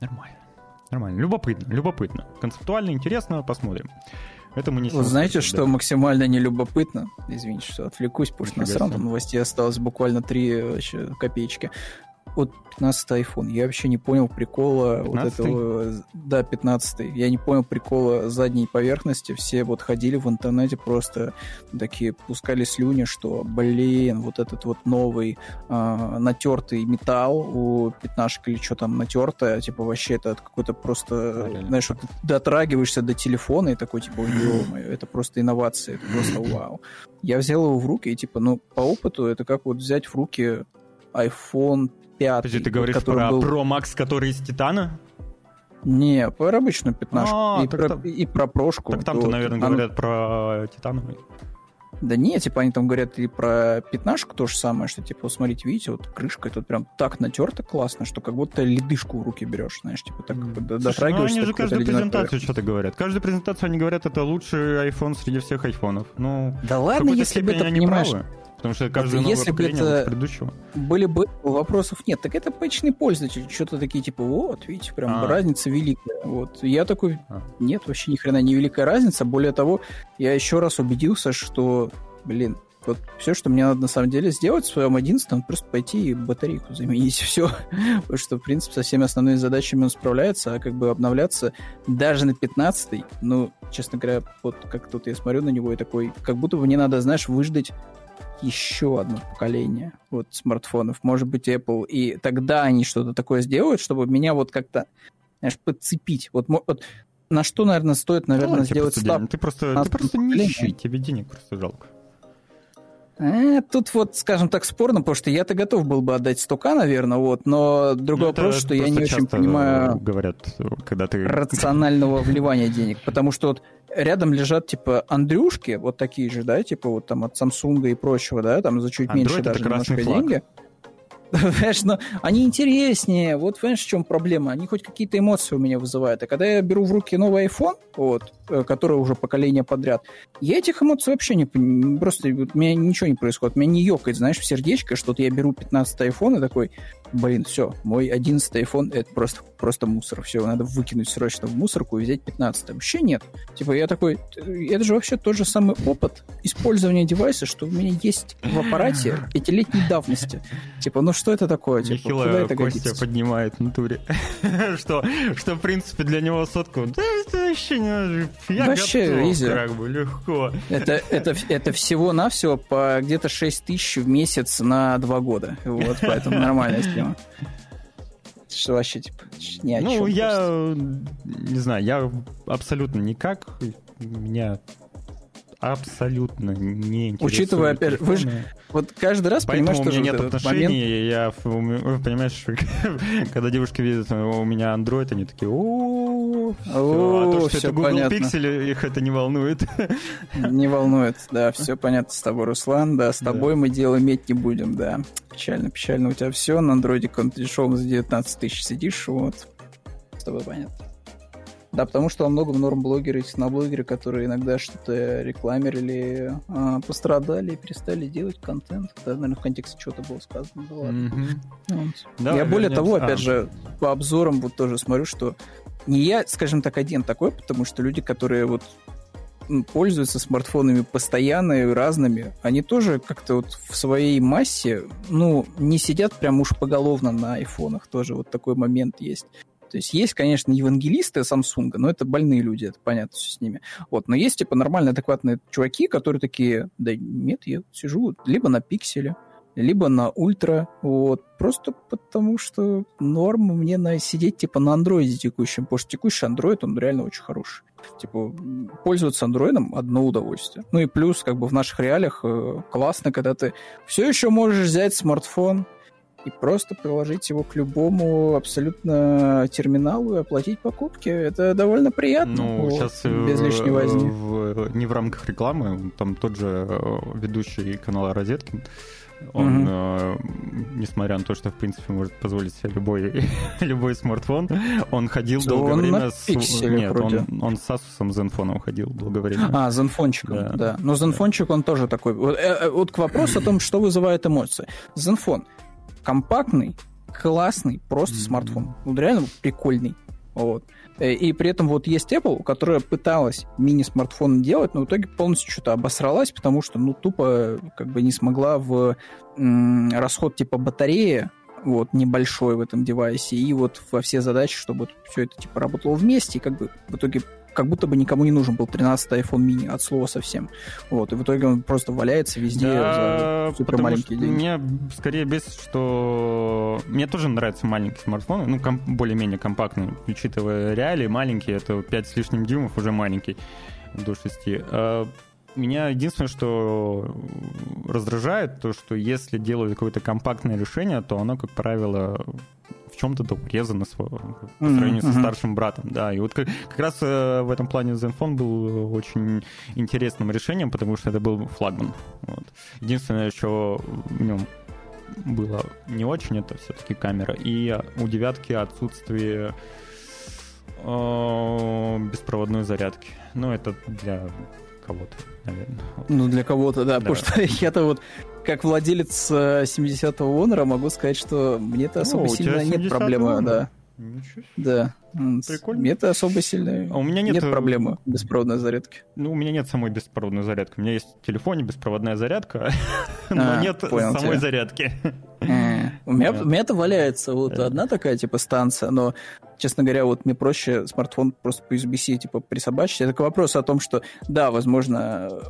нормально. Нормально. Любопытно, любопытно. Концептуально интересно, посмотрим. Это мы не Вы знаете, что максимально нелюбопытно? Извините, что отвлекусь, потому что на Нифига самом себе. новостей осталось буквально три вообще, копеечки. Вот 15 iPhone. Я вообще не понял прикола вот 15-й? этого... Да, 15 Я не понял прикола задней поверхности. Все вот ходили в интернете просто такие, пускали слюни, что, блин, вот этот вот новый а, натертый металл у пятнашек или что там натертое, типа вообще это какой-то просто, реально. знаешь, вот ты дотрагиваешься до телефона и такой, типа, [LAUGHS] ё это просто инновация, это просто вау. Я взял его в руки, и типа, ну, по опыту это как вот взять в руки iPhone 5. Подожди, ты говоришь который про был- Pro Max, который из титана? Не, про обычную пятнашку. А, и, про, там- и про прошку. Так там-то, наверное, она- говорят про титановый. Да нет, типа они там говорят и про пятнашку то же самое, что типа, вот смотрите, видите, вот крышка тут прям так натерта классно, что как будто ледышку в руки берешь, знаешь, типа так д- Слушай, ну дотрагиваешься они до же каждую презентацию что-то говорят. Каждую презентацию они говорят, это лучший iPhone среди всех айфонов. Ну. Да ладно, если бы это, они понимаешь, правы. Потому что каждое новое если поколение это- предыдущего. были бы вопросов нет, так это обычный пользователь, что-то такие типа, вот, видите, прям А. разница великая. Вот я такой, А. нет, вообще ни хрена не великая разница. Более того, я еще раз убедился, что, блин, вот все, что мне надо на самом деле сделать в своем 11 просто пойти и батарейку заменить, [LAUGHS] все. Потому что, в принципе, со всеми основными задачами он справляется, а как бы обновляться даже на 15 ну, честно говоря, вот как тут я смотрю на него и такой, как будто бы мне надо, знаешь, выждать еще одно поколение вот смартфонов, может быть, Apple, и тогда они что-то такое сделают, чтобы меня вот как-то, знаешь, подцепить. Вот, вот на что, наверное, стоит, Ну наверное, тебе сделать денег. Ты просто, ты просто нищий, тебе денег просто жалко. Э, тут вот, скажем так, спорно, потому что я-то готов был бы отдать 100к, наверное, вот, но другой Ну, вопрос, что я не очень понимаю говорят, когда ты... рационального [LAUGHS] вливания денег, потому что вот рядом лежат, типа, Андрюшки, вот такие же, да, типа вот там от Samsung и прочего, да, там за чуть Android меньше даже немножко флаг. деньги. Понимаешь, но они интереснее. Вот, понимаешь, в чем проблема? Они хоть какие-то эмоции у меня вызывают. А когда я беру в руки новый iPhone, вот, э, который уже поколение подряд, я этих эмоций вообще не. Просто вот у меня ничего не происходит. Меня не ёкает, знаешь, в сердечко, что вот я беру 15 iPhone и такой, блин, все, мой 11 iPhone это просто, просто мусор. Все, надо выкинуть срочно в мусорку и взять 15. Вообще нет. Типа я такой, это же вообще тот же самый опыт использования девайса, что у меня есть в аппарате [LAUGHS] пятилетней давности. Типа, ну что это такое? Типа, куда Нехило это Костя годится? поднимает в натуре. [LAUGHS] что, что, в принципе, для него сотку... Да, это вообще не... Я Вообще, готов, изи. как бы, легко. Это, это, это всего-навсего по где-то 6 тысяч в месяц на 2 года. Вот, поэтому нормальная [LAUGHS] тема. Что вообще, типа, ни о ну, чем я просто. не знаю, я абсолютно никак. Меня абсолютно не интересует. Учитывая, опять же, вы же-. Вот каждый раз Поэтому понимаешь, у что меня же нет отношений, момент... я, у меня- [LAUGHS] понимаешь, [LAUGHS] когда девушки видят у меня Android, они такие, о, всё». а то, О, что это Google. Pixel, их это не волнует. [LAUGHS] Не волнует, да, все понятно с тобой, Руслан, да, с тобой мы дело иметь не будем, да. Печально, печально, у тебя все на андроиде каком-то дешевом за 19 тысяч сидишь, вот, с тобой понятно. Да, потому что во многом норм-блогеры и техноблогеры, которые иногда что-то рекламировали, а, пострадали и перестали делать контент. Да, наверное, в контексте чего-то было сказано. Да ладно. Мгм. Вот. Давай я более вернемся. того, А. опять же, по обзорам вот тоже смотрю, что не я, скажем так, один такой, потому что люди, которые вот пользуются смартфонами постоянно и разными, они тоже как-то вот в своей массе, ну, не сидят прям уж поголовно на айфонах, тоже вот такой момент есть. То есть есть, конечно, евангелисты Samsung, но это больные люди, это понятно все с ними. Вот, но есть, типа, нормальные, адекватные чуваки, которые такие, да нет, я сижу либо на пикселе, либо на ультра, вот, просто потому что норм мне на сидеть, типа, на андроиде текущем, потому что текущий андроид, он реально очень хороший. Типа, пользоваться андроидом одно удовольствие. Ну и плюс, как бы, в наших реалиях э, классно, когда ты все еще можешь взять смартфон, и просто приложить его к любому абсолютно терминалу и оплатить покупки. Это довольно приятно. Ну, вот, сейчас без лишней возни. В, не в рамках рекламы, там тот же э, ведущий канала Розеткин, он, Мгм. э, несмотря на то, что, в принципе, может позволить себе любой, [LAUGHS] любой смартфон, он ходил Да долгое он время с... Нет, вроде. он, он с Asus Zenfone ходил долгое время. А, Zenfone, Да. да. Но Zenfone, он тоже такой. Вот, э, э, вот к вопросу о том, что вызывает эмоции. Zenfone компактный, классный, просто Мгм. смартфон. Вот реально прикольный. Вот. Э, И при этом вот есть Apple, которая пыталась мини-смартфон делать, но в итоге полностью что-то обосралась, потому что, ну, тупо как бы не смогла в м, расход типа батареи вот, небольшой в этом девайсе, и вот во все задачи, чтобы все это типа работало вместе, и как бы в итоге как будто бы никому не нужен был 13 iPhone mini от слова совсем. Вот, и в итоге он просто валяется везде Да, за супер маленькие деньги. Мне скорее бесит, что... Мне тоже нравятся маленькие смартфоны, ну, ком- более-менее компактные, учитывая реалии, маленькие, это 5 с лишним дюймов, уже маленький, до 6. А меня единственное, что раздражает, то, что если делают какое-то компактное решение, то оно, как правило, в чем-то с- по сравнению со мгм. старшим братом, да. И вот как, как раз э, в этом плане Zenfone был очень интересным решением, потому что это был флагман. Вот. Единственное, что в нем было не очень, это все-таки камера. И у девятки отсутствие э, беспроводной зарядки. Ну, это для кого-то, наверное. Ну, для кого-то, да, Да. потому что [LAUGHS] я-то вот как владелец э, 70-го Honor могу сказать, что мне-то особо О, сильно нет 70-й проблемы, Honor? да. Да. Прикольно. Мне-то особо сильно А у меня нет, э, проблемы беспроводной зарядки. Ну, у меня нет самой беспроводной зарядки. У меня есть в телефоне беспроводная зарядка, [LAUGHS] но А, нет понял самой тебя. зарядки. Э, У меня, у меня-то валяется вот Да. одна такая типа станция, но, честно говоря, вот мне проще смартфон просто по USB-C типа присобачить. Это к вопросу о том, что, да, возможно, э,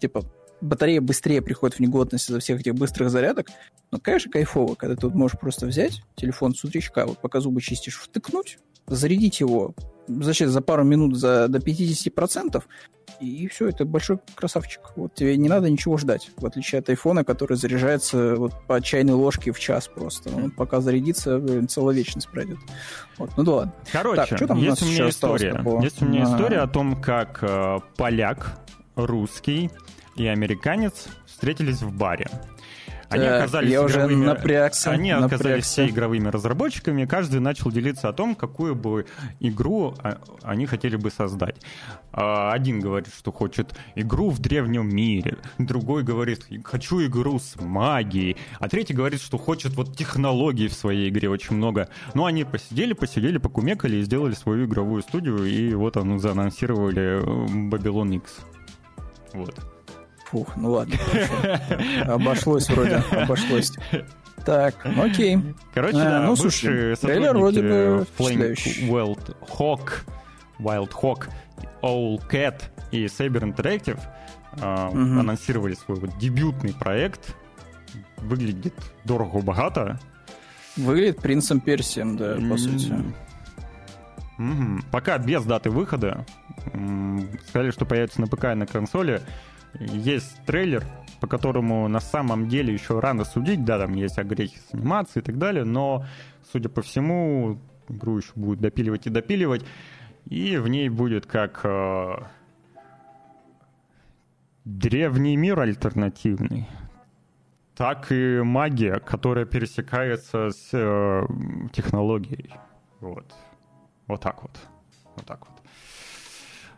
типа батарея быстрее приходит в негодность из-за всех этих быстрых зарядок, но, конечно, кайфово, когда ты вот можешь просто взять телефон с утречка, вот пока зубы чистишь, втыкнуть, зарядить его зачем за пару минут за, до 50%, и все, это большой красавчик. Вот тебе не надо ничего ждать, в отличие от айфона, который заряжается вот по чайной ложке в час просто. Он пока зарядится, блин, целая вечность пройдет. Вот, ну да ладно. Короче, Так, что там у есть нас у меня история. Есть у меня А. история о том, как э, поляк, русский и американец встретились в баре. Они оказались я уже игровыми- напрягся, Они оказались все игровыми разработчиками, каждый начал делиться о том, какую бы игру а, они хотели бы создать. А, Один говорит, что хочет игру в древнем мире, другой говорит, хочу игру с магией, а третий говорит, что хочет вот технологий в своей игре очень много. Ну, они посидели, посидели, покумекали и сделали свою игровую студию, и вот они заанонсировали э, Babylon X. Вот. Фух, ну ладно. Обошлось вроде, обошлось. Так, ну окей. Короче, А, да, ну, слушай, трейлер вроде бы впечатляющий. Wild Hawk, Wild Hawk, Owl Cat и Saber Interactive Мгм. анонсировали свой вот дебютный проект. Выглядит дорого-богато. Выглядит принцем Персием, да, по сути. Мгм. Пока без даты выхода. Сказали, что появится на ПК и на консоли. Есть трейлер, по которому на самом деле еще рано судить. Да, там есть огрехи с анимацией и так далее, но, судя по всему, игру еще будут допиливать и допиливать. И в ней будет как э, древний мир альтернативный, так и магия, которая пересекается с э, технологией. Вот. Вот так вот. Вот так вот.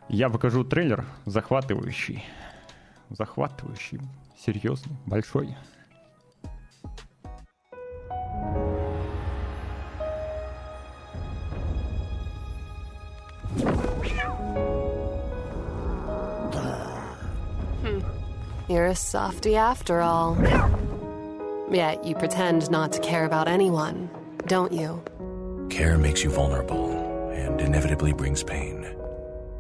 Я покажу трейлер захватывающий. Захватывающий. Серьезный, большой. You're a softy after all. Yet you pretend not to care about anyone, don't you? Care makes you vulnerable and inevitably brings pain.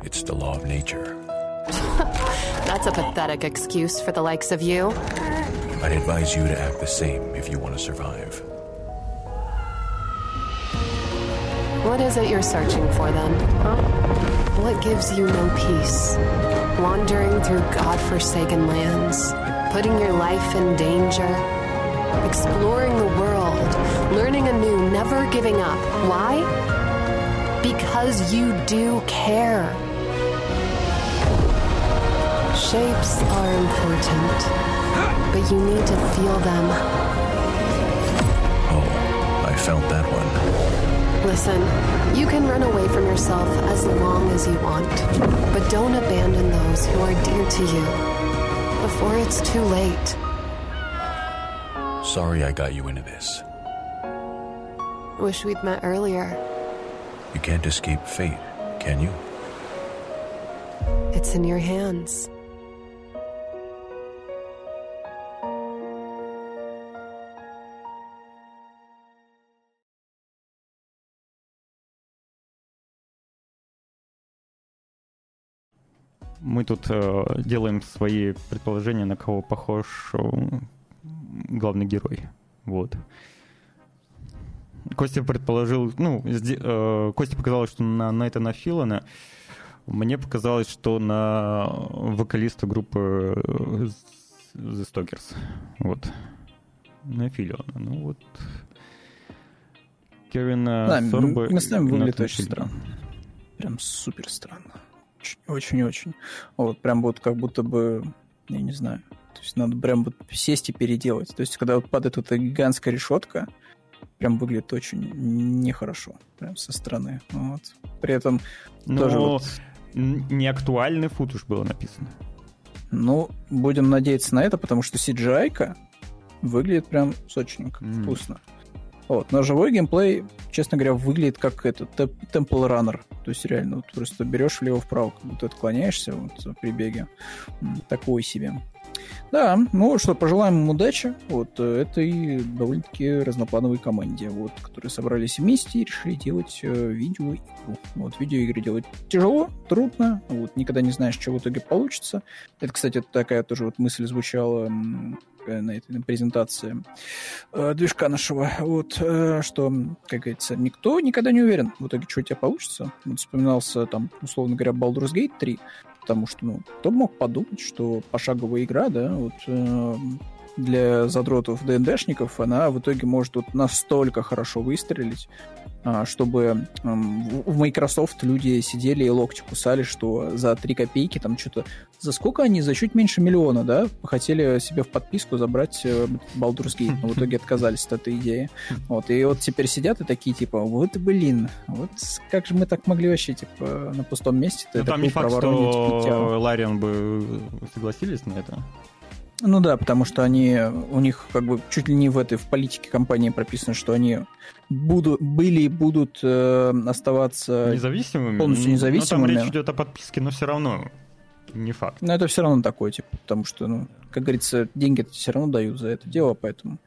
It's the law of nature. [LAUGHS] That's a pathetic excuse for the likes of you. I'd advise you to act the same if you want to survive. What is it you're searching for then? Huh? What gives you no peace? Wandering through godforsaken lands, putting your life in danger, exploring the world, learning anew, never giving up. Why? Because you do care. Shapes are important, but you need to feel them. Oh, I felt that one. Listen, you can run away from yourself as long as you want, but don't abandon those who are dear to you before it's too late. Sorry I got you into this. Wish we'd met earlier. You can't escape fate, can you? It's in your hands. Мы тут э, делаем свои предположения, на кого похож э, главный герой. Вот. Костя предположил, ну, э, Костя показалось, что на Найтана Филана. Мне показалось, что на вокалиста группы э, The Stalkers. Вот. На Филиона. Ну вот. Кевина Да, Сорбо местами выглядит очень странно. Прям супер странно. Очень- Очень-очень. Вот прям вот как будто бы, я не знаю, то есть надо прям вот сесть и переделать. То есть когда вот падает эта гигантская решетка, прям выглядит очень нехорошо, прям со стороны. Вот. При этом Но тоже вот- не актуальный футаж было написано. Ну, будем надеяться на это, потому что CGI-ка выглядит прям сочненько, М. вкусно. Вот. Но живой геймплей, честно говоря, выглядит как это, теп- Temple Runner. То есть реально вот просто берешь влево-вправо, будто отклоняешься вот, при беге. Такой себе. Да, ну что, пожелаем им удачи. Вот э, этой довольно-таки разноплановой команде, вот, которые собрались вместе и решили делать э, видеоигру. Вот, видеоигры делать тяжело, трудно, вот, никогда не знаешь, что в итоге получится. Это, кстати, такая тоже вот мысль звучала э, на этой презентации э, движка нашего, вот, э, что, как говорится, никто никогда не уверен в итоге, что у тебя получится. Вот вспоминался там, условно говоря, Baldur's Gate 3, потому что, ну, кто мог подумать, что пошаговая игра, да, вот э, для задротов ДНДшников, она в итоге может вот настолько хорошо выстрелить, а, чтобы в в Microsoft люди сидели и локти кусали, что за 3 копейки там что-то... За сколько они? За чуть меньше миллиона, да? Хотели себе в подписку забрать э, Baldur's Gate, но в итоге отказались от этой идеи. Вот, и вот теперь сидят и такие, типа, вот блин, вот как же мы так могли вообще, типа, на пустом месте Ну, там не факт, что Лариан бы согласились на это. Ну да, потому что они, у них как бы чуть ли не в этой, в политике компании прописано, что они будут, были и будут э, оставаться... Независимыми? полностью независимыми. Ну, там речь идет о подписке, но все равно не факт. Но это все равно такое, типа, потому что, ну, как говорится, деньги все равно дают за это дело, поэтому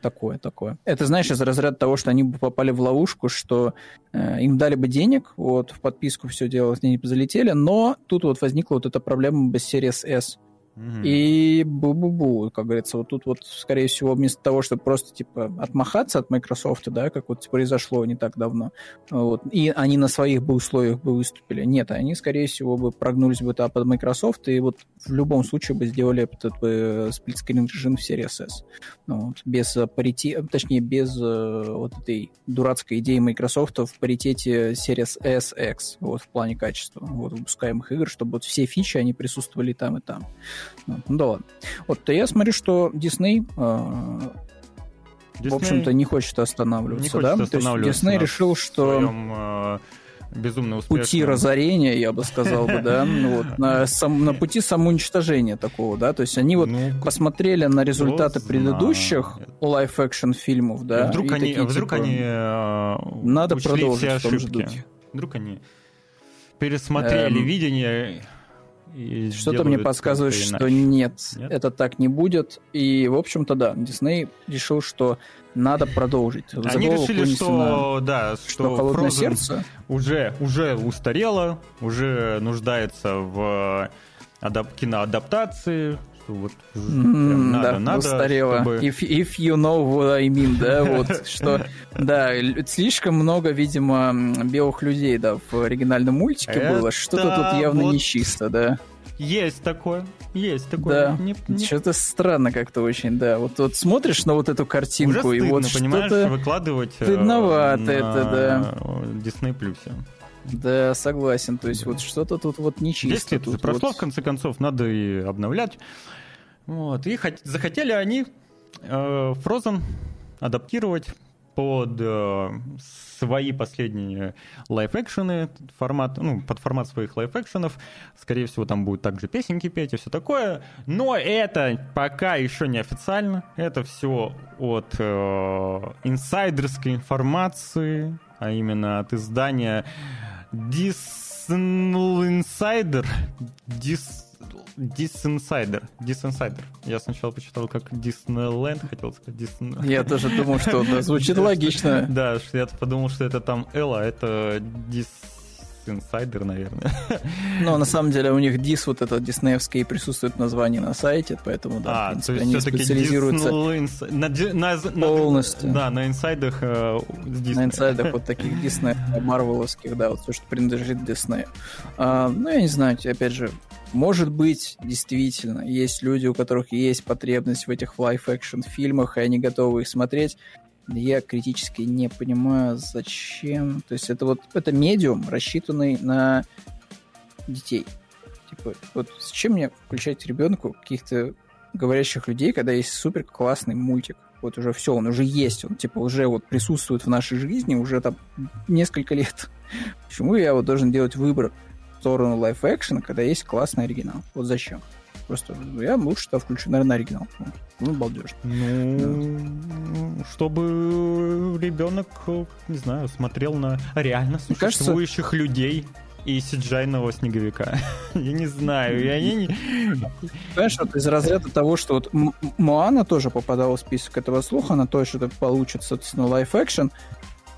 такое, такое. Это, знаешь, из разряда того, что они бы попали в ловушку, что э, им дали бы денег, вот, в подписку все дело, они бы залетели, но тут вот возникла вот эта проблема без Series S. И бу-бу-бу, как говорится, вот тут вот, скорее всего, вместо того, чтобы просто, типа, отмахаться от Microsoft, да, как вот произошло не так давно, вот, и они на своих бы условиях бы выступили, нет, они, скорее всего, бы прогнулись бы туда под Microsoft, и вот в любом случае бы сделали этот бы сплитскрин режим в Series S. Ну, вот, без э, парити... точнее, без э, вот этой дурацкой идеи Microsoft в паритете Series S, X, вот, в плане качества, вот, выпускаемых игр, чтобы вот все фичи, они присутствовали там, и там. Вот, Ну да ладно. Вот, то я смотрю, что Disney, э, Disney в общем-то, не хочет останавливаться, не хочет да? То есть останавливаться на решил, что своем, э, безумно пути разорения, я бы сказал бы, да, ну вот, на, сам- на пути самоуничтожения такого, да, то есть они вот Ну, посмотрели на результаты предыдущих live-action фильмов, да, вдруг и они, такие, вдруг типа, они э, Надо продолжить все в том же ошибки. духе. Вдруг они пересмотрели Эм, видение и Что-то мне подсказывает, что нет, Нет? это так не будет. И, в общем-то, да, Дисней решил, что надо продолжить. Они решили, что да, что что Frozen сердце. уже уже устарела, уже нуждается в адап- киноадаптации, вот уже прям надо, да, надо, устарело. чтобы- If, if you know what I mean, да, вот, [LAUGHS] что, да, слишком много, видимо, белых людей, да, в оригинальном мультике Это было, что-то тут явно вот- нечисто, да. есть такое, есть такое. Да, Не- не- что-то странно как-то очень, да. Вот, вот смотришь на вот эту Уже картинку, и стыдно, вот понимаешь, что-то... выкладывать э, стыдновато на это, да. Disney Плюсе. Да, согласен. То есть вот что-то тут вот нечисто. 10 лет уже тут прошло, вот. в конце концов, надо и обновлять. Вот. И хот- захотели они э, Frozen адаптировать под э, свои последние лайф-экшены, формат, ну, под формат своих лайф-экшенов. Скорее всего, там будут также песенки петь и все такое. Но это пока еще не официально. Это все от э, инсайдерской информации, а именно от издания Disinsider. Dis... Disinsider. Disinsider. Я сначала почитал как Disneyland, хотел сказать Disney... Я тоже думал, что звучит логично. Да, я подумал, что это там Элла, это Disinsider, наверное. Но на самом деле у них дис вот этот диснеевский присутствует в названии на сайте, поэтому да, а, в принципе, они специализируются Disney... На, на, на- полностью. Да, на инсайдах э, Disney. на инсайдах вот таких Дисней, Марвеловских, да, вот все, что принадлежит Диснею. А, ну, я не знаю, опять же, может быть, действительно, есть люди, у которых есть потребность в этих live-action фильмах, и они готовы их смотреть. Я критически не понимаю, зачем. То есть это вот это медиум, рассчитанный на детей. Типа, вот зачем мне включать ребенку каких-то говорящих людей, когда есть супер классный мультик? Вот уже все, он уже есть, он типа уже вот присутствует в нашей жизни уже там несколько лет. Почему я вот должен делать выбор в сторону лайф-экшена, когда есть классный оригинал? Вот зачем? Просто я лучше тогда включу, наверное, оригинал. Ну, балдеж. Ну, чтобы ребенок, не знаю, смотрел на реально Мне кажется- существующих людей и сиджайного снеговика. [LAUGHS] Я не знаю, я не... Понимаешь, вот из разряда того, что вот Моана тоже попадала в список этого слуха, она тоже что-то получит, собственно, лайф-экшен.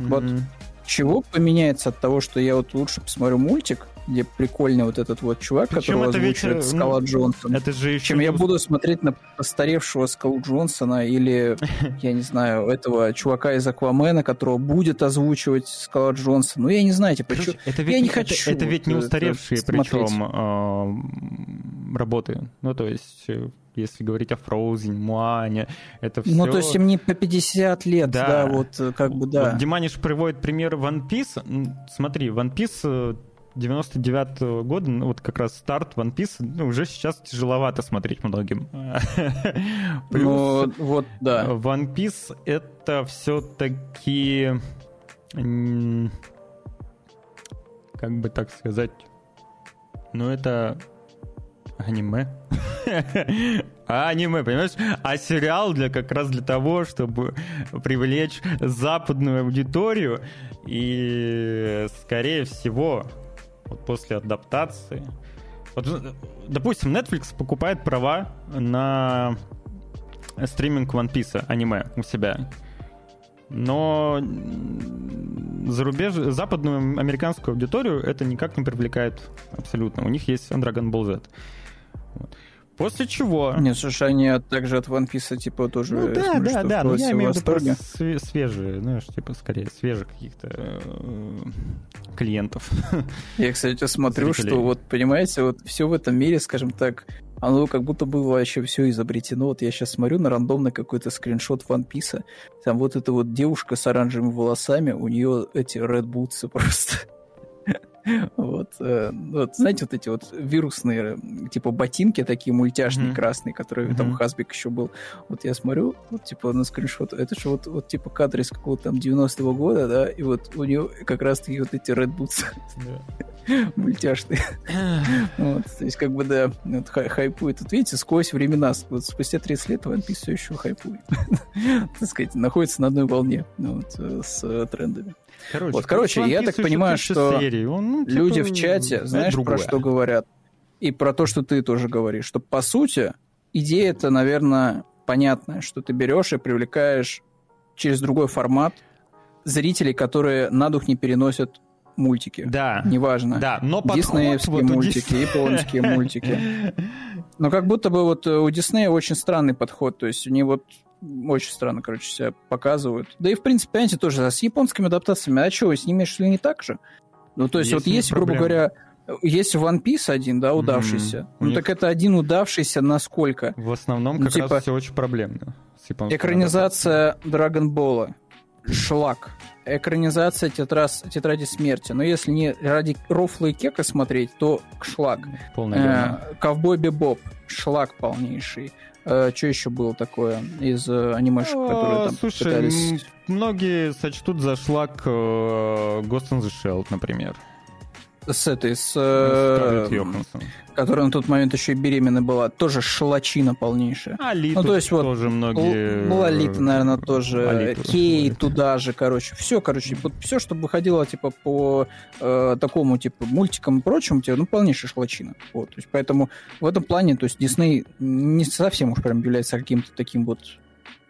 Вот. Мгм. Чего поменяется от того, что я вот лучше посмотрю мультик, где прикольный вот этот вот чувак, Причем которого это ведь, озвучивает э, Скала ну, Джонсон. Это же еще... чем я буду смотреть на постаревшего Скалу Джонсона или, [LAUGHS] я не знаю, этого чувака из Аквамена, которого будет озвучивать Скала Джонсон. Ну, я не знаю, типа, Короче, это я ведь, не это- хочу Это, ведь вот не это устаревшие, смотреть. причем работы. Ну, то есть, э, если говорить о Frozen, Муане, это все... Ну, то есть им не по 50 лет, Да. да, вот э, как бы, да. Вот Диманиш приводит пример One Piece. Смотри, One Piece 99 года, ну, вот как раз старт One Piece, ну, уже сейчас тяжеловато смотреть многим. [LAUGHS] Плюс Ну, вот, да. One Piece это все-таки, как бы так сказать, ну это аниме. [LAUGHS] А аниме, понимаешь? А сериал для как раз для того, чтобы привлечь западную аудиторию и, скорее всего, вот после адаптации, вот, э, допустим, Netflix покупает права на стриминг One Piece аниме у себя. Но зарубеж... западную американскую аудиторию это никак не привлекает абсолютно. У них есть Dragon Ball Z. Вот. После чего... Нет, слушай, они от- также от One Piece, типа, тоже... Ну да, смотрю, да, что да, но я имею в виду све- свежие, знаешь, типа, скорее, свежих каких-то э, клиентов. [LAUGHS] Я, кстати, смотрю, Зрителей. что вот, понимаете, вот все в этом мире, скажем так, оно как будто было вообще все изобретено. Вот я сейчас смотрю на рандомный какой-то скриншот One Piece. Там вот эта вот девушка с оранжевыми волосами, у нее эти Red Boots просто. Вот, э, вот, знаете, вот эти вот вирусные, типа, ботинки такие мультяшные, Мгм. красные, которые там Мгм. Хасбик еще был. Вот я смотрю, вот, типа, на скриншот, это же вот, вот, типа, кадр из какого-то там 90-го года, да, и вот у нее как раз-таки вот эти Red Boots [LAUGHS] мультяшные. [LAUGHS] Вот, то есть, как бы, да, вот хай- хайпует. Тут, видите, сквозь времена, вот спустя 30 лет One Piece все еще хайпует. [LAUGHS] Так сказать, находится на одной волне вот, э, с э, трендами. Короче, Вот, короче, я так понимаю, что серий, он, ну, типа, Люди в чате, это знаешь, про другое. что говорят? И про то, что ты тоже говоришь, что, по сути, идея это, наверное, понятная, что ты берешь и привлекаешь через другой формат зрителей, которые на дух не переносят мультики. Да, Неважно. да, но подход Диснеевские вот у мультики, Дис- японские мультики. [LAUGHS] Но как будто бы вот у Диснея очень странный подход, то есть они вот очень странно, короче, себя показывают. Да и, в принципе, понимаете, тоже с японскими адаптациями, а что, с ними шли не так же? Ну, то есть Есть вот есть, грубо проблемы. говоря, Есть One Piece один, да, удавшийся. У Ну них- так это один удавшийся на сколько? В основном Ну, как типа, раз все очень проблемно. Экранизация Драгонбола. Шлак. Экранизация тетрас, Тетради Смерти. Но если не ради рофла и кека смотреть, то шлак. говно. Э, Ковбой Бебоп. Шлак полнейший. Что еще было такое из э, анимешек, которые О, там Слушай, пытались... многие сочтут за шлак э, Ghost in the Shell, например. С этой, с... Скарлетт э, Йоханссон. которая на тот момент еще и беременна была. Тоже шлачина полнейшая. Алиту Ну, то есть вот тоже многие... Л- Лолита, наверное, тоже. Алиту Кей смотрят. туда же, короче. Все, короче, вот все, что выходило, типа, по э, такому, типа, мультикам и прочему, типа, ну, полнейшая шлачина. Вот, то есть, поэтому в этом плане, то есть, Дисней не совсем уж прям является каким-то таким вот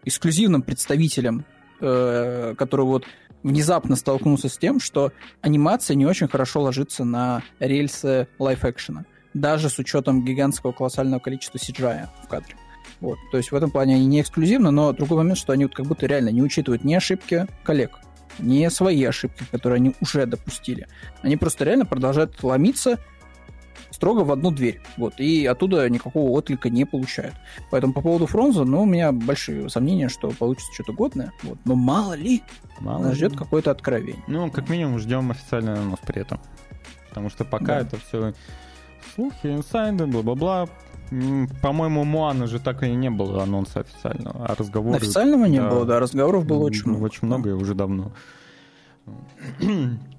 эксклюзивным представителем, э, который вот внезапно столкнулся с тем, что анимация не очень хорошо ложится на рельсы лайф-экшена. Даже с учетом гигантского колоссального количества CGI в кадре. Вот. То есть в этом плане они не эксклюзивны, но другой момент, что они вот как будто реально не учитывают ни ошибки коллег, не свои ошибки, которые они уже допустили. Они просто реально продолжают ломиться строго в одну дверь. Вот. И оттуда никакого отклика не получают. Поэтому по поводу Фронза, ну, у меня большие сомнения, что получится что-то годное. Вот. Но мало ли, Мало нас ли. ждет какое-то откровение. Ну, как минимум, ждем официальный анонс при этом. Потому что пока Да. это все слухи, инсайды, бла-бла-бла. По-моему, Муана же так и не было анонса официального, а разговоры... Официального не да. было, да, разговоров было очень М, много. Очень много и уже давно. [CLEARS THROAT] [CLEARS THROAT]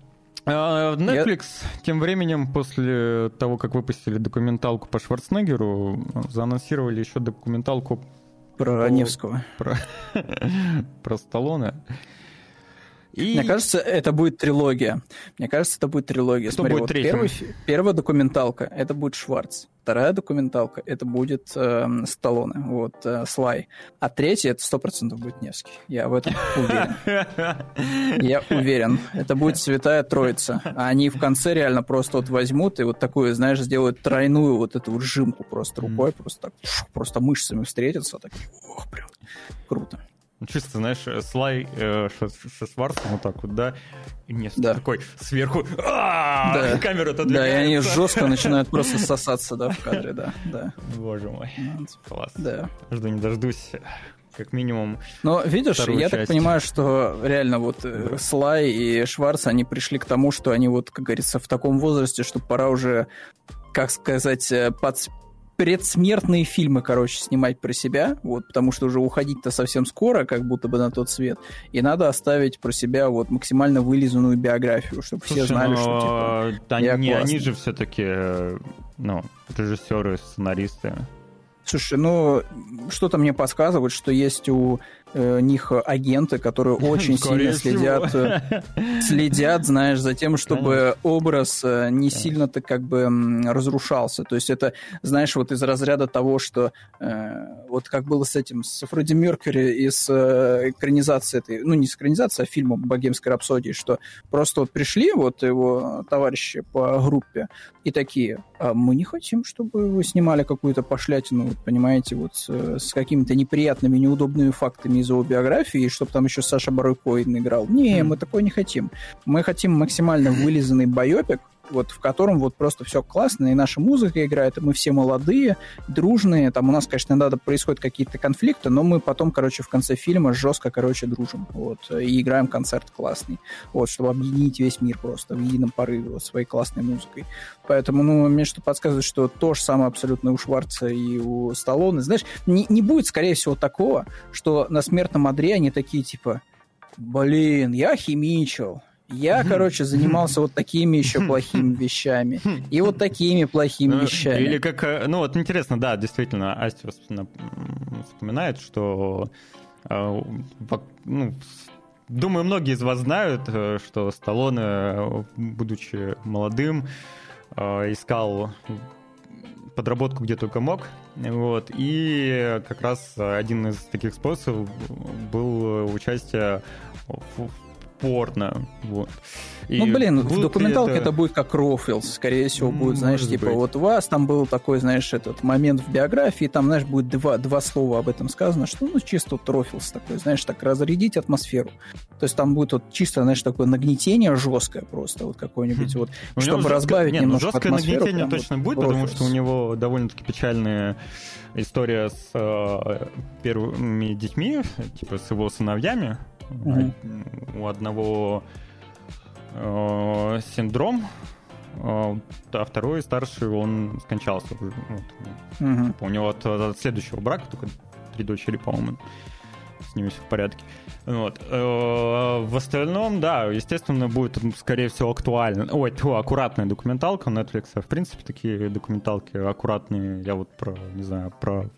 А, Netflix тем временем, после того, как выпустили документалку по Шварценеггеру, заанонсировали еще документалку Про О, Невского. про, [LAUGHS] про Сталлоне. И... Мне кажется, это будет трилогия. Мне кажется, это будет трилогия. Кто Смотри, будет вот третьим? первый первая документалка это будет Шварц. Вторая документалка это будет эм, Сталлоне, вот, э, Слай. А третья это сто процентов будет Невский. Я в этом уверен. [LAUGHS] Я уверен. Это будет Святая Троица. А они в конце реально просто вот возьмут и вот такую, знаешь, сделают тройную вот эту вот жимку просто рукой, просто так, просто мышцами встретятся. Так, ох, прям круто. Ну, Чисто, знаешь, слай э, со, со Шварцем вот так вот, да? И мне Да. такой сверху а, Да. камера Да, и отодвигается. они жестко [LAUGHS] начинают просто сосаться, да, в кадре, да, да. Боже мой, класс. Да. Жду не дождусь. Как минимум. Но видишь, я так часть. понимаю, что реально вот э, Слай и Шварц, они пришли к тому, что они вот, как говорится, в таком возрасте, что пора уже, как сказать, э, под предсмертные фильмы, короче, снимать про себя, вот, потому что уже уходить-то совсем скоро, как будто бы на тот свет, и надо оставить про себя вот максимально вылизанную биографию, чтобы все Слушай, знали, но, что типа да, я не, классный. они же все-таки, ну, режиссеры, сценаристы. Слушай, ну, что-то мне подсказывает, что есть у них агенты, которые [LAUGHS] очень Скорее сильно всего. следят, э, [LAUGHS] следят, знаешь, за тем, чтобы образ э, не сильно-то как бы разрушался. То есть это, знаешь, вот из разряда того, что э, вот как было с этим, с Фредди Меркьюри и с э, экранизацией этой, ну, не с экранизацией, а фильмом «Богемской рапсодии», что просто вот пришли вот его товарищи по группе и такие, а мы не хотим, чтобы вы снимали какую-то пошлятину, вот, понимаете, вот с, с какими-то неприятными, неудобными фактами из его биографии, и чтобы там еще Саша Барой играл. Не, мы такое не хотим. Мы хотим максимально вылизанный байопик, вот в котором вот просто все классно, и наша музыка играет, и мы все молодые, дружные, там у нас, конечно, иногда происходят какие-то конфликты, но мы потом, короче, в конце фильма жестко, короче, дружим, вот, и играем концерт классный, вот, чтобы объединить весь мир просто в едином порыве вот, своей классной музыкой. Поэтому, ну, мне что подсказывает, что то же самое абсолютно у Шварца и у Сталлоне. Знаешь, не, не будет, скорее всего, такого, что на смертном одре они такие, типа, блин, я химичил, я, короче, занимался вот такими еще плохими вещами. И вот такими плохими Ну, вещами. Или как, э, ну вот интересно, да, действительно, м, вспоминает, что, э, ну, думаю, многие из вас знают, э, что Сталлоне, будучи молодым, искал подработку где только мог, вот, и как раз один из таких способов был участие в порно. Вот. И ну, блин, в документалке это... будет как Рофилс, скорее всего, будет, Может знаешь, типа, быть. вот у вас там был такой, знаешь, этот момент в биографии, там, знаешь, будет два, два слова об этом сказано, что, ну, чисто вот Рофилс такой, знаешь, так разрядить атмосферу. То есть там будет вот чисто, знаешь, такое нагнетение жесткое просто, вот какое-нибудь вот, У чтобы жесткое- разбавить не, ну, немножко жесткое атмосферу. нагнетение прям точно вот будет, потому Рофилс. что у него довольно-таки печальная история с э, первыми детьми, типа с его сыновьями. У одного э, синдром, а второй старший, он скончался уже. Вот. Мгм. У него от, от следующего брака только три дочери, по-моему. С ними все в порядке. Вот. Э, В остальном, да, естественно, будет, скорее всего, актуально. Ой, тьфу, аккуратная документалка Netflix. В принципе, такие документалки аккуратные. Я вот про, не знаю, про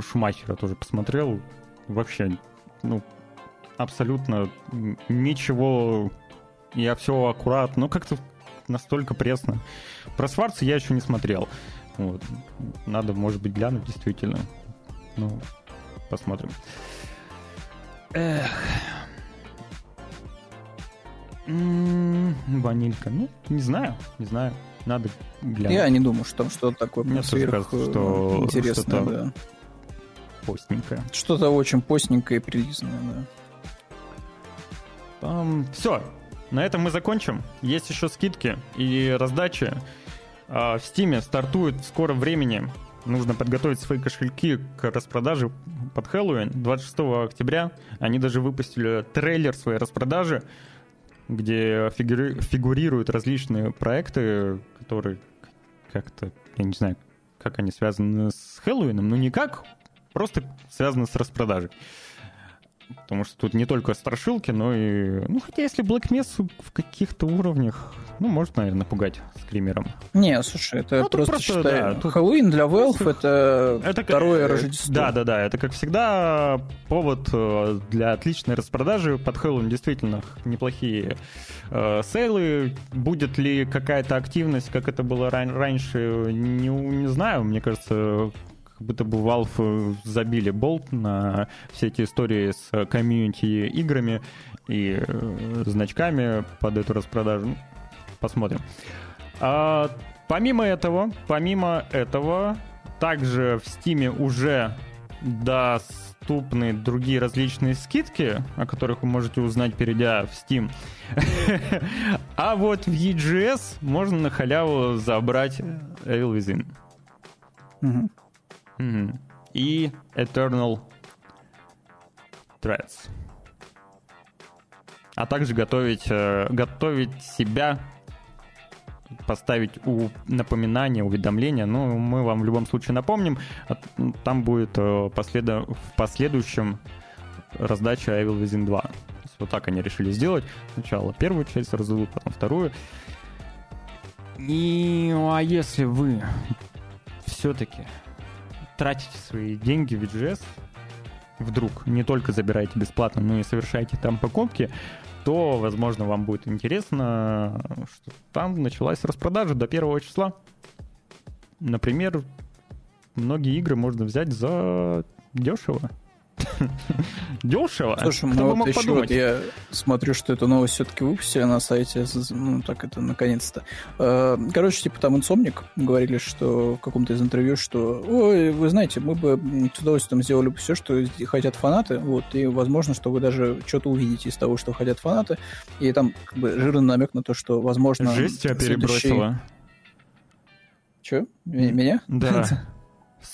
Шумахера тоже посмотрел. Вообще, ну, абсолютно ничего. Я все аккуратно. Ну, как-то настолько пресно. Про Сварца я еще не смотрел. Вот. Надо, может быть, глянуть действительно. Ну, посмотрим. Эх. М, Ванилька. Ну, не знаю, не знаю. Надо глянуть. Я не думаю, что там что-то такое Мне сверх, кажется, э, что интересное, что-то- да. Постненькое. Что-то очень постненькое и прилизанное, да. Все. На этом мы закончим. Есть еще скидки и раздачи. А, В Стиме стартует в скором времени. Нужно подготовить свои кошельки к распродаже под Хэллоуин. 26 октября они даже выпустили трейлер своей распродажи, где фигури- фигурируют различные проекты, которые как-то, я не знаю, как они связаны с Хэллоуином, но никак, просто связаны с распродажей. Потому что тут не только страшилки, но и... Ну, хотя если Black Mesa в каких-то уровнях, ну, может, наверное, пугать скримером. Не, слушай, это Ну, просто, просто, считай, да, тут- Хэллоуин для Valve это, как- второе э, Рождество. Да, да, да. Это, как всегда, повод э, для отличной распродажи. Под Хэллоуин действительно неплохие э, сейлы. Будет ли какая-то активность, как это было ран- раньше, не, не знаю. Мне кажется, как будто бы Valve э, забили болт на все эти истории с комьюнити играми и э, значками под эту распродажу. Ну, Посмотрим. А, помимо этого, помимо этого, также в Стиме уже доступны другие различные скидки, о которых вы можете узнать, перейдя в Steam. [LAUGHS] А вот в EGS можно на халяву забрать Evil Within. Мгм. И Eternal Threads. А также готовить, э, готовить себя, поставить у напоминания, уведомления. Ну, мы вам в любом случае напомним. Там будет э, последа- в последующем раздача Evil Within 2. То есть вот так они решили сделать. Сначала первую часть раздадут, потом вторую. И, ну, а если вы все-таки тратите свои деньги в VGS, вдруг не только забираете бесплатно, но и совершаете там покупки, то, возможно, вам будет интересно, что там началась распродажа до первого числа. Например, многие игры можно взять за дешево. Дешево? Слушай, Кто ну вот еще подумать? вот я смотрю, что эту новость все-таки выпустили на сайте, ну, так это, наконец-то. Э, Короче, типа там инсомник говорили, что в каком-то из интервью, что, ой, вы знаете, мы бы с удовольствием сделали бы все, что хотят фанаты, вот, и возможно, что вы даже что-то увидите из того, что хотят фанаты, и там как бы жирный намек на то, что, возможно... Жесть тебя следующий- перебросила. Че? Меня? Да. [LAUGHS]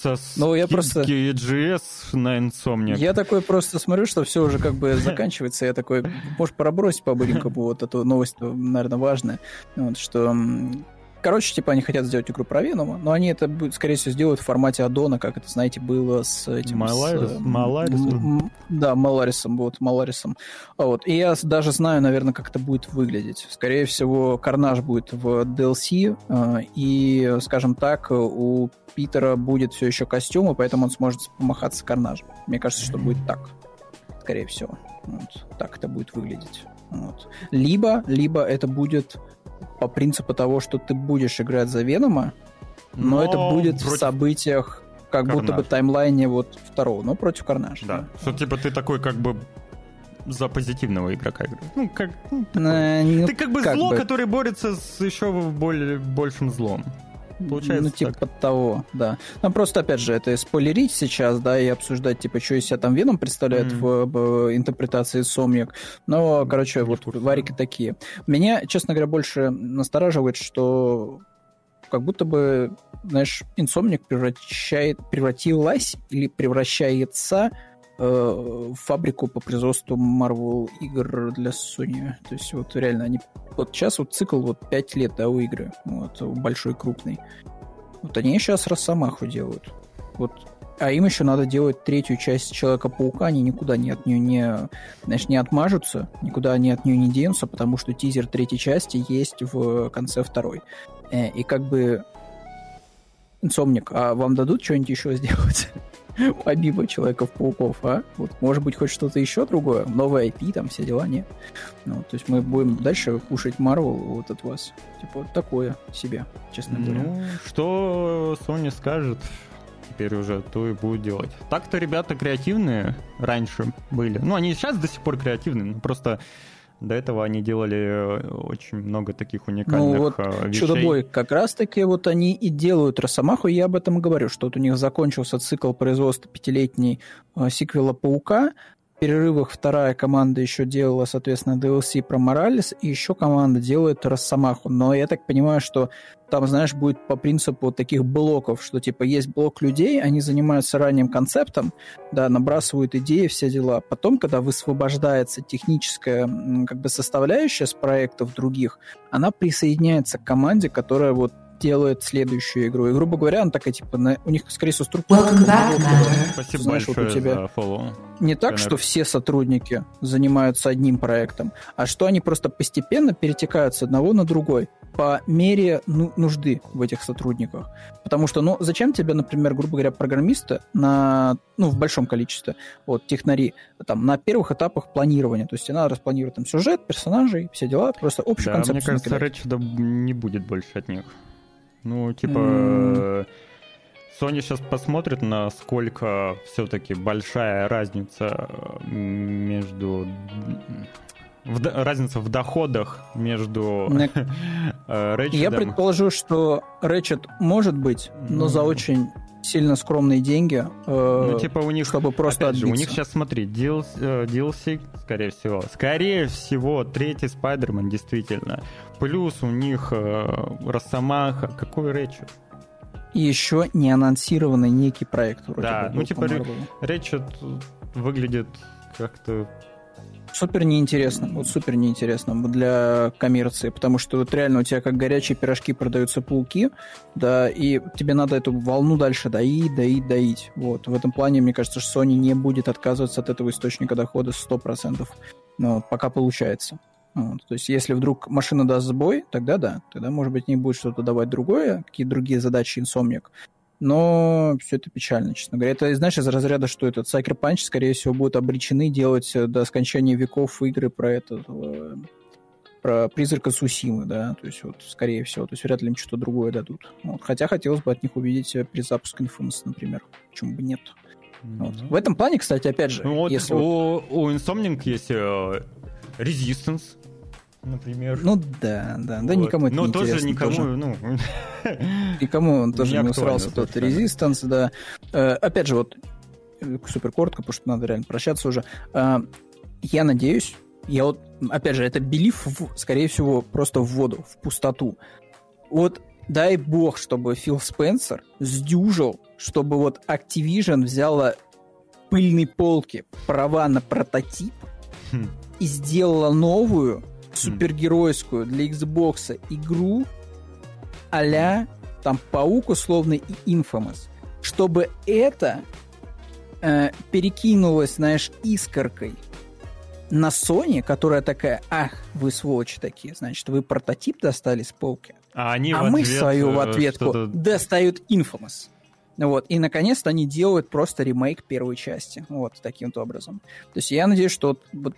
Со Ну, я просто- EGS на Insomniac. Я такой просто смотрю, что все уже как бы [LAUGHS] заканчивается. Я такой, может, пробросить по-быренькому вот эту новость, наверное, важная. Вот, что... Короче, типа, они хотят сделать игру про Венома, но они это, скорее всего, сделают в формате аддона, как это, знаете, было с этим... Маларис- с, Маларисом? Да, Маларисом, вот, Маларисом. А Вот. И я даже знаю, наверное, как это будет выглядеть. Скорее всего, Карнаж будет в DLC, э, и, скажем так, у Питера будет все еще костюм, и поэтому он сможет помахаться Карнажем. Мне кажется, что будет так. Скорее всего. Вот. Так это будет выглядеть. Вот. Либо, либо это будет по принципу того, что ты будешь играть за Венома, но, это будет в событиях как будто бы таймлайне вот второго, но против Карнажа. Да. Что типа ты такой как бы за позитивного игрока играю. Ну, как... ну, Э, ну, ты как бы как зло, бы. которое борется с еще более, большим злом. Получается ну, типа так. того, да. Ну, просто, опять же, это спойлерить сейчас, да, и обсуждать, типа, что из себя там Веном представляет Мгм. в, в интерпретации Сомник. Но, короче, вот варики такие. Меня, честно говоря, больше настораживает, что как будто бы, знаешь, Инсомник превращает, превратилась или превращается э, фабрику по производству Marvel игр для Sony. То есть вот реально они... Вот сейчас вот цикл вот 5 лет, да, у игры. Вот, большой, крупный. Вот они сейчас Росомаху делают. Вот. А им еще надо делать третью часть Человека-паука, они никуда не от нее не, знаешь, не отмажутся, никуда они от нее не денутся, потому что тизер третьей части есть в конце второй. Э, И как бы Инсомник, а вам дадут что-нибудь еще сделать? [LAUGHS] Помимо Человеков-пауков, а? Вот, может быть, хоть что-то еще другое? Новый IP, там, все дела, нет? Ну, то есть мы будем дальше кушать Марвел вот от вас. Типа, вот такое себе, честно говоря. Ну, что Sony скажет, теперь уже то и будет делать. Так-то ребята креативные раньше были. Ну, они сейчас до сих пор креативные, но просто до этого они делали э, очень много таких уникальных Ну вот э, вещей. Чудо-бой как раз-таки вот они и делают Росомаху, и я об этом говорю, что вот у них закончился цикл производства пятилетней э, сиквела Паука, перерывах вторая команда еще делала, соответственно, DLC про Моралес, и еще команда делает Росомаху. Но я так понимаю, что там, знаешь, будет по принципу таких блоков, что типа есть блок людей, они занимаются ранним концептом, да, набрасывают идеи, все дела. Потом, когда высвобождается техническая как бы составляющая с проектов других, она присоединяется к команде, которая вот делает следующую игру. И, грубо говоря, она такая, типа, на- у них, скорее всего, структура... Welcome back. Спасибо Знаешь, вот у большое тебя- за фоллоу. Не так, что все сотрудники занимаются одним проектом, а что они просто постепенно перетекают с одного на другой по мере ну, нужды в этих сотрудниках. Потому что, ну, зачем тебе, например, грубо говоря, программисты на, ну, в большом количестве, вот, технари, там, на первых этапах планирования, то есть тебе надо распланировать там сюжет, персонажей, все дела, просто общую Да, концепцию мне кажется, накидать. Не будет больше от них. Ну, типа, Sony сейчас посмотрит, насколько все-таки большая разница э, между... в разница в доходах между э, Ratchet Я предположу, что Ratchet может быть, но за очень сильно скромные деньги, э, Ну, типа у них, чтобы просто опять же, у них сейчас, смотри, DLC, э, DLC, скорее всего. Скорее всего, третий Спайдермен, действительно. Плюс у них э, Росомаха. Какой Рэчет? И еще не анонсированный некий проект вроде Да, бы ну, типа. Рэчет выглядит как-то... Супер неинтересно, вот супер неинтересно для коммерции, потому что вот реально у тебя как горячие пирожки продаются пауки, да, и тебе надо эту волну дальше доить, доить, доить. Вот, в этом плане, мне кажется, что Sony не будет отказываться от этого источника дохода 100%, ну, вот, пока получается. Вот, то есть, если вдруг машина даст сбой, тогда да, тогда, может быть, не будет что-то давать другое, какие другие задачи инсомник. Но все это печально, честно говоря. Это, знаешь, из разряда, что этот Sucker Punch, скорее всего, будут обречены делать э, до скончания веков игры про этот э, про призрака Сусимы, да, то есть вот, скорее всего, то есть вряд ли им что-то другое дадут. Вот. Хотя хотелось бы от них увидеть э, перезапуск Infamous, например. Почему бы нет? Вот. В этом плане, кстати, опять же, Ну, вот если вот- у, у Insomniac есть э, Resistance, например. Ну да, да, да, Вот. никому это Но не тоже интересно. никому, тоже. ну... Никому он [LAUGHS] тоже Не усрался, тот. Резистанс, да. Э, опять же, вот э, супер коротко, потому что надо реально прощаться уже. Э, я надеюсь, я вот, опять же, это белив, скорее всего, просто в воду, в пустоту. Вот дай бог, чтобы Фил Спенсер сдюжил, чтобы вот Activision взяла пыльной полки права на прототип Хм. и сделала новую супергеройскую для Xbox игру а там Паук условный и Infamous, чтобы это э, перекинулось, знаешь, искоркой на Sony, которая такая, ах, вы сволочи такие, значит, вы прототип достали с полки, А они а в мы ответ, свою в э, ответку достают Infamous. Вот. И наконец-то они делают просто ремейк первой части. Вот, таким вот образом. То есть я надеюсь, что вот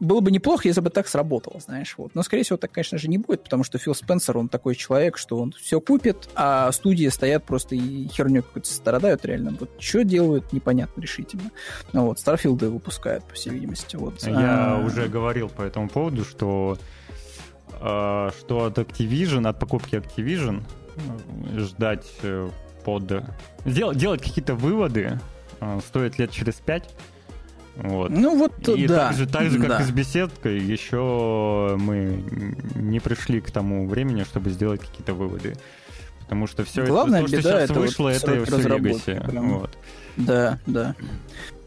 было бы неплохо, если бы так сработало, знаешь. Вот. Но, скорее всего, так, конечно же, не будет, потому что Фил Спенсер, он такой человек, что он все купит, а студии стоят просто и херню какую-то страдают реально. Вот что делают, непонятно решительно. Ну, вот, Старфилды выпускают, по всей видимости. Вот. Я А, уже говорил по этому поводу, что э, что от Activision, от покупки Activision э, ждать э, под... Дел, делать какие-то выводы э, стоит лет через пять. Вот. Ну, вот, И да. так же, так же, как да. и с беседкой, еще мы не пришли к тому времени, чтобы сделать какие-то выводы. Потому что все Главная это, то, что беда сейчас это вот вышло, это срок все разработки. Вот. Да, да.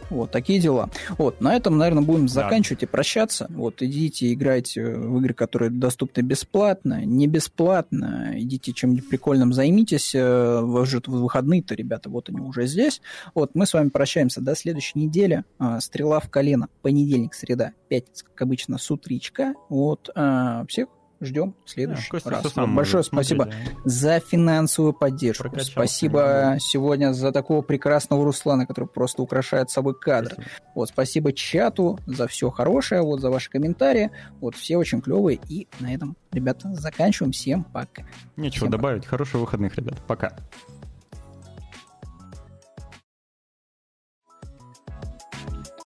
Вот, такие дела. Вот, на этом, наверное, будем заканчивать и прощаться. Вот, идите, играйте в игры, которые доступны бесплатно, не бесплатно. Идите чем-нибудь прикольным займитесь. Э, Вы же в выходные-то, ребята, вот они уже здесь. Вот, мы с вами прощаемся до следующей недели. А, Стрела в колено. Понедельник, среда, пятница, как обычно, с утречка. Вот, а, всех ждем в следующий Да, раз. сам большое может смотреть, спасибо да. за финансовую поддержку. Прокачался спасибо сегодня за такого прекрасного Руслана, который просто украшает собой кадр. Спасибо. Вот, спасибо чату за все хорошее, вот за ваши комментарии. Вот, все очень клевые. И на этом, ребята, заканчиваем. Всем пока. Нечего Всем пока. добавить. Хороших выходных, ребят. Пока.